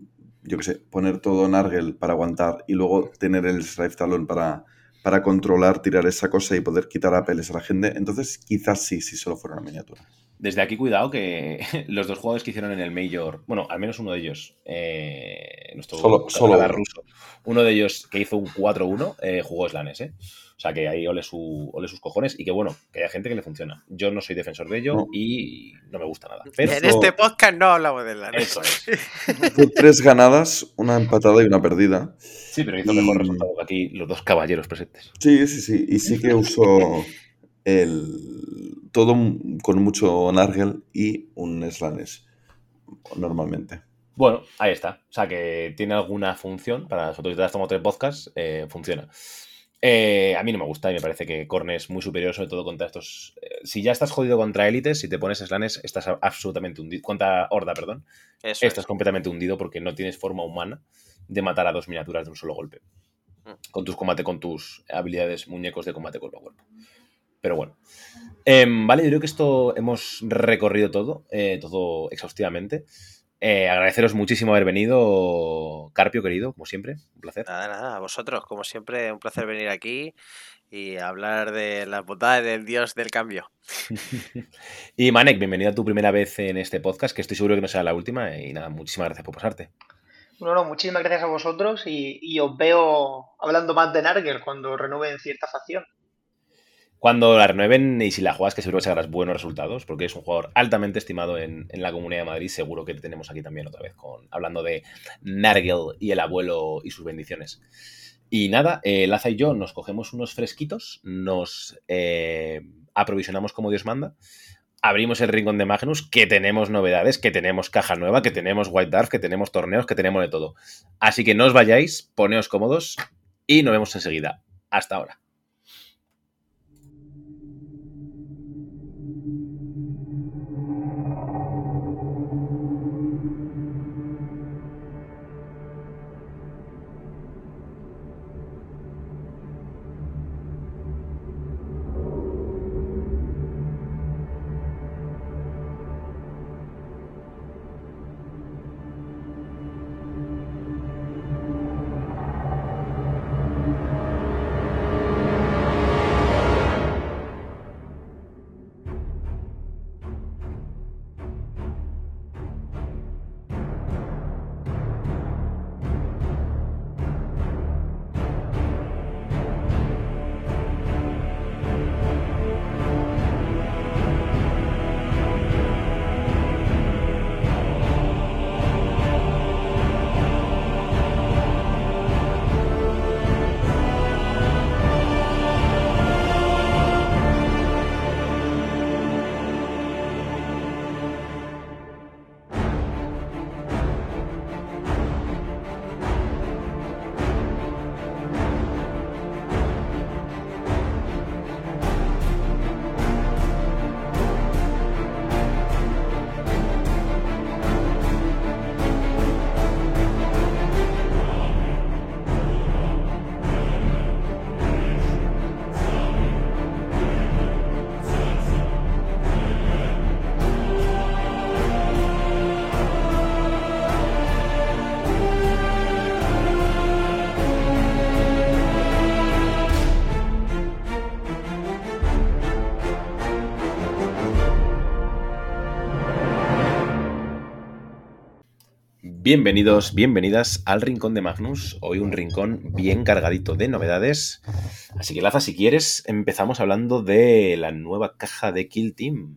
yo qué sé, poner todo en Argel para aguantar y luego tener el Slave Talon para, para controlar, tirar esa cosa y poder quitar apeles a la gente, entonces quizás sí, si solo fuera una miniatura. Desde aquí, cuidado que los dos jugadores que hicieron en el Major, bueno, al menos uno de ellos, eh, nuestro Solo- solo ruso, uno de ellos que hizo un 4-1, eh, jugó Slanes, ¿eh? O sea que ahí ole, su, ole sus cojones y que bueno, que haya gente que le funciona. Yo no soy defensor de ello No. y no me gusta nada. Pero En este podcast no hablamos de Slanes. eso es. Fue tres ganadas, una empatada y una perdida. Sí, pero hizo mejor Y- resultado que aquí los dos caballeros presentes. Sí, sí, sí. Y sí que usó el todo con mucho Nargel y un Slanes normalmente. Bueno, ahí está. O sea que tiene alguna función. Para nosotros, ya estamos tres podcasts, eh, funciona. Eh, a mí no me gusta y me parece que Korn es muy superior, sobre todo contra estos. eh, si ya estás jodido contra élites, si te pones slanes, estás absolutamente hundido. Contra Horda, perdón. Eso Estás es. completamente hundido porque no tienes forma humana de matar a dos miniaturas de un solo golpe. Mm. Con tus combate, con tus habilidades muñecos de combate cuerpo a cuerpo. Pero bueno. Em, vale, yo creo que esto hemos recorrido todo, eh, todo exhaustivamente. eh, agradeceros muchísimo haber venido, Carpio, querido, como siempre. Un placer. Nada, nada, a vosotros, como siempre, un placer venir aquí y hablar de las bondades del dios del cambio. y Manek, bienvenido a tu primera vez en este podcast, que estoy seguro que no será la última. Y nada, muchísimas gracias por pasarte. Bueno, muchísimas gracias a vosotros y, y os veo hablando más de Narger cuando renueven cierta facción. Cuando la renueven y si la juegas, que seguro que sacarás buenos resultados, porque es un jugador altamente estimado en, la Comunidad de Madrid. Seguro que le tenemos aquí también otra vez, con hablando de Nargel y el abuelo y sus bendiciones. Y nada, eh, Laza y yo nos cogemos unos fresquitos, nos eh, aprovisionamos como Dios manda, abrimos el rincón de Magnus, que tenemos novedades, que tenemos caja nueva, que tenemos White Dwarf, que tenemos torneos, que tenemos de todo. Así que no os vayáis, poneos cómodos y nos vemos enseguida. Hasta ahora. Bienvenidos, bienvenidas al Rincón de Magnus. Hoy un rincón bien cargadito de novedades. Así que, Laza, si quieres, empezamos hablando de la nueva caja de Kill Team.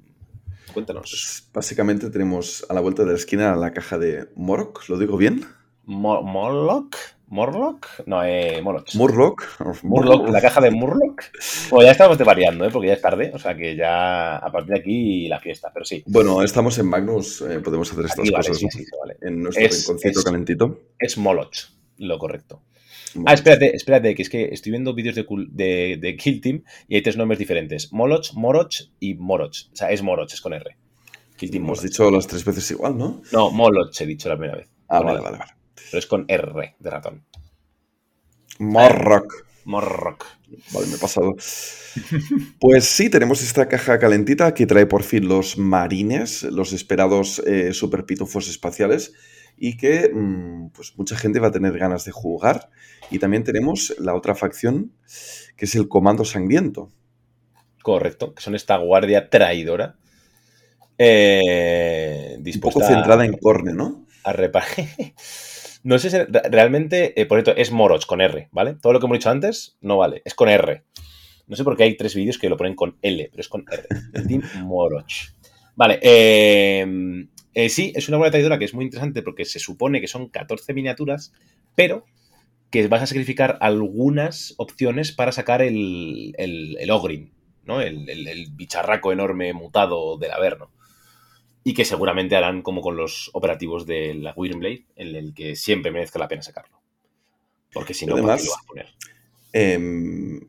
Cuéntanos. Pues, básicamente tenemos a la vuelta de la esquina la caja de Morok, ¿lo digo bien? Mo Morlock. ¿Morlock? No, eh, Moloch. Murloc. Murloc, la caja de Murloc. Bueno, ya estamos variando, ¿eh? porque ya es tarde, o sea que ya a partir de aquí la fiesta, pero sí. Bueno, estamos en Magnus, eh, podemos hacer estas Aquí vale, cosas sí, sí, vale. en nuestro Es- rinconcito es- calentito. Es Moloch, lo correcto. Ah, espérate, espérate, que es que estoy viendo vídeos de, de, de Kill Team y hay tres nombres diferentes. Moloch, Moroch y Moroch. O sea, es Moroch, es con R. Kill Team Hemos Moloch. dicho las tres veces igual, ¿no? No, Moloch he dicho la primera vez. Ah, vale, vale, vale. Pero es con R de ratón. Morrock. Morrock. Vale, me he pasado. Pues sí, tenemos esta caja calentita que trae por fin los marines, los esperados eh, super pitufos espaciales y que mm, pues mucha gente va a tener ganas de jugar. Y también tenemos la otra facción que es el Comando Sangriento. Correcto, que son esta guardia traidora. Eh, Un dispuesta poco centrada en Corne, ¿no? a reparar. No sé si re- realmente, eh, por cierto, es Moroch con R, ¿vale? Todo lo que hemos dicho antes no vale, es con R. No sé por qué hay tres vídeos que lo ponen con L, pero es con R. Team Moroch. Vale, eh, eh, sí, es una buena traidora que es muy interesante porque se supone que son 14 miniaturas, pero que vas a sacrificar algunas opciones para sacar el, el, el Ogrin, ¿no? El, el- el bicharraco enorme mutado del Averno. Y que seguramente harán como con los operativos de la Blade, en el que siempre merezca la pena sacarlo. Porque si no, ¿para qué Además, lo vas a poner? Em,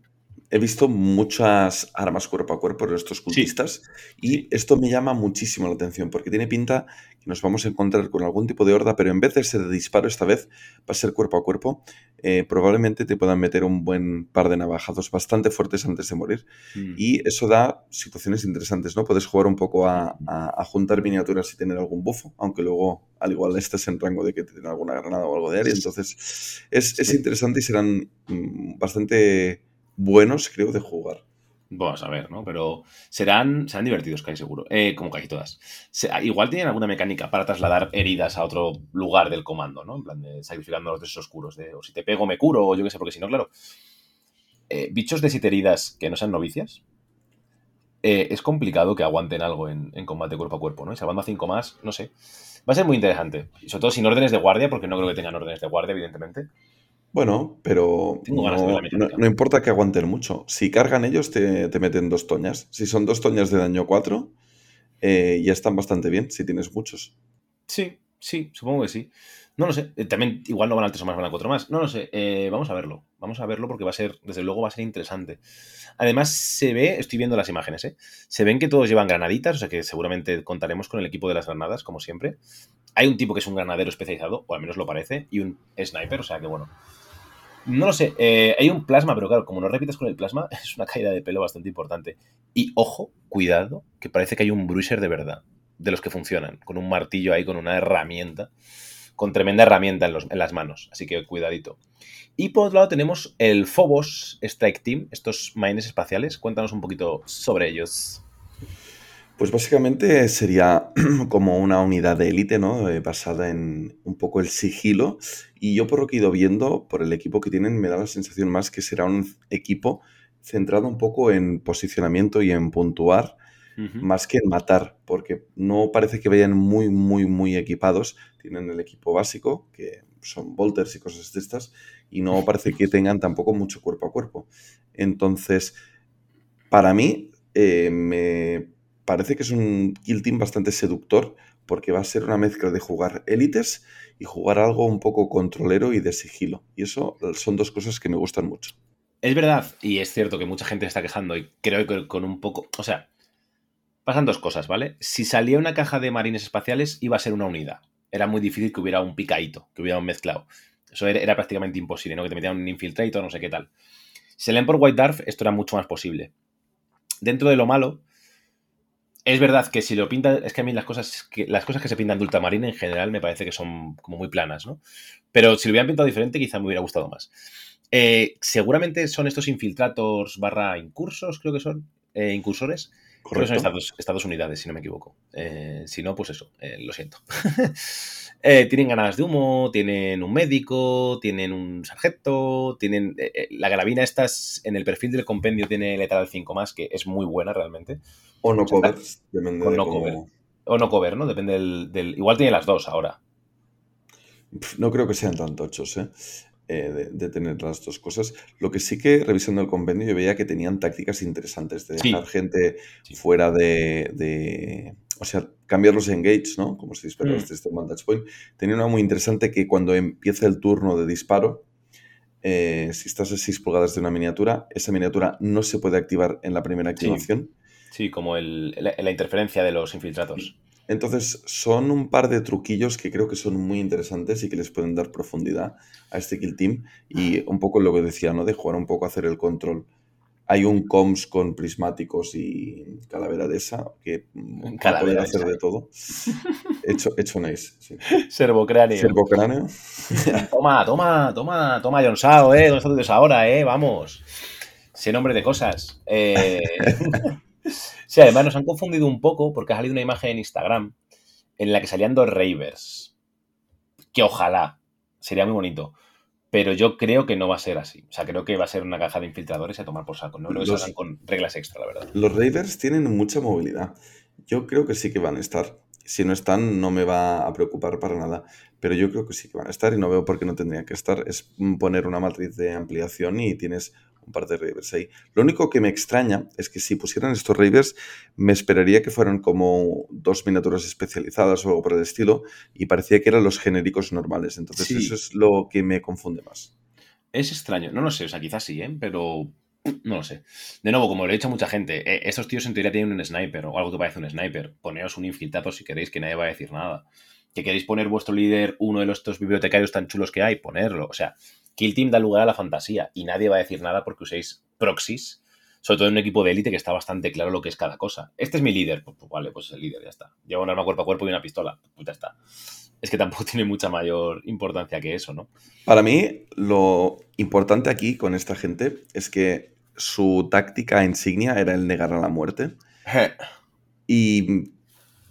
he visto muchas armas cuerpo a cuerpo de estos cultistas y esto me llama muchísimo la atención porque tiene pinta que nos vamos a encontrar con algún tipo de horda, pero en vez de ser de disparo esta vez va a ser cuerpo a cuerpo. Eh, probablemente te puedan meter un buen par de navajados bastante fuertes antes de morir Mm. y eso da situaciones interesantes, ¿no? Puedes jugar un poco a, a- a juntar miniaturas y tener algún bufo, aunque luego al igual estés en rango de que te den alguna granada o algo de área. Entonces es, interesante y serán mm, bastante buenos, creo, de jugar. Vamos a ver, ¿no? Pero serán, serán divertidos, casi seguro. Eh, como casi todas. Igual tienen alguna mecánica para trasladar heridas a otro lugar del comando, ¿no? En plan de sacrificando los deseos oscuros. De, o si te pego, me curo, o yo qué sé, porque si no, claro. eh, bichos de siete heridas que no sean novicias. eh, es complicado que aguanten algo en, en combate cuerpo a cuerpo, ¿no? Y salvando a cinco más, no sé. Va a ser muy interesante. Y sobre todo sin órdenes de guardia, porque no creo que tengan órdenes de guardia, evidentemente. Bueno, pero no, no- no importa que aguanten mucho. Si cargan ellos, te, te meten dos toñas. Si son dos toñas de daño 4, ya están bastante bien, si tienes muchos. Sí, sí, supongo que sí. No lo sé. Eh, También igual no van al 3 o más, van al 4 más. No lo sé. Eh, vamos a verlo. Vamos a verlo porque va a ser, desde luego, va a ser interesante. Además, se ve, estoy viendo las imágenes, ¿eh? Se ven que todos llevan granaditas, o sea que seguramente contaremos con el equipo de las granadas, como siempre. Hay un tipo que es un granadero especializado, o al menos lo parece, y un sniper, o sea que bueno. No lo sé, eh, hay un plasma, pero claro, como no repites con el plasma, es una caída de pelo bastante importante. Y ojo, cuidado, que parece que hay un bruiser de verdad, de los que funcionan, con un martillo ahí, con una herramienta, con tremenda herramienta en, las manos, así que cuidadito. Y por otro lado tenemos el Phobos Strike Team, estos mines espaciales. Cuéntanos un poquito sobre ellos. Pues básicamente sería como una unidad de élite, ¿no? Eh, basada en un poco el sigilo. Y yo por lo que he ido viendo, por el equipo que tienen, me da la sensación más que será un equipo centrado un poco en posicionamiento y en puntuar, más que en matar, porque no parece que vayan muy, muy, muy equipados. Tienen el equipo básico, que son bolters y cosas de estas, y no parece que tengan tampoco mucho cuerpo a cuerpo. Entonces, para mí, eh, me parece que es un kill team bastante seductor, porque va a ser una mezcla de jugar élites y jugar algo un poco controlero y de sigilo. Y eso son dos cosas que me gustan mucho. Es verdad, y es cierto que mucha gente está quejando, y creo que con un poco. O sea, pasan dos cosas, ¿vale? Si salía una caja de marines espaciales, iba a ser una unidad. Era muy difícil que hubiera un picadito, que hubiera un mezclado. Eso era, era prácticamente imposible, ¿no? Que te metieran un infiltrator, no sé qué tal. Si salían por White Dwarf, esto era mucho más posible. Dentro de lo malo, es verdad que si lo pintan, es que a mí las cosas que, las cosas que se pintan de ultramarine en general me parece que son como muy planas, ¿no? Pero si lo hubieran pintado diferente, quizá me hubiera gustado más. Eh, seguramente son estos infiltrators barra incursos, creo que son, eh, incursores. Creo que son estas dos, estas dos unidades, si no me equivoco. Eh, si no, pues eso, eh, lo siento. Eh, tienen granadas de humo, tienen un médico, tienen un sargento, tienen... la carabina estas, en el perfil del compendio tiene letal 5 más, que es muy buena realmente. O no O sea, covers, depende con de no cómo- cover. O no cover, ¿no? Depende del, del- Igual tiene las dos ahora. No creo que sean tan tochos, ¿eh? Eh, de, de tener las dos cosas. Lo que sí que revisando el convenio yo veía que tenían tácticas interesantes de Sí. dejar gente Sí. fuera de, de- O sea, cambiar los engage, ¿no? Como si dispararas Mm. desde Vantage Point. Tenía una muy interesante que cuando empieza el turno de disparo, eh, si estás a 6 pulgadas de una miniatura, esa miniatura no se puede activar en la primera activación. Sí, como el- la, la interferencia de los infiltratos. Entonces, son un par de truquillos que creo que son muy interesantes y que les pueden dar profundidad a este kill team. Y un poco lo que decía, ¿no? De jugar un poco a hacer el control. Hay un comms con prismáticos y calavera de esa que mm, va a Calavera poder de hacer de todo. Hecho, hecho un ace, sí. Servocráneo. Servocráneo. Toma, toma, toma, toma, John Sao, ¿eh? ¿Dónde estás ahora, eh? Vamos. Sé nombre de cosas. Eh... sí, además nos han confundido un poco porque ha salido una imagen en Instagram en la que salían dos Ravers. Que ojalá. Sería muy bonito. Pero yo creo que no va a ser así. O sea, creo que va a ser una caja de infiltradores y a tomar por saco. No creo que Los- salgan con reglas extra, la verdad. Los Raiders tienen mucha movilidad. Yo creo que sí que van a estar. Si no están, no me va a preocupar para nada. Pero yo creo que sí que van a estar y no veo por qué no tendrían que estar. Es poner una matriz de ampliación y tienes un par de Raiders ahí. Lo único que me extraña es que si pusieran estos Raiders, me esperaría que fueran como dos miniaturas especializadas o algo por el estilo y parecía que eran los genéricos normales. Entonces Sí. eso es lo que me confunde más. Es extraño. No lo sé. O sea, quizás sí, ¿eh? Pero no lo sé. De nuevo, como lo he dicho a mucha gente, eh, estos tíos en teoría tienen un sniper o algo que parece un sniper. Poneos un infiltrado si queréis, que nadie va a decir nada. Que queréis poner vuestro líder uno de los estos bibliotecarios tan chulos que hay, ponerlo. O sea, Kill Team da lugar a la fantasía y nadie va a decir nada porque uséis proxies, sobre todo en un equipo de élite que está bastante claro lo que es cada cosa. Este es mi líder, pues, pues vale, pues es el líder, ya está. Lleva un arma cuerpo a cuerpo y una pistola, pues ya está. Es que tampoco tiene mucha mayor importancia que eso, ¿no? Para mí, lo importante aquí con esta gente es que su táctica insignia era el negar a la muerte. y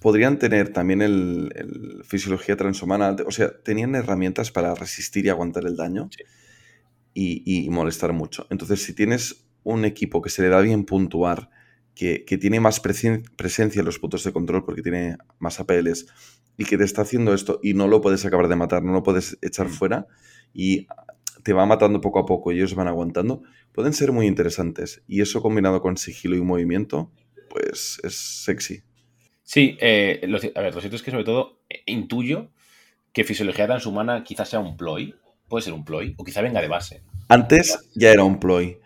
podrían tener también el, el fisiología transhumana, o sea, tenían herramientas para resistir y aguantar el daño Sí. y, y molestar mucho. Entonces, si tienes un equipo que se le da bien puntuar, que, que tiene más presen- presencia en los puntos de control porque tiene más APLs y que te está haciendo esto y no lo puedes acabar de matar, no lo puedes echar Mm. fuera y te va matando poco a poco y ellos van aguantando, pueden ser muy interesantes. Y eso combinado con sigilo y movimiento, pues es sexy. Sí, eh, lo a ver, lo cierto es que sobre todo eh, intuyo que fisiología transhumana quizás sea un ploy, puede ser un ploy, o quizá venga de base. Antes ya era un ploy.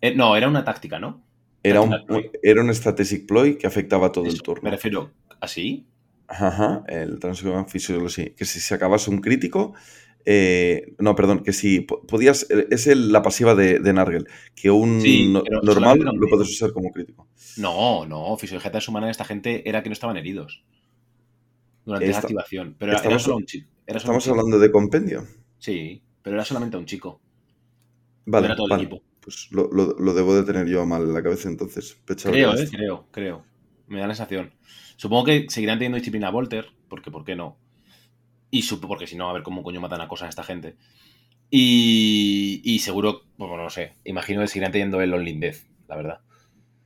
Eh, no, era una táctica, ¿no? Era un, era un strategic ploy que afectaba todo el turno. Me refiero así. Ajá, el Transhuman Physiology. Que si se acabas un crítico. eh, no, perdón, que si po- podías. eh, Es el- la pasiva de, de Nargel. Que un Sí, no- pero normal lo puedes usar como crítico. No, no, fisiología transhumana de esta gente era que no estaban heridos durante Esta- activación. Pero era, era estamos- solo un chico. Era solo un Estamos chico. hablando de compendio. Sí, pero era solamente un chico. no Vale, era todo el equipo. Pues lo, lo- lo debo de tener yo mal en la cabeza entonces. Creo, eh, creo, creo. Me da la sensación. Supongo que seguirán teniendo disciplina a Volter, porque ¿por qué no? Y supo, porque si no, a ver cómo coño matan a cosas a esta gente. Y, y seguro, bueno, no sé, imagino que seguirán teniendo el Only Death, la verdad.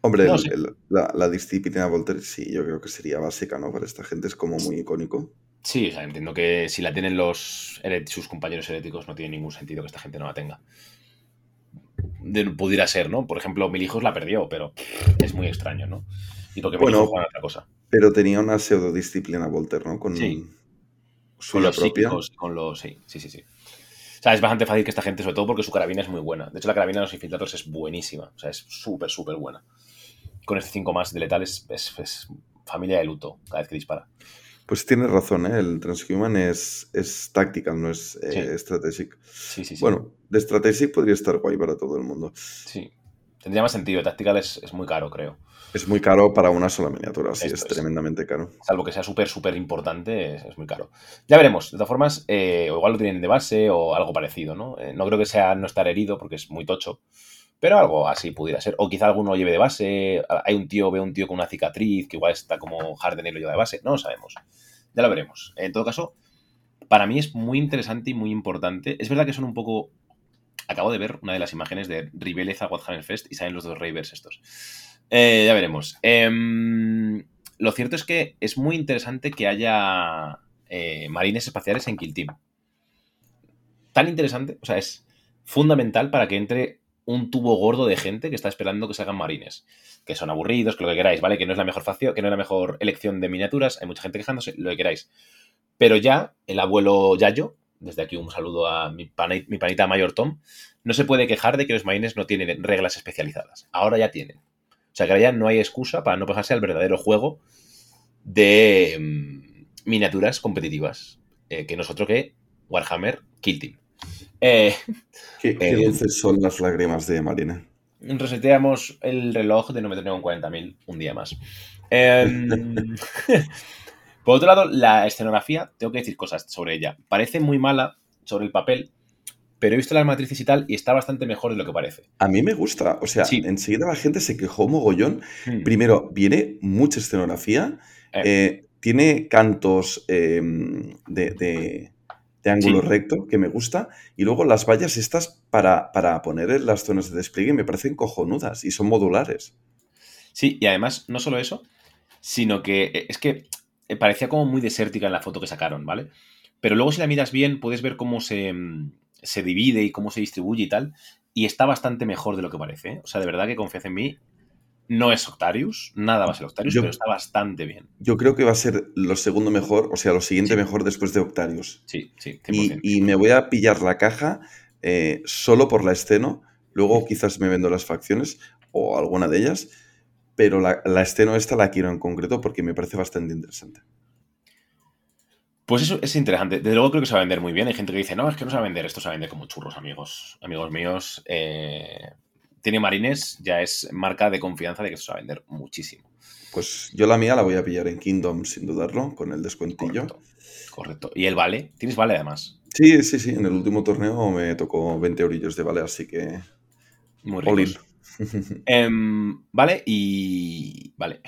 Hombre, No el- sé. el- la, la disciplina Volter sí, yo creo que sería básica, ¿no? Para esta gente es como muy icónico. Sí, o sea, entiendo que si la tienen los sus compañeros heréticos, no tiene ningún sentido que esta gente no la tenga. De- pudiera ser, ¿no? Por ejemplo, Milijos la perdió, pero es muy extraño, ¿no? Y porque Bueno, otra cosa. Pero tenía una pseudodisciplina Volter, ¿no? Con Sí. Suya propia. psíquicos, con los. Sí, sí, sí, sí. O sea, es bastante fácil que esta gente, sobre todo porque su carabina es muy buena. De hecho, la carabina de los infiltrados es buenísima. O sea, es súper, súper buena. Con este 5 más de letal es, es- es familia de luto cada vez que dispara. Pues tienes razón, ¿eh? El Transhuman es, es tactical, no es eh, Sí. strategic. Sí, sí, sí. Bueno, de strategic podría estar guay para todo el mundo. Sí. Tendría más sentido. Tactical es, es muy caro, creo. Es muy caro para una sola miniatura, sí, Esto es, es. tremendamente caro. Salvo que sea súper, súper importante, es, es muy caro. Ya veremos. De todas formas, eh, o igual lo tienen de base o algo parecido, ¿no? Eh, no creo que sea no estar herido porque es muy tocho. Pero algo así pudiera ser. O quizá alguno lo lleve de base. Hay un tío, ve un tío con una cicatriz que igual está como Harden y lo lleva de base. No lo sabemos. Ya lo veremos. En todo caso, para mí es muy interesante y muy importante. Es verdad que son un poco. Acabo de ver una de las imágenes de Ribeleza Warhammer Fest y salen los dos Ravers estos. Eh, ya veremos. Em, lo cierto es que es muy interesante que haya eh, marines espaciales en Kill Team. Tan interesante, o sea, es fundamental para que entre un tubo gordo de gente que está esperando que se hagan marines. Que son aburridos, que lo que queráis, ¿vale? Que no es la mejor facio, que no es la mejor elección de miniaturas, hay mucha gente quejándose, lo que queráis. Pero ya, el abuelo Yayo, desde aquí un saludo a mi panita Mayor Tom, no se puede quejar de que los marines no tienen reglas especializadas. Ahora ya tienen. O sea que ahora ya no hay excusa para no pasarse al verdadero juego de mm, miniaturas competitivas. eh, que nosotros que Warhammer Kill Team. Eh, Qué, qué Eh, dulces son las lágrimas de Marina. reseteamos el reloj de no meterme con 40.000 un día más. Em, por otro lado, la escenografía, tengo que decir cosas sobre ella. Parece muy mala sobre el papel, pero he visto las matrices y tal y está bastante mejor de lo que parece. A mí me gusta, o sea, Sí. enseguida la gente se quejó mogollón. Hmm. Primero, viene mucha escenografía, Eh. eh, tiene cantos eh, de, de- de ángulo Sí. recto, que me gusta, y luego las vallas estas para, para poner en las zonas de despliegue me parecen cojonudas y son modulares. Sí, y además, no solo eso, sino que eh, es que eh, parecía como muy desértica en la foto que sacaron, ¿vale? Pero luego si la miras bien, puedes ver cómo se, mm, se divide y cómo se distribuye y tal, y está bastante mejor de lo que parece. ¿eh? O sea, de verdad que confías en mí. No es Octarius, nada va a ser Octarius, Yo- pero está bastante bien. Yo creo que va a ser lo segundo mejor, o sea, lo siguiente Sí. mejor después de Octarius. Sí, sí, Y, 100%. y me voy a pillar la caja eh, solo por la escena Luego quizás me vendo las facciones o alguna de ellas, pero la, la esta la quiero en concreto porque me parece bastante interesante. Pues eso es interesante. Desde luego creo que se va a vender muy bien. Hay gente que dice, no, es que no se va a vender, esto se va a vender como churros, amigos. Amigos míos, eh, tiene marines, ya es marca de confianza de que esto se va a vender muchísimo. Pues yo la mía la voy a pillar en Kingdom sin dudarlo, con el descuentillo. Correcto. Correcto. ¿Y el vale? ¿Tienes vale además? Sí, sí, sí. En el último torneo me tocó 20 eurillos de vale, así que. Muy ricos. Em, vale, y. Vale,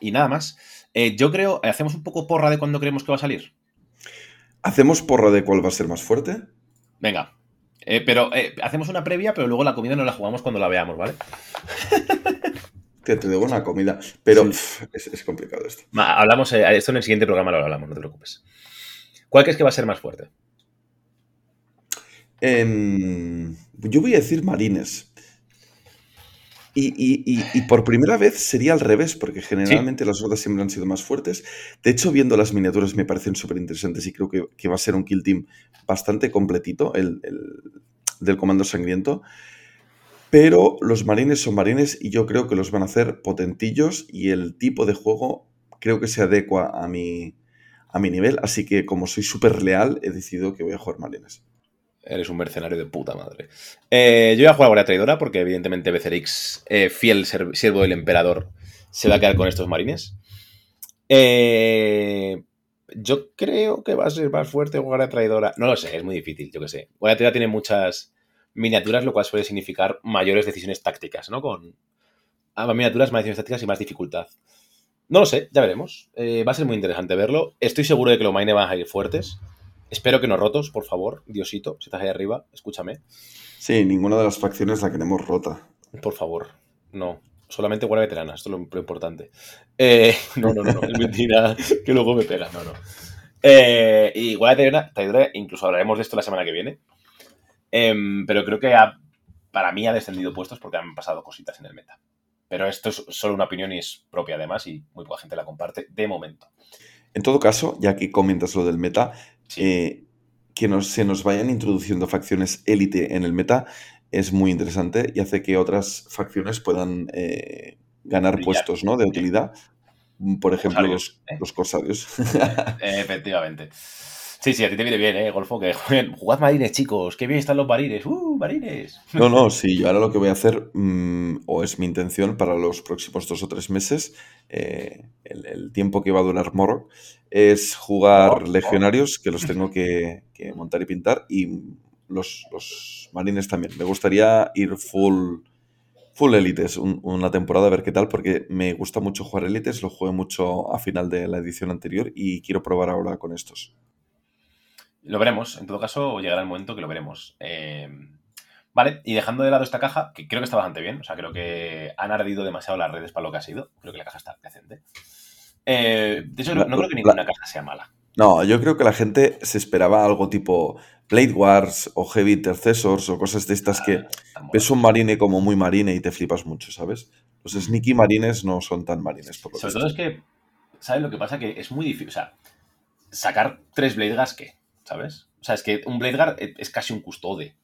y nada más. Eh, yo creo, hacemos un poco porra de cuándo creemos que va a salir. ¿Hacemos porra de cuál va a ser más fuerte? Venga. Eh, pero eh, hacemos una previa, pero luego la comida no la jugamos cuando la veamos, ¿vale? Que te debo una comida. Pero Sí. pf, es, es complicado esto. Ma- Hablamos, eh, esto en el siguiente programa lo hablamos, no te preocupes. ¿Cuál crees que va a ser más fuerte? Em, yo voy a decir marines. Y, y- y- y por primera vez sería al revés, porque generalmente las hordas siempre han sido más fuertes. De hecho, viendo las miniaturas me parecen súper interesantes y creo que, que va a ser un kill team bastante completito, el, el- del Comando Sangriento. Pero los marines son marines y yo creo que los van a hacer potentillos y el tipo de juego creo que se adecua a mi, a mi nivel. Así que como soy súper leal, he decidido que voy a jugar marines. Eres un mercenario de puta madre. Eh, yo voy a jugar a Guardia Traidora porque, evidentemente, Becerrix, eh, fiel siervo del emperador, se va a quedar con estos marines. Eh, yo creo que va a ser más fuerte Guardia Traidora. No lo sé, es muy difícil, yo que sé. Guardia Traidora tiene muchas miniaturas, lo cual suele significar mayores decisiones tácticas, ¿no? Con ambas miniaturas, más decisiones tácticas y más dificultad. No lo sé, ya veremos. Eh, va a ser muy interesante verlo. Estoy seguro de que los marines van a ir fuertes. Espero que no rotos, por favor, Diosito, si estás ahí arriba, escúchame. Sí, ninguna de las facciones la queremos rota. Por favor, no. Solamente guardia veterana, esto es lo, importante. Eh, no, no, no, no, es mentira, que luego me pega, no, no. Eh, y guardia traidora, traidora, incluso hablaremos de esto la semana que viene. Em, pero creo que ha- para mí ha descendido puestos porque han pasado cositas en el meta. Pero esto es solo una opinión y es propia además y muy poca gente la comparte de momento. En todo caso, ya que comentas lo del meta, Sí. eh, que nos, se nos vayan introduciendo facciones élite en el meta es muy interesante y hace que otras facciones puedan eh, ganar Brillar. puestos ¿no? de utilidad. Por ejemplo, los, ¿eh? los corsarios. Efectivamente. Sí, sí, a ti te viene bien, ¿eh, Golfo? Que jugad marines, chicos. Qué bien están los marines. ¡Uh, marines! No, no, sí, yo ahora lo que voy a hacer, mm, o es mi intención para los próximos dos o tres meses, eh, el, el tiempo que va a durar Morrock, es jugar legionarios, que los tengo que, que montar y pintar, y los, los marines también. Me gustaría ir full, full élites un- una temporada a ver qué tal, porque me gusta mucho jugar élites, lo jugué mucho a final de la edición anterior y quiero probar ahora con estos. Lo veremos. En todo caso, llegará el momento que lo veremos. Eh, vale, y dejando de lado esta caja, que creo que está bastante bien. O sea, creo que han ardido demasiado las redes para lo que ha sido. Creo que la caja está decente. Eh, de hecho, no, no creo que ninguna caja sea mala. No, yo creo que la gente se esperaba algo tipo Blade Wars o Heavy Intercessors o cosas de estas que Tan ves un marine como muy marine y te flipas mucho, ¿sabes? Los sneaky marines no son tan marines, por lo Sobre todo es que, ¿sabes lo que pasa? Que es muy difícil. O sea, sacar tres Blade Guards, ¿qué? ¿Sabes? O sea, es que un Blade Guard e- es casi un custode.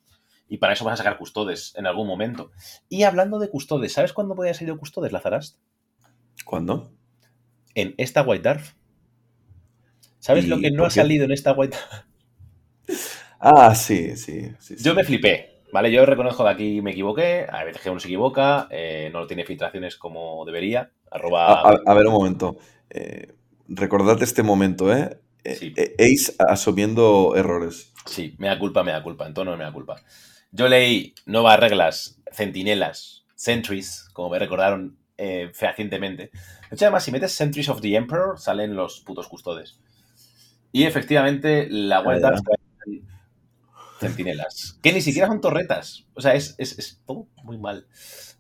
Y para eso vas a sacar custodes en algún momento. Y hablando de custodes, ¿sabes cuándo podía salir custodes, Lazarast? ¿Cuándo? En esta White Dwarf. ¿Sabes ¿Y lo que no ha salido en esta White Dwarf? Ah, sí, sí. sí, sí. Yo me flipé, ¿vale? Yo reconozco que aquí me equivoqué, a veces uno se equivoca, eh, no tiene filtraciones como debería, arroba... A, a- a ver, un momento. Eh, recordad este momento, ¿eh? Eh, Sí. eh, Ace asumiendo errores. Sí, me da culpa, me da culpa, en tono me da culpa. Yo leí nuevas reglas, centinelas, sentries, como me recordaron eh, fehacientemente. De hecho, además, si metes Sentries of the Emperor, salen los putos custodes. Y efectivamente, la White Ya, ya. Dwarf trae centinelas, que ni siquiera son torretas. O sea, es, es, es todo muy mal.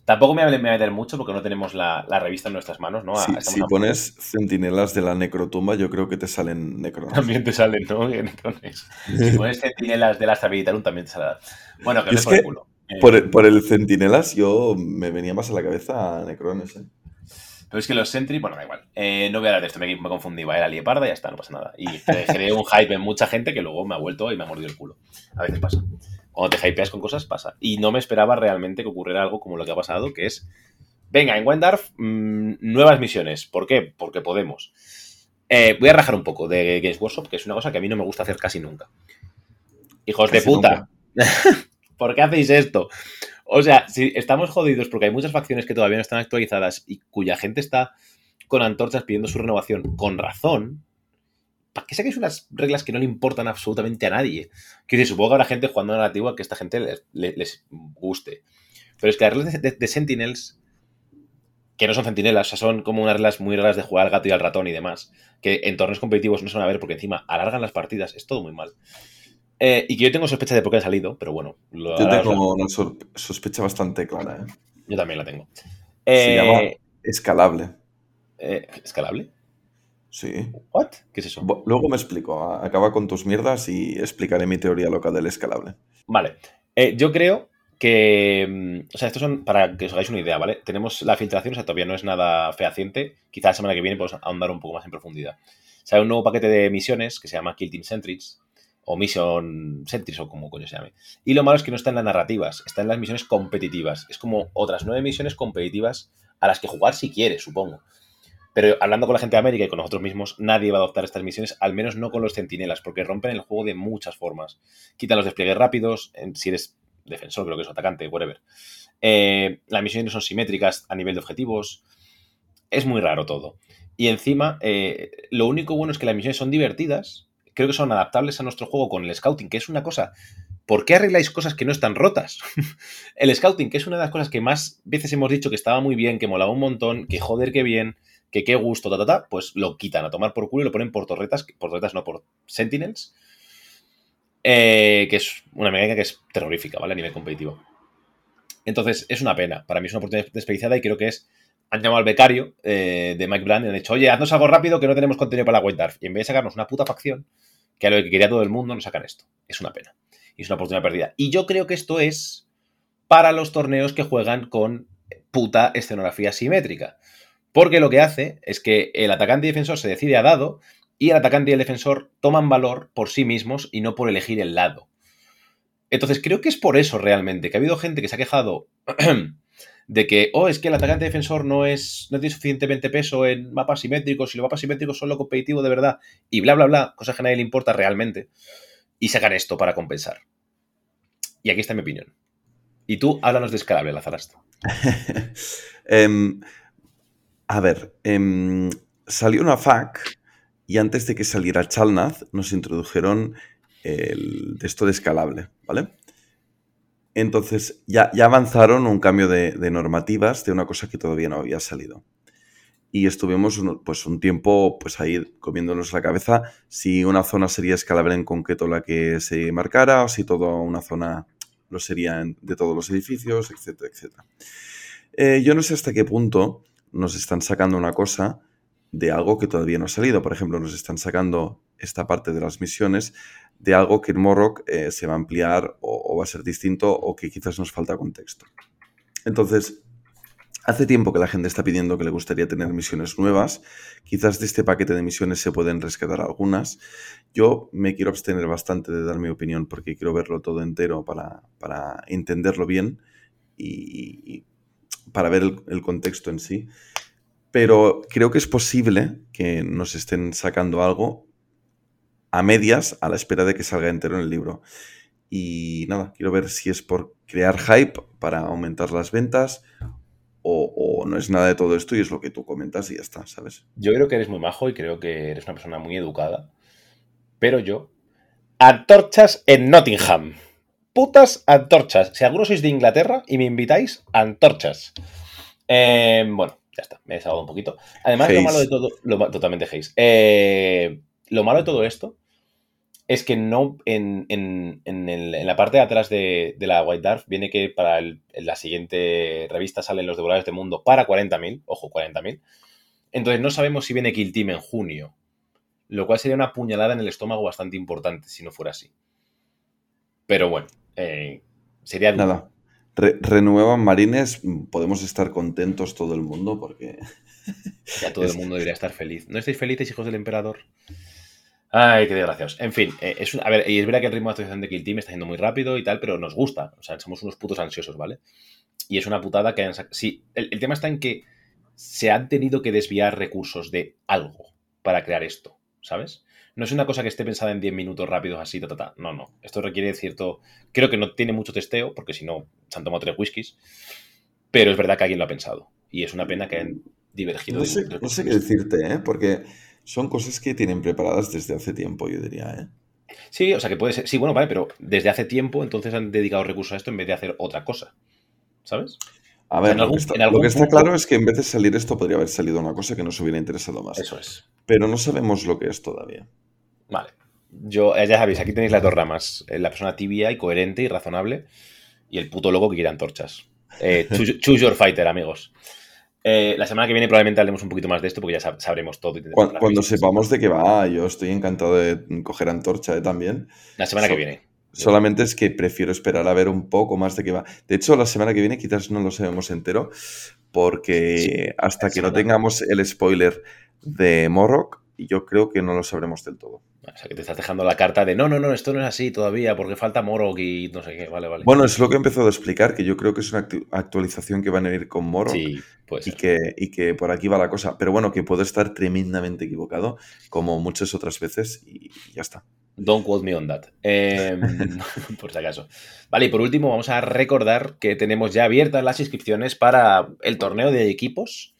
Tampoco me voy a meter mucho porque no tenemos la, la revista en nuestras manos, ¿no? Si, a- pones centinelas de la necrotumba, yo creo que te salen necrones. También te salen, ¿no? Necrones. Si pones centinelas de la Stabilitarum, también te saldrá. Bueno, que es por el que culo. Eh, Por el, por el centinelas, yo me venía más a la cabeza necrones, ¿eh? Pero es que los Sentry, bueno, da igual. Eh, no voy a hablar de esto, me, me confundí. Era la lieparda y ya está, no pasa nada. Y creé un hype en mucha gente que luego me ha vuelto y me ha mordido el culo. A veces pasa. cuando te hypeas con cosas pasa. Y no me esperaba realmente que ocurriera algo como lo que ha pasado, que es, venga, en Wendarf, mm, nuevas misiones. ¿Por qué? Porque podemos. Eh, voy a rajar un poco de Games Workshop, que es una cosa que a mí no me gusta hacer casi nunca. Hijos de puta. ¿Por qué hacéis esto? O sea, si estamos jodidos porque hay muchas facciones que todavía no están actualizadas y cuya gente está con antorchas pidiendo su renovación con razón, ¿para qué saquéis unas reglas que no le importan absolutamente a nadie? Quiero decir, supongo que habrá gente jugando a la antigua que esta gente les, les- guste. Pero es que las reglas de, Sentinels, que no son centinelas, o sea, son como unas reglas muy raras de jugar al gato y al ratón y demás, que en torneos competitivos no se van a ver porque encima alargan las partidas, es todo muy mal. Eh, y que yo tengo sospecha de por qué ha salido, pero bueno. lo- Yo tengo una sospecha bastante clara. ¿eh? yo también la tengo. Se llama escalable. eh, ¿Escalable? Sí. ¿What? ¿Qué es eso? Luego me explico. Acaba con tus mierdas y explicaré mi teoría loca del escalable. Vale. Eh, yo creo que. mm, O sea, estos son para que os hagáis una idea, ¿vale? Tenemos la filtración, o sea, todavía no es nada fehaciente. Quizá la semana que viene podemos ahondar un poco más en profundidad. Sale un nuevo paquete de misiones que se llama Kill Team Sentries. O Mission Sentries, o como coño se llame. Y lo malo es que no está en las narrativas, está en las misiones competitivas. Es como otras nueve misiones competitivas a las que jugar si quieres, supongo. Pero hablando con la gente de América y con nosotros mismos, nadie va a adoptar estas misiones, al menos no con los centinelas, porque rompen el juego de muchas formas. Quitan los despliegues rápidos, si eres defensor, creo que es atacante, whatever. Eh, las misiones son simétricas a nivel de objetivos. Es muy raro todo. Y encima, eh, lo único bueno es que las misiones son divertidas. Creo que son adaptables a nuestro juego con el scouting, que es una cosa. ¿Por qué arregláis cosas que no están rotas? el scouting, que es una de las cosas que más veces hemos dicho que estaba muy bien, que molaba un montón, que joder, qué bien, que qué gusto, ta, ta, ta, pues lo quitan a tomar por culo y lo ponen por torretas, por torretas no, por sentinels, eh, que es una mecánica que es terrorífica, ¿vale? A nivel competitivo. Entonces, es una pena. Para mí es una oportunidad desperdiciada y creo que es. Han llamado al becario eh, de Mike Brand y han dicho, oye, haznos algo rápido que no tenemos contenido para la White. Y en vez de sacarnos una puta facción, que era lo que quería todo el mundo, nos sacan esto. Es una pena. Y es una oportunidad perdida. Y yo creo que esto es para los torneos que juegan con puta escenografía simétrica. Porque lo que hace es que el atacante y defensor se decide a dado y el atacante y el defensor toman valor por sí mismos y no por elegir el lado. Entonces creo que es por eso realmente que ha habido gente que se ha quejado de que, oh, es que el atacante defensor no es no tiene suficientemente peso en mapas simétricos y los mapas simétricos son lo competitivo de verdad y bla, bla, bla, cosas que a nadie le importa realmente y sacan esto para compensar. Y aquí está mi opinión. Y tú, háblanos de escalable, Lazarasto. Em, a ver, em, salió una FAQ y antes de que saliera Chalnaz nos introdujeron el de esto de escalable, ¿vale? Entonces ya, ya avanzaron un cambio de, normativas de una cosa que todavía no había salido. Y estuvimos un, pues, un tiempo pues, ahí comiéndonos la cabeza si una zona sería escalable en concreto la que se marcara o si toda una zona lo sería de todos los edificios, etcétera, etcétera. Eh, yo no sé hasta qué punto nos están sacando una cosa de algo que todavía no ha salido. Por ejemplo, nos están sacando esta parte de las misiones de algo que en Morrock eh, se va a ampliar o, va a ser distinto o que quizás nos falta contexto. Entonces, hace tiempo que la gente está pidiendo que le gustaría tener misiones nuevas. Quizás de este paquete de misiones se pueden rescatar algunas. Yo me quiero abstener bastante de dar mi opinión porque quiero verlo todo entero para, para entenderlo bien y, para ver el contexto en sí. Pero creo que es posible que nos estén sacando algo a medias a la espera de que salga entero en el libro. Y nada, quiero ver si es por crear hype para aumentar las ventas o, no es nada de todo esto y es lo que tú comentas y ya está, ¿sabes? Yo creo que eres muy majo y creo que eres una persona muy educada. Pero yo. Antorchas en Nottingham. Putas antorchas. Si alguno sois de Inglaterra y me invitáis, antorchas. Eh, bueno, ya está, me he desahogado un poquito. Además, lo malo de todo. Lo, totalmente haze. Eh, lo malo de todo esto es que no. En, en- en el- en la parte de atrás de, de la White Dwarf viene que para el- la siguiente revista salen los devoradores del mundo para 40.000. Ojo, 40.000. Entonces no sabemos si viene Kill Team en junio. Lo cual sería una puñalada en el estómago bastante importante si no fuera así. Pero bueno, eh, sería. Nada. Re- renuevan Marines, podemos estar contentos todo el mundo porque Ya todo el mundo debería estar feliz. ¿No estáis felices, hijos del emperador? Ay, qué desgraciados. En fin, eh, es un- a ver, y es verdad que el ritmo de actualización de Kill Team está yendo muy rápido y tal, pero nos gusta. O sea, somos unos putos ansiosos, ¿vale? Y es una putada que hayan sac- Sí, el, el tema está en que se han tenido que desviar recursos de algo para crear esto, ¿sabes? No es una cosa que esté pensada en 10 minutos rápidos así, ta, ta, ta. No, no. Esto requiere cierto. Creo que no tiene mucho testeo, porque si no, se han tomado tres whiskies. Pero es verdad que alguien lo ha pensado. Y es una pena que hayan divergido. No sé, de no sé qué decirte, ¿eh? Porque son cosas que tienen preparadas desde hace tiempo, yo diría, ¿eh? Sí, o sea que puede ser. Sí, bueno, vale, pero desde hace tiempo entonces han dedicado recursos a esto en vez de hacer otra cosa. ¿Sabes? A sea, ver, en lo, algún- que está, en lo que está claro es que en vez de salir esto podría haber salido una cosa que nos hubiera interesado más. Eso es. Pero no sabemos lo que es todavía. Vale. Yo, eh, ya sabéis, aquí tenéis las dos ramas. Eh, La persona tibia y coherente y razonable. Y el puto loco que quiere antorchas. Eh, choose, choose your fighter, amigos. Eh, la semana que viene probablemente hablemos un poquito más de esto porque ya sab- sabremos todo. y Cuando, sepamos de qué va, yo estoy encantado de coger antorcha ¿eh? también. La semana que viene. Solamente es que prefiero esperar a ver un poco más de qué va. De hecho, la semana que viene quizás no lo sabemos entero, porque Sí, hasta que no tengamos el spoiler de Morrock, yo creo que no lo sabremos del todo. O sea, que te estás dejando la carta de no, no, no, esto no es así todavía porque falta Morok y no sé qué. Vale, vale. Bueno, es lo que he empezado a explicar, que yo creo que es una actu- actualización que van a ir con sí, puede Y que, y que por aquí va la cosa. Pero bueno, que puedo estar tremendamente equivocado, como muchas otras veces, y ya está. Don't quote me on that. Eh, por si acaso. Vale, y por último, vamos a recordar que tenemos ya abiertas las inscripciones para el torneo de equipos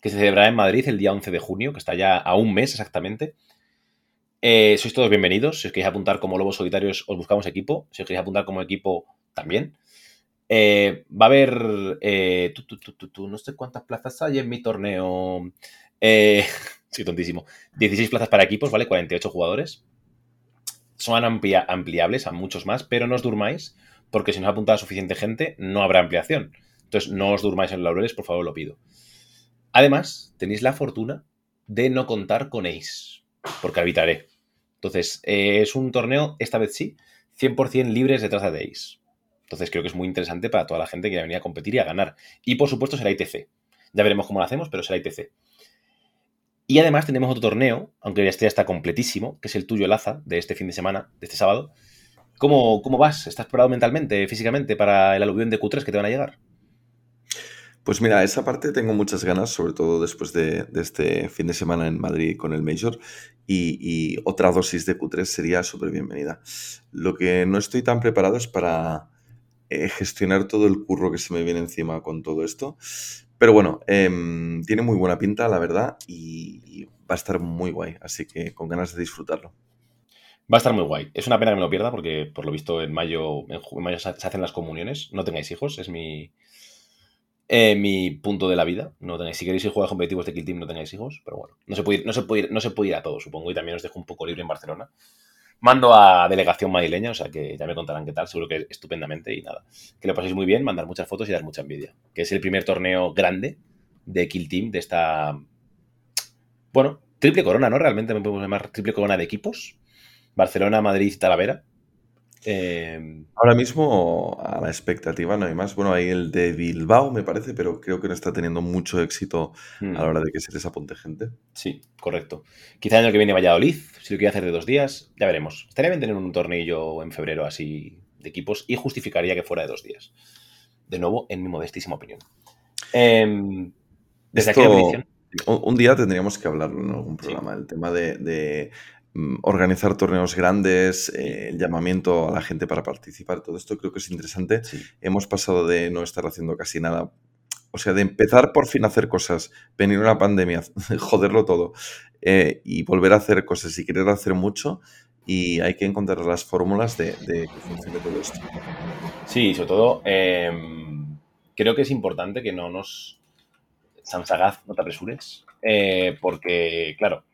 que se celebrará en Madrid el día 11 de junio, que está ya a un mes exactamente. Eh, sois todos bienvenidos. Si os queréis apuntar como lobos solitarios, os buscamos equipo. Si os queréis apuntar como equipo, también. Eh, va a haber. eh, no sé cuántas plazas hay en mi torneo. Eh, soy tontísimo. 16 plazas para equipos, ¿vale? 48 jugadores son amplia- ampliables a muchos más, pero no os durmáis, porque si no os ha apuntado suficiente gente, no habrá ampliación. Entonces, no os durmáis en laureles, por favor, lo pido. Además, tenéis la fortuna de no contar con Ace, porque arbitraré. Entonces, eh, es un torneo, esta vez sí, 100% libres de traza de Ace. Entonces, creo que es muy interesante para toda la gente que va a venir a competir y a ganar. Y, por supuesto, será ITC. Ya veremos cómo lo hacemos, pero será ITC. Y además tenemos otro torneo, aunque este ya está completísimo, que es el tuyo, Laza, de este fin de semana, de este sábado. ¿Cómo, cómo vas? ¿Estás preparado mentalmente, físicamente, para el aluvión de Q3 que te van a llegar? Pues mira, esa parte tengo muchas ganas, sobre todo después de, este fin de semana en Madrid con el Major. Y, otra dosis de Q3 sería súper bienvenida. Lo que no estoy tan preparado es para eh, gestionar todo el curro que se me viene encima con todo esto. Pero bueno, em, tiene muy buena pinta, la verdad, y, va a estar muy guay. Así que con ganas de disfrutarlo. Va a estar muy guay. Es una pena que me lo pierda porque, por lo visto, en mayo, en mayo se hacen las comuniones. No tengáis hijos, es mi, eh, mi punto de la vida. No tengáis, si queréis ir jugar competitivos de Kill Team, no tengáis hijos. Pero bueno, no se puede ir, no se puede no se puede ir a todo, supongo. Y también os dejo un poco libre en Barcelona. Mando a delegación madrileña, o sea que ya me contarán qué tal, seguro que estupendamente y nada. Que lo paséis muy bien, mandar muchas fotos y dar mucha envidia. Que es el primer torneo grande de Kill Team, de esta. Bueno, triple corona, ¿no? Realmente me podemos llamar triple corona de equipos. Barcelona, Madrid Talavera. Eh, Ahora mismo a la expectativa no hay más. Bueno, hay el de Bilbao, me parece, pero creo que no está teniendo mucho éxito hmm, a la hora de que se les apunte gente. Sí, correcto. Quizá el año que viene Valladolid, si lo quiere hacer de dos días, ya veremos. Estaría bien tener un tornillo en febrero así de equipos y justificaría que fuera de dos días. De nuevo, en mi modestísima opinión. Em, desde aquí la Esto-. Un, día tendríamos que hablarlo en algún Sí. programa, el tema de, de, organizar torneos grandes, eh, el llamamiento a la gente para participar, todo esto creo que es interesante. Sí. Hemos pasado de no estar haciendo casi nada, o sea, de empezar por fin a hacer cosas, venir una pandemia, joderlo todo, eh, y volver a hacer cosas y querer hacer mucho, y hay que encontrar las fórmulas de, de que funcione todo esto. Sí, sobre todo, em, creo que es importante que no nos. Samsagaz, no te apresures. eh, porque, claro,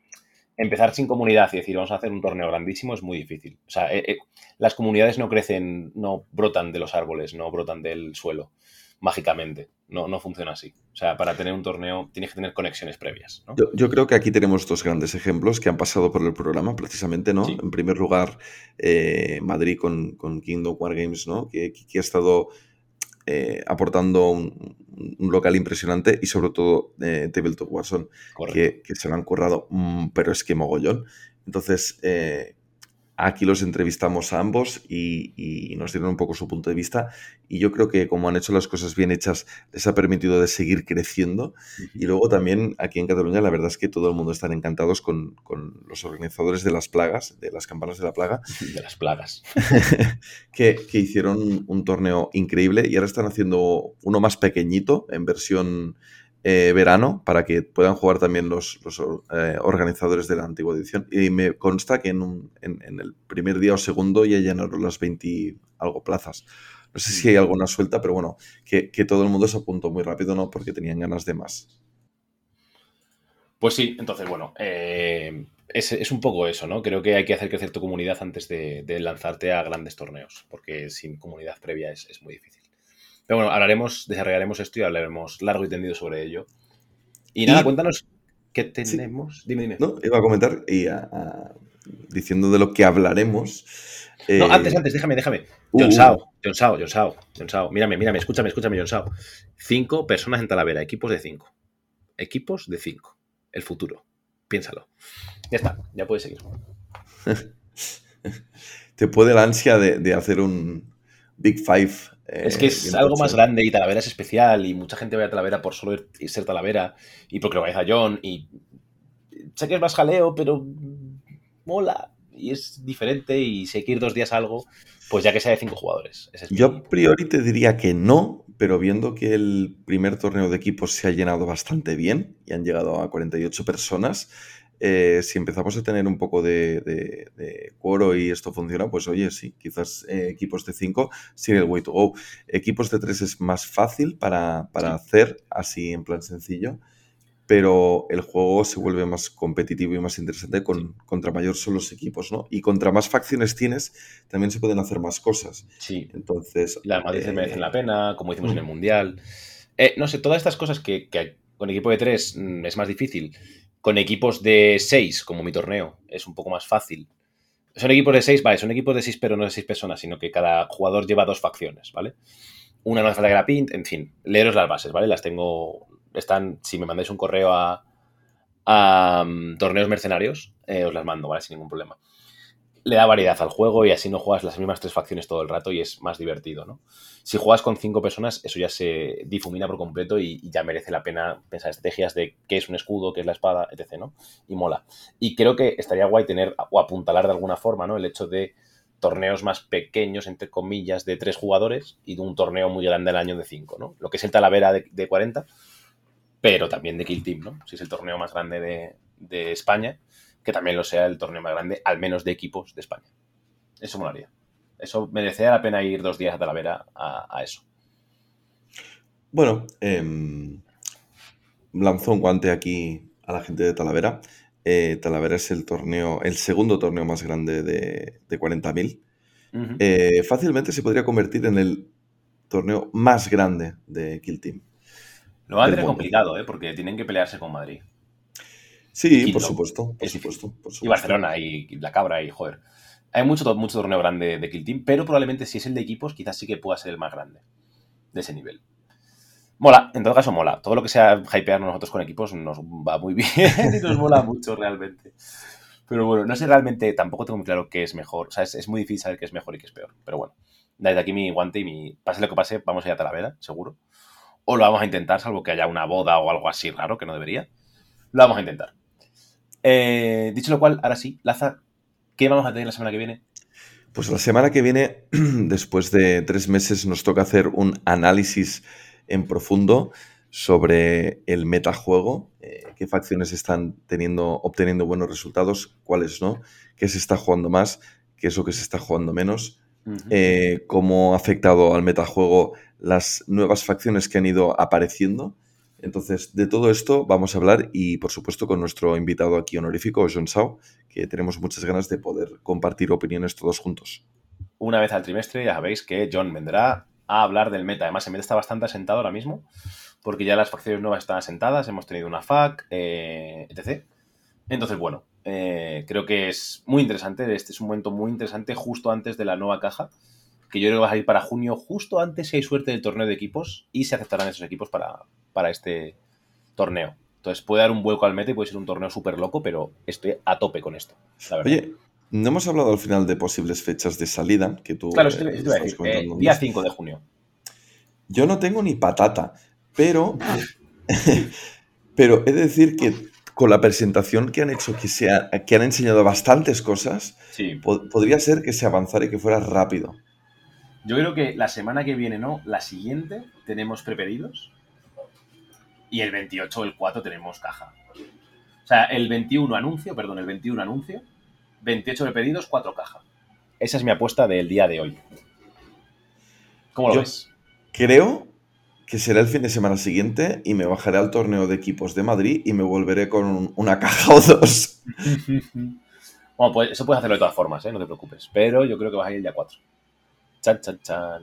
empezar sin comunidad y decir vamos a hacer un torneo grandísimo es muy difícil. O sea, eh, eh, las comunidades no crecen, no brotan de los árboles, no brotan del suelo mágicamente. No, no funciona así. O sea, para tener un torneo tienes que tener conexiones previas. ¿no? Yo, yo creo que aquí tenemos dos grandes ejemplos que han pasado por el programa, precisamente, ¿no? Sí. En primer lugar, eh, Madrid con, con Kingdom War Games, ¿no? Que, que ha estado eh, aportando un, un, local impresionante y sobre todo eh, Tabletop que, que se lo han currado, mm, pero es que mogollón. Entonces, eh, aquí los entrevistamos a ambos y, y nos dieron un poco su punto de vista. Y yo creo que como han hecho las cosas bien hechas, les ha permitido de seguir creciendo. Y luego también aquí en Cataluña, la verdad es que todo el mundo están encantados con, con los organizadores de las plagas, de las campanas de la plaga, De las plagas. que, que hicieron un torneo increíble y ahora están haciendo uno más pequeñito en versión eh, verano para que puedan jugar también los, los, eh, organizadores de la antigua edición. Y me consta que en, un- en- en el primer día o segundo ya llenaron las 20 y algo plazas. No sé si hay alguna suelta, pero bueno, que, que todo el mundo se apuntó muy rápido, ¿no? Porque tenían ganas de más. Pues sí, entonces, bueno, eh, es, es un poco eso, ¿no? Creo que hay que hacer crecer tu comunidad antes de, de lanzarte a grandes torneos, porque sin comunidad previa es, es muy difícil. Pero bueno, hablaremos, desarrollaremos esto y hablaremos largo y tendido sobre ello. Y nada, Y- cuéntanos qué tenemos. Dime, dime. ¿No? Iba a comentar y a- a- diciendo de lo que hablaremos. No, eh, antes, antes, déjame, déjame. uh, John Sao, John Sao, John Sao, John Sao. Mírame, mírame, escúchame, escúchame, John Sao. Cinco personas en Talavera, equipos de cinco. Equipos de cinco. El futuro. Piénsalo. Ya está, ya puedes seguir. te puede la ansia de, de hacer un Big Five. Eh, Es que es bien algo más grande y Talavera es especial y mucha gente va a Talavera por solo ir- ser Talavera y porque lo vayas a John y sé que es más jaleo, pero mola y es diferente y si hay que ir dos días a algo, pues ya que sea de cinco jugadores. Ese es Yo a priori te diría que no, pero viendo que el primer torneo de equipos se ha llenado bastante bien y han llegado a 48 personas, eh, si empezamos a tener un poco de, de, de quoro y esto funciona, pues oye, sí, quizás eh, equipos de 5 sería el way to go. Equipos de 3 es más fácil para, para Sí. hacer, así en plan sencillo, pero el juego se vuelve más competitivo y más interesante con, contra mayor son los equipos, ¿no? Y contra más facciones tienes, también se pueden hacer más cosas. Sí, Entonces. las matices eh, merecen la pena, como hicimos en el mm. Mundial. Eh, no sé, todas estas cosas que, que con equipo de tres mm, es más difícil. Con equipos de seis, como mi torneo, es un poco más fácil. Son equipos de seis, vale, son equipos de seis, pero no de seis personas, sino que cada jugador lleva dos facciones, ¿vale? Una no hace falta que la pint, en fin, leeros las bases, ¿vale? Las tengo, están, si me mandáis un correo a, a mm, torneos mercenarios, eh, os las mando, ¿vale? Sin ningún problema. Le da variedad al juego y así no juegas las mismas tres facciones todo el rato y es más divertido, ¿no? Si juegas con cinco personas, eso ya se difumina por completo y, ya merece la pena pensar estrategias de qué es un escudo, qué es la espada, etc., ¿no? Y mola. Y creo que estaría guay tener o apuntalar de alguna forma, ¿no? El hecho de torneos más pequeños, entre comillas, de tres jugadores y de un torneo muy grande al año de cinco, ¿no? Lo que es el Talavera de, de 40, pero también de Kill Team, ¿no? Si es el torneo más grande de, de España, que también lo sea el torneo más grande, al menos de equipos de España. Eso molaría. Eso merecería la pena ir dos días a Talavera a, a eso. Bueno, em, lanzó un guante aquí a la gente de Talavera. Eh, Talavera es el torneo, el segundo torneo más grande de, de 40.000. Ujú. Eh, fácilmente se podría convertir en el torneo más grande de Kill Team. Lo va a tener complicado, ¿eh? Porque tienen que pelearse con Madrid. Sí, por supuesto, por Es supuesto, por supuesto. Y Barcelona y La Cabra y joder. Hay mucho, mucho torneo grande de Kill Team, pero probablemente si es el de equipos, quizás sí que pueda ser el más grande de ese nivel. Mola, en todo caso mola. Todo lo que sea hypearnos nosotros con equipos nos va muy bien y nos mola mucho realmente. Pero bueno, no sé realmente, tampoco tengo muy claro qué es mejor. O sea, es, es muy difícil saber qué es mejor y qué es peor. Pero bueno, desde aquí mi guante y mi. Pase lo que pase, vamos a ir a Talavera, seguro. O lo vamos a intentar, salvo que haya una boda o algo así raro, que no debería. Lo vamos a intentar. Eh, dicho lo cual, ahora sí, Laza, ¿qué vamos a tener la semana que viene? Pues la semana que viene, después de tres meses, nos toca hacer un análisis en profundo sobre el metajuego, eh, qué facciones están teniendo, obteniendo buenos resultados, cuáles no, qué se está jugando más, qué es lo que se está jugando menos, eh, cómo ha afectado al metajuego las nuevas facciones que han ido apareciendo. Entonces, de todo esto vamos a hablar y, por supuesto, con nuestro invitado aquí honorífico, John Sao, que tenemos muchas ganas de poder compartir opiniones todos juntos. Una vez al trimestre, ya sabéis que John vendrá a hablar del meta. Además, el meta está bastante asentado ahora mismo, porque ya las facciones nuevas están asentadas, hemos tenido una FAC, eh, etc. Entonces, bueno, eh, creo que es muy interesante. Este es un momento muy interesante justo antes de la nueva caja que yo creo que va a salir para junio, justo antes si hay suerte del torneo de equipos y se aceptarán esos equipos para, para este torneo. Entonces puede dar un vuelco al meta y puede ser un torneo súper loco, pero estoy a tope con esto. La verdad. Oye, no hemos hablado al final de posibles fechas de salida que tú. claro, eh, esto te- esto te iba a estabas decir, eh, día antes. 5 de junio. Yo no tengo ni patata, pero. pero he de decir que con la presentación que han hecho, que, se ha- que han enseñado bastantes cosas, Sí. po- podría ser que se avanzara y que fuera rápido. Yo creo que la semana que viene, no, la siguiente tenemos prepedidos y el 28 o el 4 tenemos caja. O sea, el 21 anuncio, perdón, el 21 anuncio, 28 prepedidos, 4 caja. Esa es mi apuesta del día de hoy. ¿Cómo lo Yo- ves? Creo que será el fin de semana siguiente y me bajaré al torneo de equipos de Madrid y me volveré con un- una caja o dos. Bueno, pues eso puedes hacerlo de todas formas, ¿eh? no te preocupes. Pero yo creo que vas a ir el día 4. Chan, chan, chan.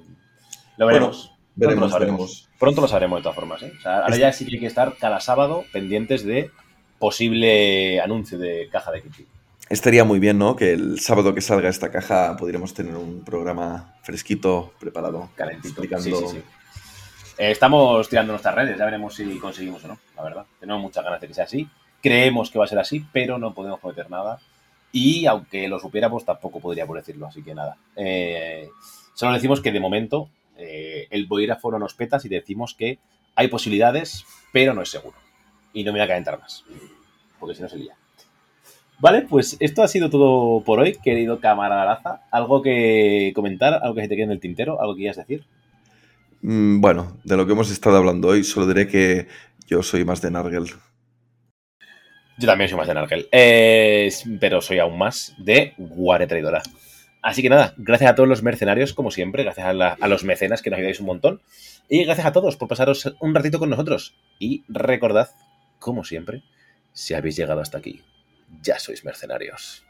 Lo veremos. Pronto lo Veremos, sabremos. veremos. Pronto lo sabremos de todas formas. ¿eh? O sea, ahora ya sí que hay que estar cada sábado pendientes de posible anuncio de caja de Kitty. Estaría muy bien, ¿no? Que el sábado que salga esta caja pudiéramos tener un programa fresquito, preparado, Calentito. explicando. Sí, sí, sí. Eh, estamos tirando nuestras redes, ya veremos si conseguimos o no, la verdad. Tenemos muchas ganas de que sea así. Creemos que va a ser así, pero no podemos prometer nada. Y aunque lo supiéramos, tampoco podríamos decirlo, así que nada. Eh, solo decimos que de momento eh, el boígrafo no nos peta si decimos que hay posibilidades, pero no es seguro. Y no me voy a calentar más, porque si no se lía. Vale, pues esto ha sido todo por hoy, querido camarada Laza. ¿Algo que comentar? ¿Algo que se te quede en el tintero? ¿Algo que quieras decir? Mm, Bueno, de lo que hemos estado hablando hoy, solo diré que yo soy más de Nargel. Yo también soy más de Nargel, eh, pero soy aún más de Guare Traidora. Así que nada, gracias a todos los mercenarios, como siempre, gracias a, los mecenas que nos ayudáis un montón. Y gracias a todos por pasaros un ratito con nosotros. Y recordad, como siempre, si habéis llegado hasta aquí, ya sois mercenarios.